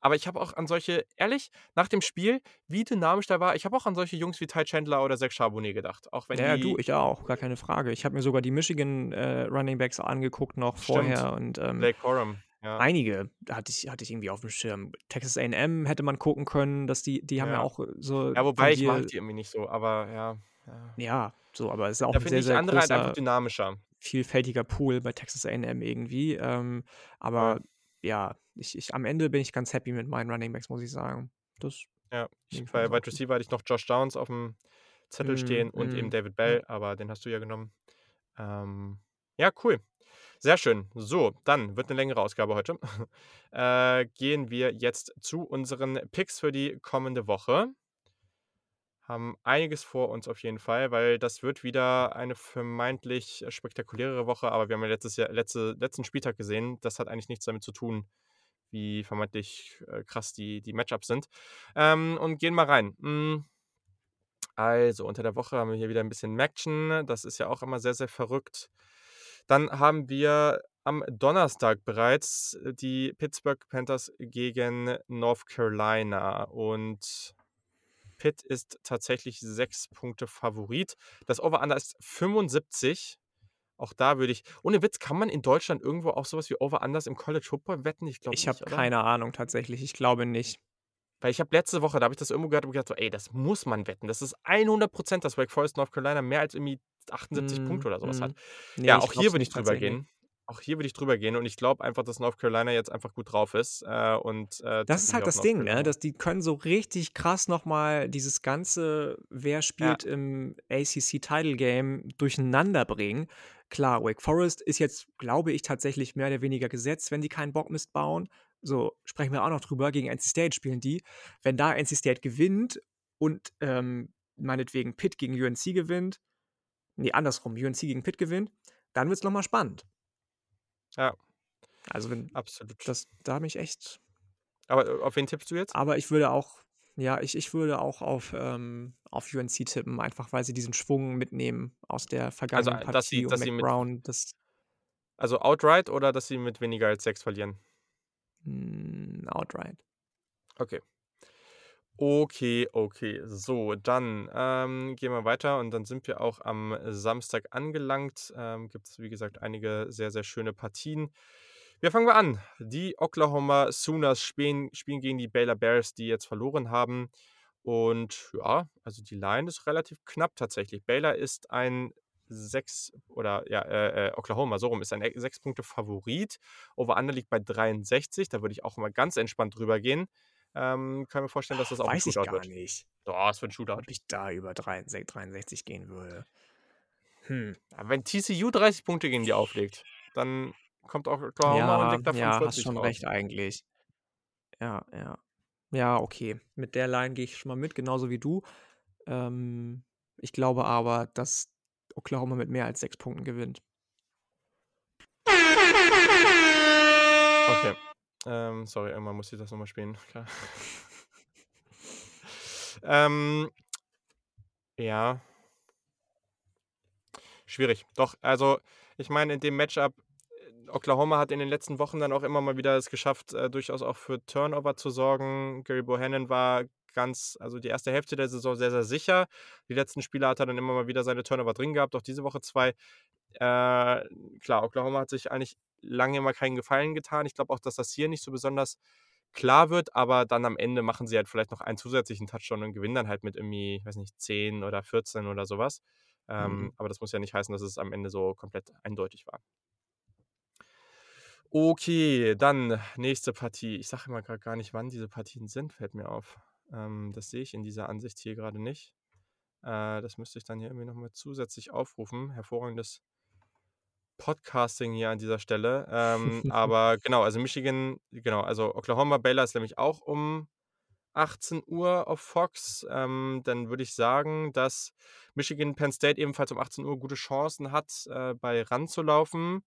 aber ich habe auch an solche ehrlich, nach dem Spiel, wie dynamisch der war ich habe auch an solche Jungs wie Ty Chandler oder Zach Charbonnet gedacht, auch wenn Ja, ja, du, die ich auch, gar keine Frage. Ich habe mir sogar die Michigan, äh, Running Backs angeguckt noch Stimmt. vorher und, ähm, Blake Corum, ja. einige hatte ich hatte ich irgendwie auf'm Schirm. Texas A&M hätte man gucken können, dass die die haben ja Ja. auch so Ja, wobei ich mag die irgendwie nicht so, aber ja, ja. Ja, so, aber ist ja auch Da 'n finde sehr, sehr andere halt einfach großer dynamischer. vielfältiger Pool bei Texas A&M irgendwie. Ähm, aber ja, ich ich am Ende bin ich ganz happy mit meinen Running Backs, muss ich sagen. Das Ja, ich bei Wide auf. Receiver hatte ich noch Josh Downs auf'm Zettel Mhm, stehen und eben mhm, David. Bell, aber den hast du ja genommen. Ähm, ja, cool. Sehr schön. So, dann wird 'ne längere Ausgabe heute. Äh, gehen wir jetzt zu unseren Picks für die kommende Woche. Haben einiges vor uns auf jeden Fall, weil das wird wieder eine vermeintlich spektakulärere Woche, aber wir haben ja letztes Jahr letzte letzten Spieltag gesehen, das hat eigentlich nichts damit zu tun, wie vermeintlich, äh, krass die die Matchups sind. Ähm, und gehen mal rein. Hm also, unter der Woche haben wir hier wieder 'n bisschen Maction. Das ist ja auch immer sehr, sehr verrückt. Dann haben wir am Donnerstag bereits die Pittsburgh Panthers gegen North Carolina und Pitt ist tatsächlich 6 Punkte Favorit. Das Over Under ist 75. Auch da würde ich ohne Witz, kann man in Deutschland irgendwo auch so was wie Over Unders im College Football wetten? Ich glaube Ich habe keine Ahnung tatsächlich. Ich glaube nicht. Weil ich habe letzte Woche da habe ich das irgendwo gehört und gedacht so: „Ey, das muss man wetten. Das ist 100 %, dass Wake Forest North Carolina mehr als irgendwie 78 Mhm, Punkte oder so was hat.“ mhm. Ne, Ja, auch hier würde ich drüber gehen. Auch hier würde ich drüber gehen und ich glaube einfach, dass North Carolina jetzt einfach gut drauf ist, äh, und, äh, Das ist halt das Ding, ne? Dass die können so richtig krass noch mal dieses ganze wer Ja. spielt im ACC Title Game durcheinanderbringen. Klar, Wake Forest ist jetzt, glaube ich, tatsächlich mehr oder weniger gesetzt, wenn die keinen Bockmist bauen. So, sprechen wir auch noch drüber, gegen NC State spielen die. Wenn da NC State gewinnt und, ähm, meinetwegen Pitt gegen UNC gewinnt ne, andersrum, UNC gegen Pitt gewinnt, dann wird's noch mal spannend. Ja. Also, wenn Absolut. das da bin ich echt Aber, äh, auf wen tippst du jetzt? Aber ich würde auch ja, ich ich würde auch auf, ähm auf UNC tippen, einfach weil sie diesen Schwung mitnehmen aus der Also, vergangenen äh, dass sie Partie um dass sie Mac mit Brown, das Also, outright oder dass sie mit weniger als 6 verlieren? Hm, outright. Okay. Okay, okay. So, dann, ähm, gehen wir weiter und dann sind wir auch am Samstag angelangt. Ähm, gibt's, wie gesagt, einige sehr, sehr schöne Partien. Ja, fangen wir an. Die Oklahoma Sooners spielen spielen gegen die Baylor Bears, die jetzt verloren haben. Und ja, also die Line ist relativ knapp tatsächlich. Baylor ist ein 6 oder ja, äh, äh, Oklahoma, so rum, ist ein, äh, 6 Punkte Favorit. Over Under liegt bei 63. Da würde ich auch immer ganz entspannt drüber gehen. Ähm, kann mir vorstellen, dass das auch Weiß ich Shootout gar wird. nicht. Doch, es wird 'n Shootout. Ob ich da über dreiundsech 63 gehen würde. Hm. Ja, wenn TCU 30 Punkte gegen die auflegt, dann kommt auch Oklahoma und Ja, legt da ja, hast 45 schon drauf. recht eigentlich. Ja, ja. Ja, okay. Mit der Line gehe ich schon mal mit, genauso wie du. Ähm, ich glaube aber, dass Oklahoma mit mehr als 6 Punkten gewinnt. Okay. Ähm, sorry, irgendwann muss ich das noch mal spielen, klar. Ähm, ja. Schwierig. Doch, also ich meine, in dem Matchup, äh, Oklahoma hat in den letzten Wochen dann auch immer mal wieder es geschafft, äh, durchaus auch für Turnover zu sorgen. Gary Bohannon war ganz, also die erste Hälfte der Saison sehr, sehr sicher. Die letzten Spiele hat er dann immer mal wieder seine Turnover drin gehabt, auch diese Woche zwei. Äh, klar, Oklahoma hat sich eigentlich lange immer keinen Gefallen getan. Ich glaube auch, dass das hier nicht so besonders klar wird, aber dann am Ende machen sie halt vielleicht noch einen zusätzlichen Touchdown und gewinnen dann halt mit irgendwie, weiß nicht, 10 oder 14 oder sowas. Ähm, mhm. Aber das muss ja nicht heißen, dass es am Ende so komplett eindeutig war. Okay, dann nächste Partie. Ich sage immer gerade gar nicht, wann diese Partien sind, fällt mir auf. Ähm, das sehe ich in dieser Ansicht hier gerade nicht. Äh, das müsste ich dann hier irgendwie nochmal zusätzlich aufrufen. Hervorragendes Podcasting hier an dieser Stelle. Ähm, aber genau, also Michigan, genau, also Oklahoma Baylor ist nämlich auch um 18 Uhr auf Fox. Ähm, dann würde ich sagen, dass Michigan Penn State ebenfalls um 18 Uhr gute Chancen hat, äh, bei ranzulaufen.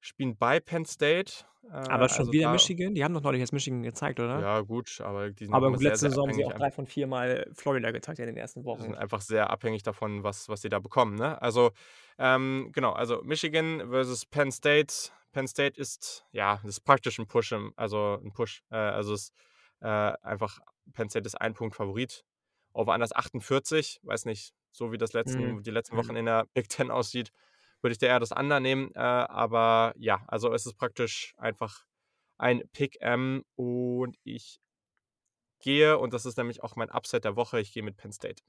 Spielen bei Penn State. Äh, aber schon also wieder da, Michigan? Die haben doch neulich jetzt Michigan gezeigt, oder? Ja, gut, aber die sind Aber letzte sehr, Saison haben sie auch drei von vier Mal Florida gezeigt in den ersten Wochen. sind einfach sehr abhängig davon, was, was sie da bekommen. Ne? Also, ähm, genau, also Michigan versus Penn State. Penn State ist, ja, das ist praktisch ein Push, also ein Push. Äh, also es ist äh, einfach, Penn State ist ein Punkt Favorit. Over anders 48, weiß nicht, so wie das letzten, mhm. die letzten Wochen mhm. in der Big Ten aussieht, würde ich da eher das andere nehmen. Äh, aber ja, also es ist praktisch einfach ein Pick-M und ich gehe, und das ist nämlich auch mein Upset der Woche, ich gehe mit Penn State.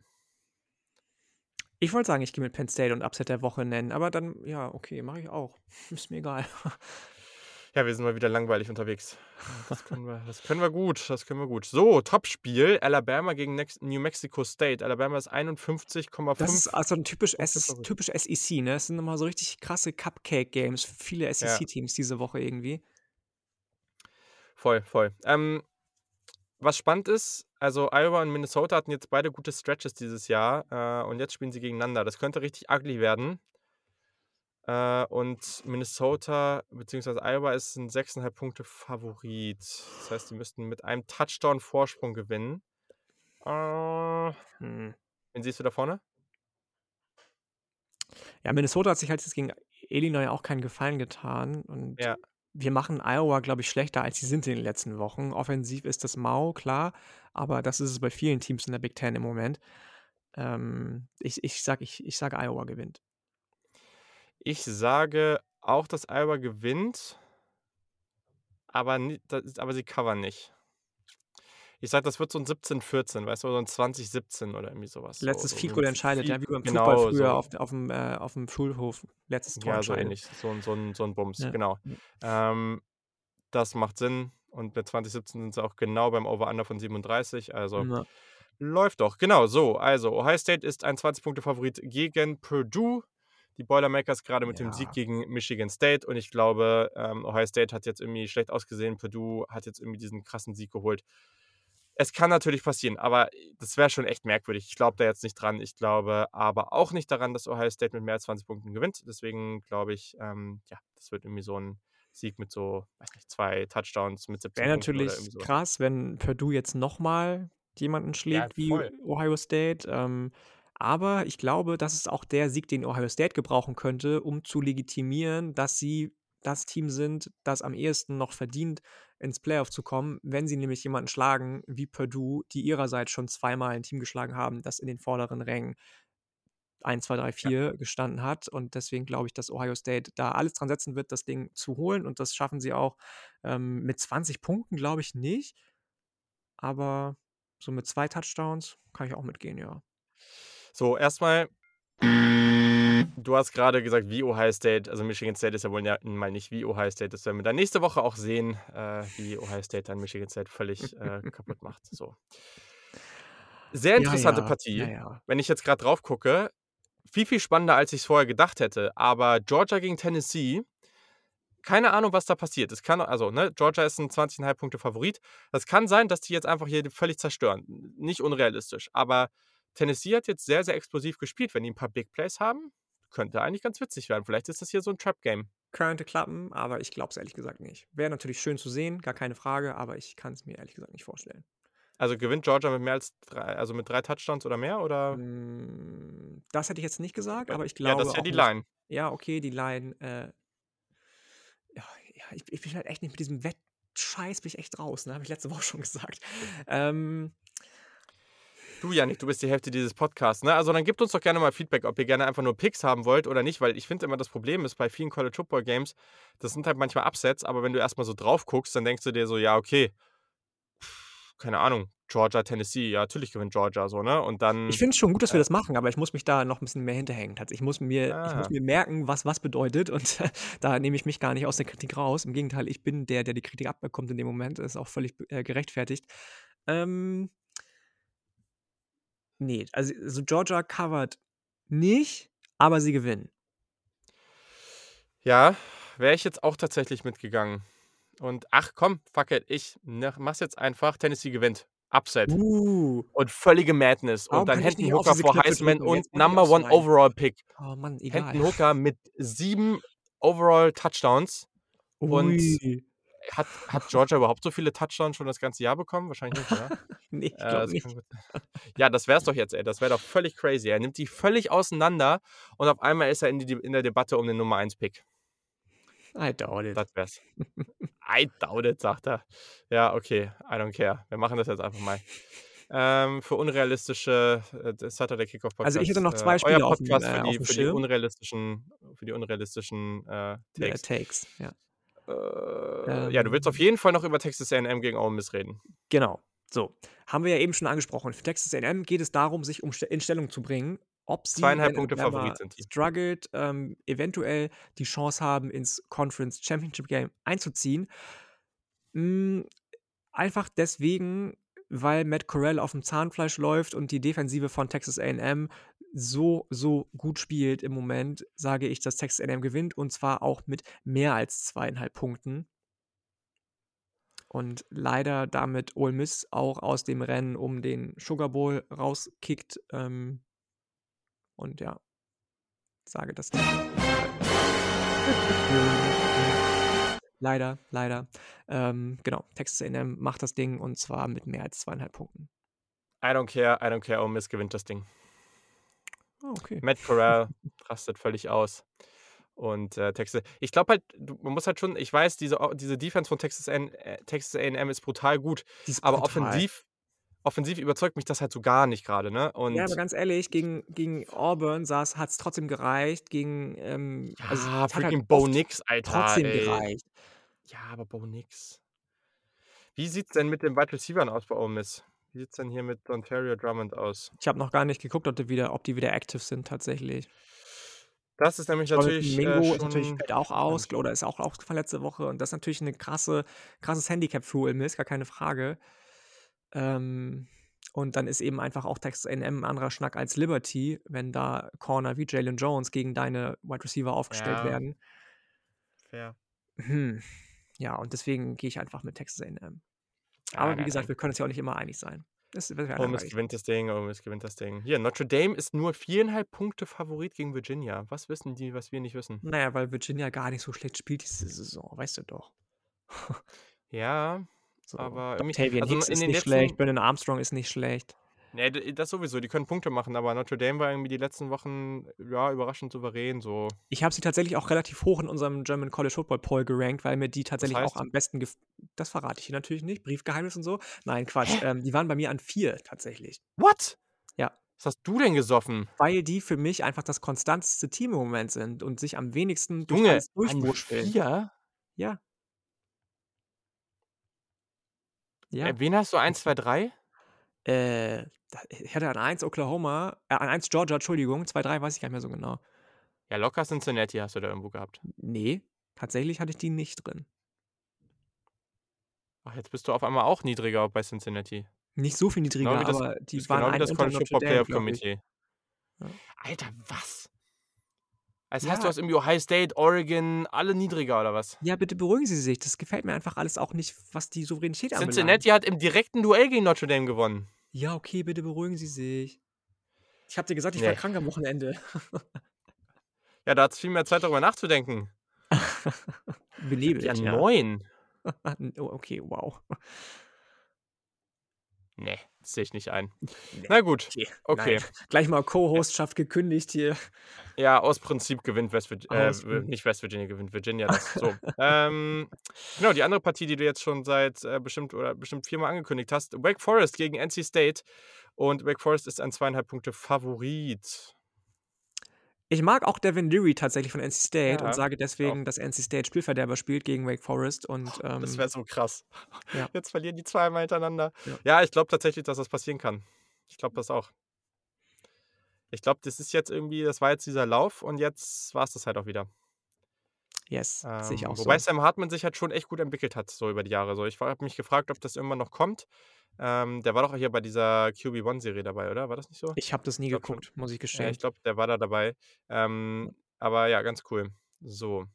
Ich wollte sagen, ich gehe mit Penn State und Upset der Woche nennen, aber dann, ja, okay, mache ich auch. Ist mir egal. Ja, wir sind mal wieder langweilig unterwegs. Das können wir, das können wir gut, das können wir gut. So, Topspiel, Alabama gegen New Mexico State. Alabama ist 51,5. Das ist also ein typisch, S typisch SEC, ne? Das sind nochmal so richtig krasse Cupcake-Games für viele SEC-Teams diese Woche irgendwie. Voll, voll. Ähm, was spannend ist, also Iowa und Minnesota hatten jetzt beide gute Stretches dieses Jahr äh, und jetzt spielen sie gegeneinander. Das könnte richtig ugly werden. Äh, und Minnesota bzw. Iowa ist ein 6,5 Punkte Favorit. Das heißt, die müssten mit einem Touchdown Vorsprung gewinnen. Äh, hm. Wen siehst du da vorne? Ja, Minnesota hat sich halt jetzt gegen Illinois auch keinen Gefallen getan. Und ja. Wir machen Iowa, glaube ich, schlechter, als sie sind in den letzten Wochen. Offensiv ist das mau, klar, aber das ist es bei vielen Teams in der Big Ten im Moment. Ähm, ich, ich sage, ich, ich sag, Iowa gewinnt. Ich sage auch, dass Iowa gewinnt, aber, aber sie covern nicht. Ich sage, das wird so ein 17-14, weißt du, so ein 20-17 oder irgendwie sowas. Letztes so, Field Goal entscheidet, ja, wie beim genau, Fußball früher so. auf, auf, dem, äh, auf dem Schulhof. Letztes Tor Ja, so ähnlich. So, so, ein, so ein Bums, ja. genau. Ähm, das macht Sinn. Und mit 2017 sind sie auch genau beim Over-Under von 37. Also ja. läuft doch. Genau, so. Also, Ohio State ist ein 20-Punkte-Favorit gegen Purdue die Boilermakers gerade mit ja. dem Sieg gegen Michigan State und ich glaube, ähm, Ohio State hat jetzt irgendwie schlecht ausgesehen, Purdue hat jetzt irgendwie diesen krassen Sieg geholt. Es kann natürlich passieren, aber das wäre schon echt merkwürdig. Ich glaube da jetzt nicht dran. Ich glaube aber auch nicht daran, dass Ohio State mit mehr als 20 Punkten gewinnt. Deswegen glaube ich, ähm, ja, das wird irgendwie so ein Sieg mit so, weiß nicht, zwei Touchdowns mit 17 Wäre natürlich so. krass, wenn Purdue jetzt nochmal jemanden schlägt ja, wie Ohio State. Ähm, aber ich glaube, das ist auch der Sieg, den Ohio State gebrauchen könnte, um zu legitimieren, dass sie das Team sind, das am ehesten noch verdient, ins Playoff zu kommen, wenn sie nämlich jemanden schlagen wie Purdue, die ihrerseits schon zweimal ein Team geschlagen haben, das in den vorderen Rängen 1, 2, 3, 4 ja. gestanden hat. Und deswegen glaube ich, dass Ohio State da alles dran setzen wird, das Ding zu holen. Und das schaffen sie auch ähm, mit 20 Punkten, glaube ich nicht. Aber so mit zwei Touchdowns kann ich auch mitgehen, ja. So, erstmal, du hast gerade gesagt, wie Ohio State, also Michigan State ist ja wohl mal nicht wie Ohio State. Das werden wir dann nächste Woche auch sehen, äh, wie Ohio State dann Michigan State völlig äh, kaputt macht. So. Sehr interessante ja, ja. Partie. Ja, Wenn ich jetzt gerade drauf gucke, viel, viel spannender, als ich es vorher gedacht hätte. Aber Georgia gegen Tennessee, keine Ahnung, was da passiert. Es kann, also, ne, Georgia ist ein 20,5 Punkte Favorit. Das kann sein, dass die jetzt einfach hier völlig zerstören. Nicht unrealistisch. Aber Tennessee hat jetzt sehr, sehr explosiv gespielt. Wenn die ein paar Big Plays haben, könnte eigentlich ganz witzig werden. Vielleicht ist das hier so ein Trap-Game. Könnte klappen, aber ich glaube es ehrlich gesagt nicht. Wäre natürlich schön zu sehen, gar keine Frage, aber ich kann es mir ehrlich gesagt nicht vorstellen. Also gewinnt Georgia mit mehr als drei, also mit drei Touchdowns oder mehr? Oder? Hm, das hätte ich jetzt nicht gesagt, aber ich Ja, das glaube ist ja die nicht. Line. Ja, okay, die Line, äh ja, ja, ich ich bin halt echt nicht mit diesem Wettscheiß bin ich echt raus, ne? Habe ich letzte Woche schon gesagt. Ähm, Du, Janik, du bist die Hälfte dieses Podcasts, ne? Also dann gebt uns doch gerne mal Feedback, ob ihr gerne einfach nur Picks haben wollt oder nicht, weil ich finde immer das Problem ist bei vielen College Football Games, das sind halt manchmal Upsets, aber wenn du erstmal so drauf guckst, dann denkst du dir so, ja, okay, keine Ahnung, Georgia, Tennessee, ja, natürlich gewinnt Georgia so, ne? Und dann ich finde es schon gut, dass wir äh, das machen, aber ich muss mich da noch ein bisschen mehr hinterhängen. Tats ich muss mir ich muss ah, mir merken, was was bedeutet und da nehme ich mich gar nicht aus der Kritik raus. Im Gegenteil, ich bin der, der die Kritik abbekommt in dem Moment. Ist auch völlig, äh, gerechtfertigt. Ähm Ne, also also Georgia covert nicht, aber sie gewinnen. ja, wäre ich jetzt auch tatsächlich mitgegangen. Und ach komm, fuck it, ich ne, mach's jetzt einfach, Tennessee gewinnt. Upset. Uh. Und völlige Madness. Und Warum dann ich nicht Hendon Hooker vor Heisman und Number One Slide. Overall Pick. Oh Mann, egal. Hendon Hooker mit 7 Overall Touchdowns. Und Ui. Hat, hat Georgia überhaupt so viele Touchdowns schon das ganze Jahr bekommen? Wahrscheinlich nicht, oder? Ne, ich Äh, glaube das nicht. Ja, das wär's doch jetzt, ey. Das wäre doch völlig crazy. Er nimmt die völlig auseinander und auf einmal ist er in, die, in der Debatte um den Nummer 1 Pick. I doubt it. Das wär's. I doubt it, sagt er. Ja, okay. I don't care. Wir machen das jetzt einfach mal. Ähm, für unrealistische äh, Saturday Kickoff Podcast. Also, ich hätte noch äh, 2 euer Spiele auf'm Podcast äh, für die, für die unrealistischen, für die unrealistischen äh, Äh, Takes. Takes, ja. Äh, ja, du willst auf Ähm jeden Fall noch über Texas A&M gegen Ole Miss reden. Genau. So, haben wir ja eben schon angesprochen. Für Texas A&M geht es darum, sich um in Stellung zu bringen, ob sie, Zweieinhalb Punkte Favorit sind die. struggelt, ähm, eventuell die Chance haben, ins Conference Championship Game einzuziehen. Hm, einfach deswegen, weil Matt Corral auf'm Zahnfleisch läuft und die Defensive von Texas A&M so, so gut spielt im Moment, sage ich, dass Texas A&M gewinnt und zwar auch mit mehr als 2,5 Punkten. Und leider damit Ole Miss auch aus dem Rennen um den Sugar Bowl rauskickt, ähm und ja, sage, dass Leider, leider. Ähm, genau, Texas A&M macht das Ding und zwar mit mehr als 2,5 Punkten. I don't care, I don't care. Ole Miss gewinnt das Ding. Ah, okay. Matt Corral rastet völlig aus. Und äh, Texas, ich glaube halt, man muss halt schon, ich weiß, diese, diese Defense von Texas, A- äh, Texas A&M ist brutal gut, ist aber brutal. offensiv, offensiv überzeugt mich das halt so gar nicht gerade, ne? Ja, aber ganz ehrlich, gegen, gegen Auburn hat es trotzdem gereicht. Gegen, ähm, also ja, es hat halt freaking Bo Nix, Alter, trotzdem ey. gereicht. Ja, aber Bo Nix. Wie sieht's denn mit den Wide Receivers aus bei Ole Miss? Wie sieht's denn hier mit Ontario Drummond aus? Ich habe noch gar nicht geguckt, ob die wieder, ob die wieder active sind tatsächlich. Das ist nämlich natürlich äh, Mingo ist natürlich fällt auch aus oder ist auch ausgefallen letzte Woche und das ist natürlich eine krasse, krasses Handicap für Ole Miss, gar keine Frage. Ähm, und dann ist eben einfach auch Texas A&M ein anderer Schnack als Liberty, wenn da Corner wie Jalen Jones gegen deine Wide Receiver aufgestellt Ja, werden. fair. Hm. Ja, und deswegen gehe ich einfach mit Texas A&M. Ja, Aber wie nein, gesagt, nein. wir können uns ja auch nicht immer einig sein. Das wäre Ole Miss gewinnt das Ding, Ole Miss gewinnt das Ding. Hier, Notre Dame ist nur viereinhalb Punkte Favorit gegen Virginia. Was wissen die, was wir nicht wissen? Naja, weil Virginia gar nicht so schlecht spielt diese Saison, weißt du doch. Ja, So, aber Octavian also Hicks in ist den nicht schlecht, letzten, Brandon Armstrong ist nicht schlecht. Ne, d- das sowieso, die können Punkte machen, aber Notre Dame war irgendwie die letzten Wochen, ja, überraschend souverän, so. Ich habe sie tatsächlich auch relativ hoch in unserem German College Football Poll gerankt, weil mir die tatsächlich auch am besten das verrate ich hier natürlich nicht, Briefgeheimnis und so. Nein, Quatsch, ähm, die waren bei mir an 4 tatsächlich. What? Ja. Was hast du denn gesoffen? Weil die für mich einfach das konstanteste Team im Moment sind und sich am wenigsten durch Junge, durchwurschteln. vier? Ja. Ja. Äh, wen hast du? 1, 2, 3? Äh, ich hatte an 1 Oklahoma äh, an 1 Georgia, Entschuldigung, 2, 3 weiß ich gar nicht mehr so genau. Ja, locker Cincinnati hast du da irgendwo gehabt. Ne, tatsächlich hatte ich die nicht drin. Ach, jetzt bist du auf einmal auch niedriger bei Cincinnati. Nicht so viel niedriger, Genau das, aber die ist waren genau ein das College Football Playoff. Committee. Ja. Alter, was? Das heißt, du Ja. hast irgendwie Ohio State, Oregon, alle niedriger oder was? Ja, bitte beruhigen Sie sich. Das gefällt mir einfach alles auch nicht, was die Souveränität anbelangt. Cincinnati hat im direkten Duell gegen Notre Dame gewonnen. Ja, okay, bitte beruhigen Sie sich. Ich habe dir gesagt, ich Nee. war krank am Wochenende. Ja, da hat es viel mehr Zeit, darüber nachzudenken. Benebelt, Ja, ja. neun. Oh, okay, wow. Nee, sehe ich nicht ein. Nee. Na gut, okay. okay. Gleich mal Co-Hostschaft gekündigt hier. Ja, aus Prinzip gewinnt West Virginia, äh, nicht West Virginia, gewinnt Virginia das. So. ähm, genau, die andere Partie, die du jetzt schon seit äh, bestimmt oder bestimmt viermal angekündigt hast, Wake Forest gegen NC State. Und Wake Forest ist ein zweieinhalb Punkte Favorit. Ich mag auch Devin Leary tatsächlich von NC State ja, und sage deswegen, auch. dass NC State Spielverderber spielt gegen Wake Forest. Und, ähm, das wäre so krass. Ja. Jetzt verlieren die zweimal hintereinander. Ja, ja ich glaube tatsächlich, dass das passieren kann. Ich glaube das auch. Ich glaube, das ist jetzt irgendwie, das war jetzt dieser Lauf und jetzt war es das halt auch wieder. Yes, ähm, sehe ich auch wobei so. Sam Hartman sich halt schon echt gut entwickelt hat, so über die Jahre. So, ich habe mich gefragt, ob das irgendwann noch kommt. Ähm, der war doch hier bei dieser QB1-Serie dabei, oder? War das nicht so? Ich habe das nie geguckt, schon. muss ich gestehen. Ja, ich glaube, der war da dabei. Ähm, aber ja, ganz cool. So.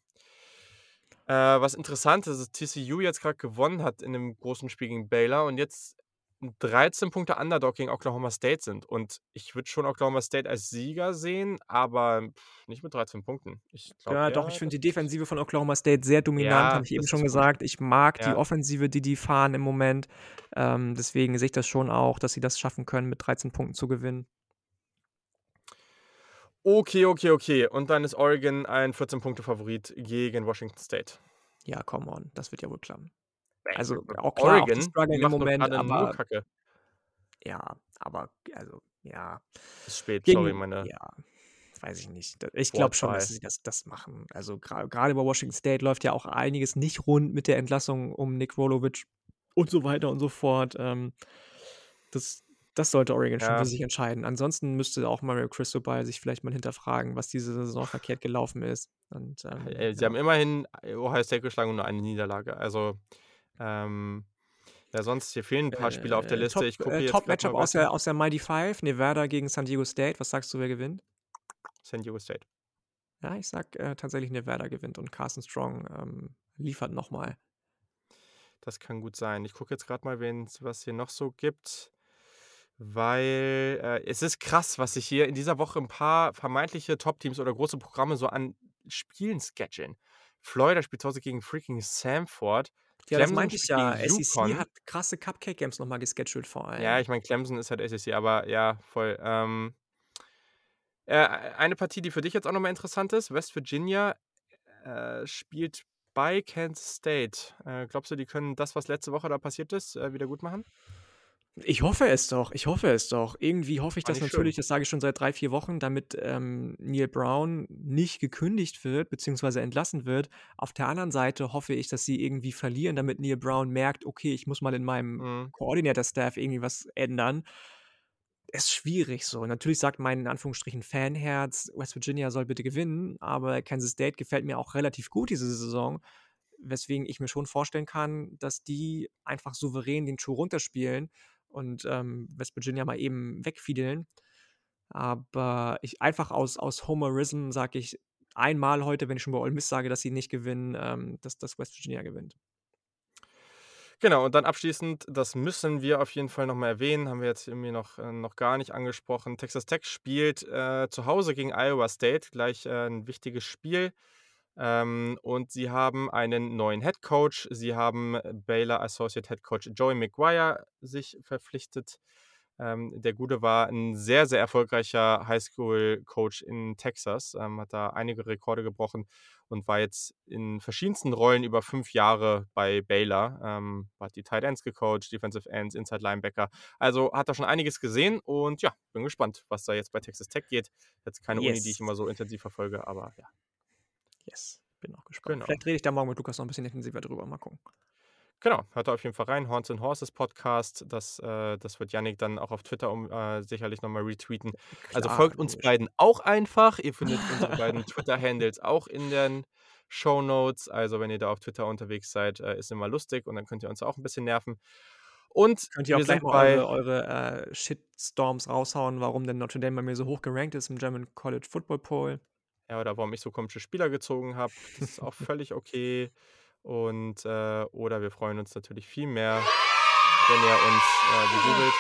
Äh, was interessant ist, dass TCU jetzt gerade gewonnen hat in dem großen Spiel gegen Baylor und jetzt 13 Punkte Underdog gegen Oklahoma State sind. Und ich würde schon Oklahoma State als Sieger sehen, aber nicht mit 13 Punkten. Ich glaub, ja, doch, ich finde die Defensive von Oklahoma State sehr dominant, ja, habe ich eben schon gesagt. Ich mag ja. die Offensive, die die fahren im Moment. Ähm, deswegen sehe ich das schon auch, dass sie das schaffen können, mit 13 Punkten zu gewinnen. Okay, okay, okay. Und dann ist Oregon ein 14-Punkte-Favorit gegen Washington State. Ja, come on, das wird ja wohl klappen. Also auch klar, Oregon, auch im Moment, aber Kacke. ja, aber also ja. Ist spät, Gegen, sorry, meine. Ja, weiß ich nicht. Ich glaube schon, dass sie das, das machen. Also gerade bei Washington State läuft ja auch einiges nicht rund mit der Entlassung um Nick Rolovic und so weiter und so fort. Ähm, das, das sollte Oregon ja. schon für sich entscheiden. Ansonsten müsste auch Mario Cristobal sich vielleicht mal hinterfragen, was diese Saison verkehrt gelaufen ist. Und, ähm, sie ja. haben immerhin Ohio State geschlagen und nur eine Niederlage. Also ähm, ja, sonst hier fehlen ein paar Spieler auf der äh, Liste. Top, ich gucke äh, jetzt Top Matchup aus der, aus der Mighty Five, Nevada gegen San Diego State. Was sagst du, wer gewinnt? San Diego State. Ja, ich sag äh, tatsächlich Nevada gewinnt und Carson Strong ähm, liefert nochmal. Das kann gut sein. Ich gucke jetzt gerade mal, was hier noch so gibt. Weil äh, es ist krass, was sich hier in dieser Woche ein paar vermeintliche Top-Teams oder große Programme so an Spielen sketchen. Florida spielt zu Hause gegen freaking Samford. Ja, das meinte ich ja. SEC hat krasse Cupcake-Games nochmal gescheduled vor allem. Ja, ich meine, Clemson ist halt SEC, aber ja, voll. Ähm, äh, eine Partie, die für dich jetzt auch nochmal interessant ist: West Virginia äh, spielt bei Kansas State. Äh, glaubst du, die können das, was letzte Woche da passiert ist, äh, wieder gut machen? Ich hoffe es doch, ich hoffe es doch. Irgendwie hoffe ich das natürlich, schön. das sage ich schon seit drei, vier Wochen, damit ähm, Neil Brown nicht gekündigt wird, beziehungsweise entlassen wird. Auf der anderen Seite hoffe ich, dass sie irgendwie verlieren, damit Neil Brown merkt, okay, ich muss mal in meinem mhm. Coordinator-Staff irgendwie was ändern. Es ist schwierig so. Natürlich sagt mein in Anführungsstrichen Fanherz, West Virginia soll bitte gewinnen, aber Kansas State gefällt mir auch relativ gut diese Saison weswegen ich mir schon vorstellen kann, dass die einfach souverän den Schuh runterspielen und ähm, West Virginia mal eben wegfiedeln. Aber ich einfach aus, aus Homerism sage ich einmal heute, wenn ich schon bei Ole Miss sage, dass sie nicht gewinnen, ähm, dass das West Virginia gewinnt. Genau, und dann abschließend, das müssen wir auf jeden Fall nochmal erwähnen, haben wir jetzt irgendwie noch, äh, noch gar nicht angesprochen. Texas Tech spielt äh, zu Hause gegen Iowa State, gleich äh, ein wichtiges Spiel. Ähm, und sie haben einen neuen Head Coach. Sie haben äh, Baylor Associate Head Coach Joey McGuire sich verpflichtet. Ähm, der Gute war ein sehr, sehr erfolgreicher Highschool-Coach in Texas, ähm, hat da einige Rekorde gebrochen und war jetzt in verschiedensten Rollen über fünf Jahre bei Baylor. Ähm, hat die Tight Ends gecoacht, Defensive Ends, Inside Linebacker. Also hat da schon einiges gesehen und ja, bin gespannt, was da jetzt bei Texas Tech geht. Jetzt keine yes. Uni, die ich immer so intensiv verfolge, aber ja, Yes, bin auch gespannt. Genau. Vielleicht rede ich da morgen mit Lukas noch ein bisschen intensiver drüber. Mal gucken. Genau, hört da auf jeden Fall rein. Horns and Horses Podcast. Das, äh, das wird Yannick dann auch auf Twitter um, äh, sicherlich nochmal retweeten. Also Klar, also folgt uns beiden auch einfach. Ihr findet unsere beiden Twitter-Handles auch in den Show Notes. Also, wenn ihr da auf Twitter unterwegs seid, äh, ist immer lustig und dann könnt ihr uns auch ein bisschen nerven. Und könnt ihr auch gleich mal eure, eure äh, Shitstorms raushauen, warum denn Notre Dame bei mir so hoch gerankt ist im German College Football Poll. Ja, oder warum ich so komische Spieler gezogen habe. Das ist auch völlig okay. Und, äh, oder wir freuen uns natürlich viel mehr, wenn ihr uns äh, begoogelt.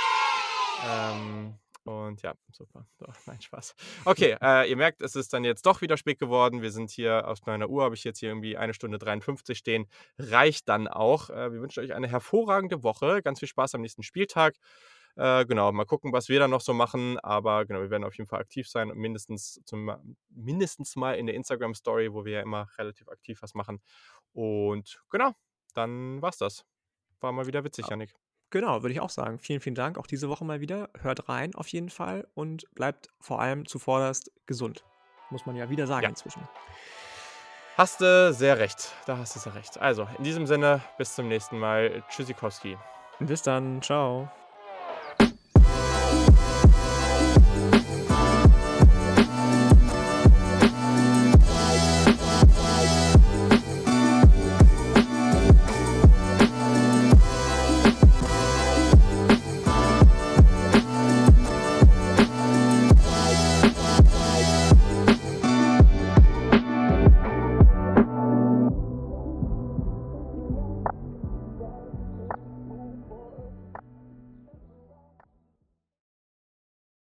Ähm, und ja, super. So, nein, Spaß. Okay, äh, ihr merkt, es ist dann jetzt doch wieder spät geworden. Wir sind hier aus 9 Uhr, habe ich jetzt hier irgendwie eine Stunde 53 stehen. Reicht dann auch. Äh, wir wünschen euch eine hervorragende Woche. Ganz viel Spaß am nächsten Spieltag. Äh, genau, mal gucken, was wir dann noch so machen. Aber genau, wir werden auf jeden Fall aktiv sein und mindestens, zum, mindestens mal in der Instagram-Story, wo wir ja immer relativ aktiv was machen. Und genau, dann war's das. War mal wieder witzig, Janik. Genau, würde ich auch sagen. Vielen, vielen Dank. Auch diese Woche mal wieder. Hört rein auf jeden Fall und bleibt vor allem zuvorderst gesund. Muss man ja wieder sagen Ja. inzwischen. Hast du sehr recht. Da hast du sehr recht. Also, in diesem Sinne, bis zum nächsten Mal. Tschüssikowski. Bis dann. Ciao.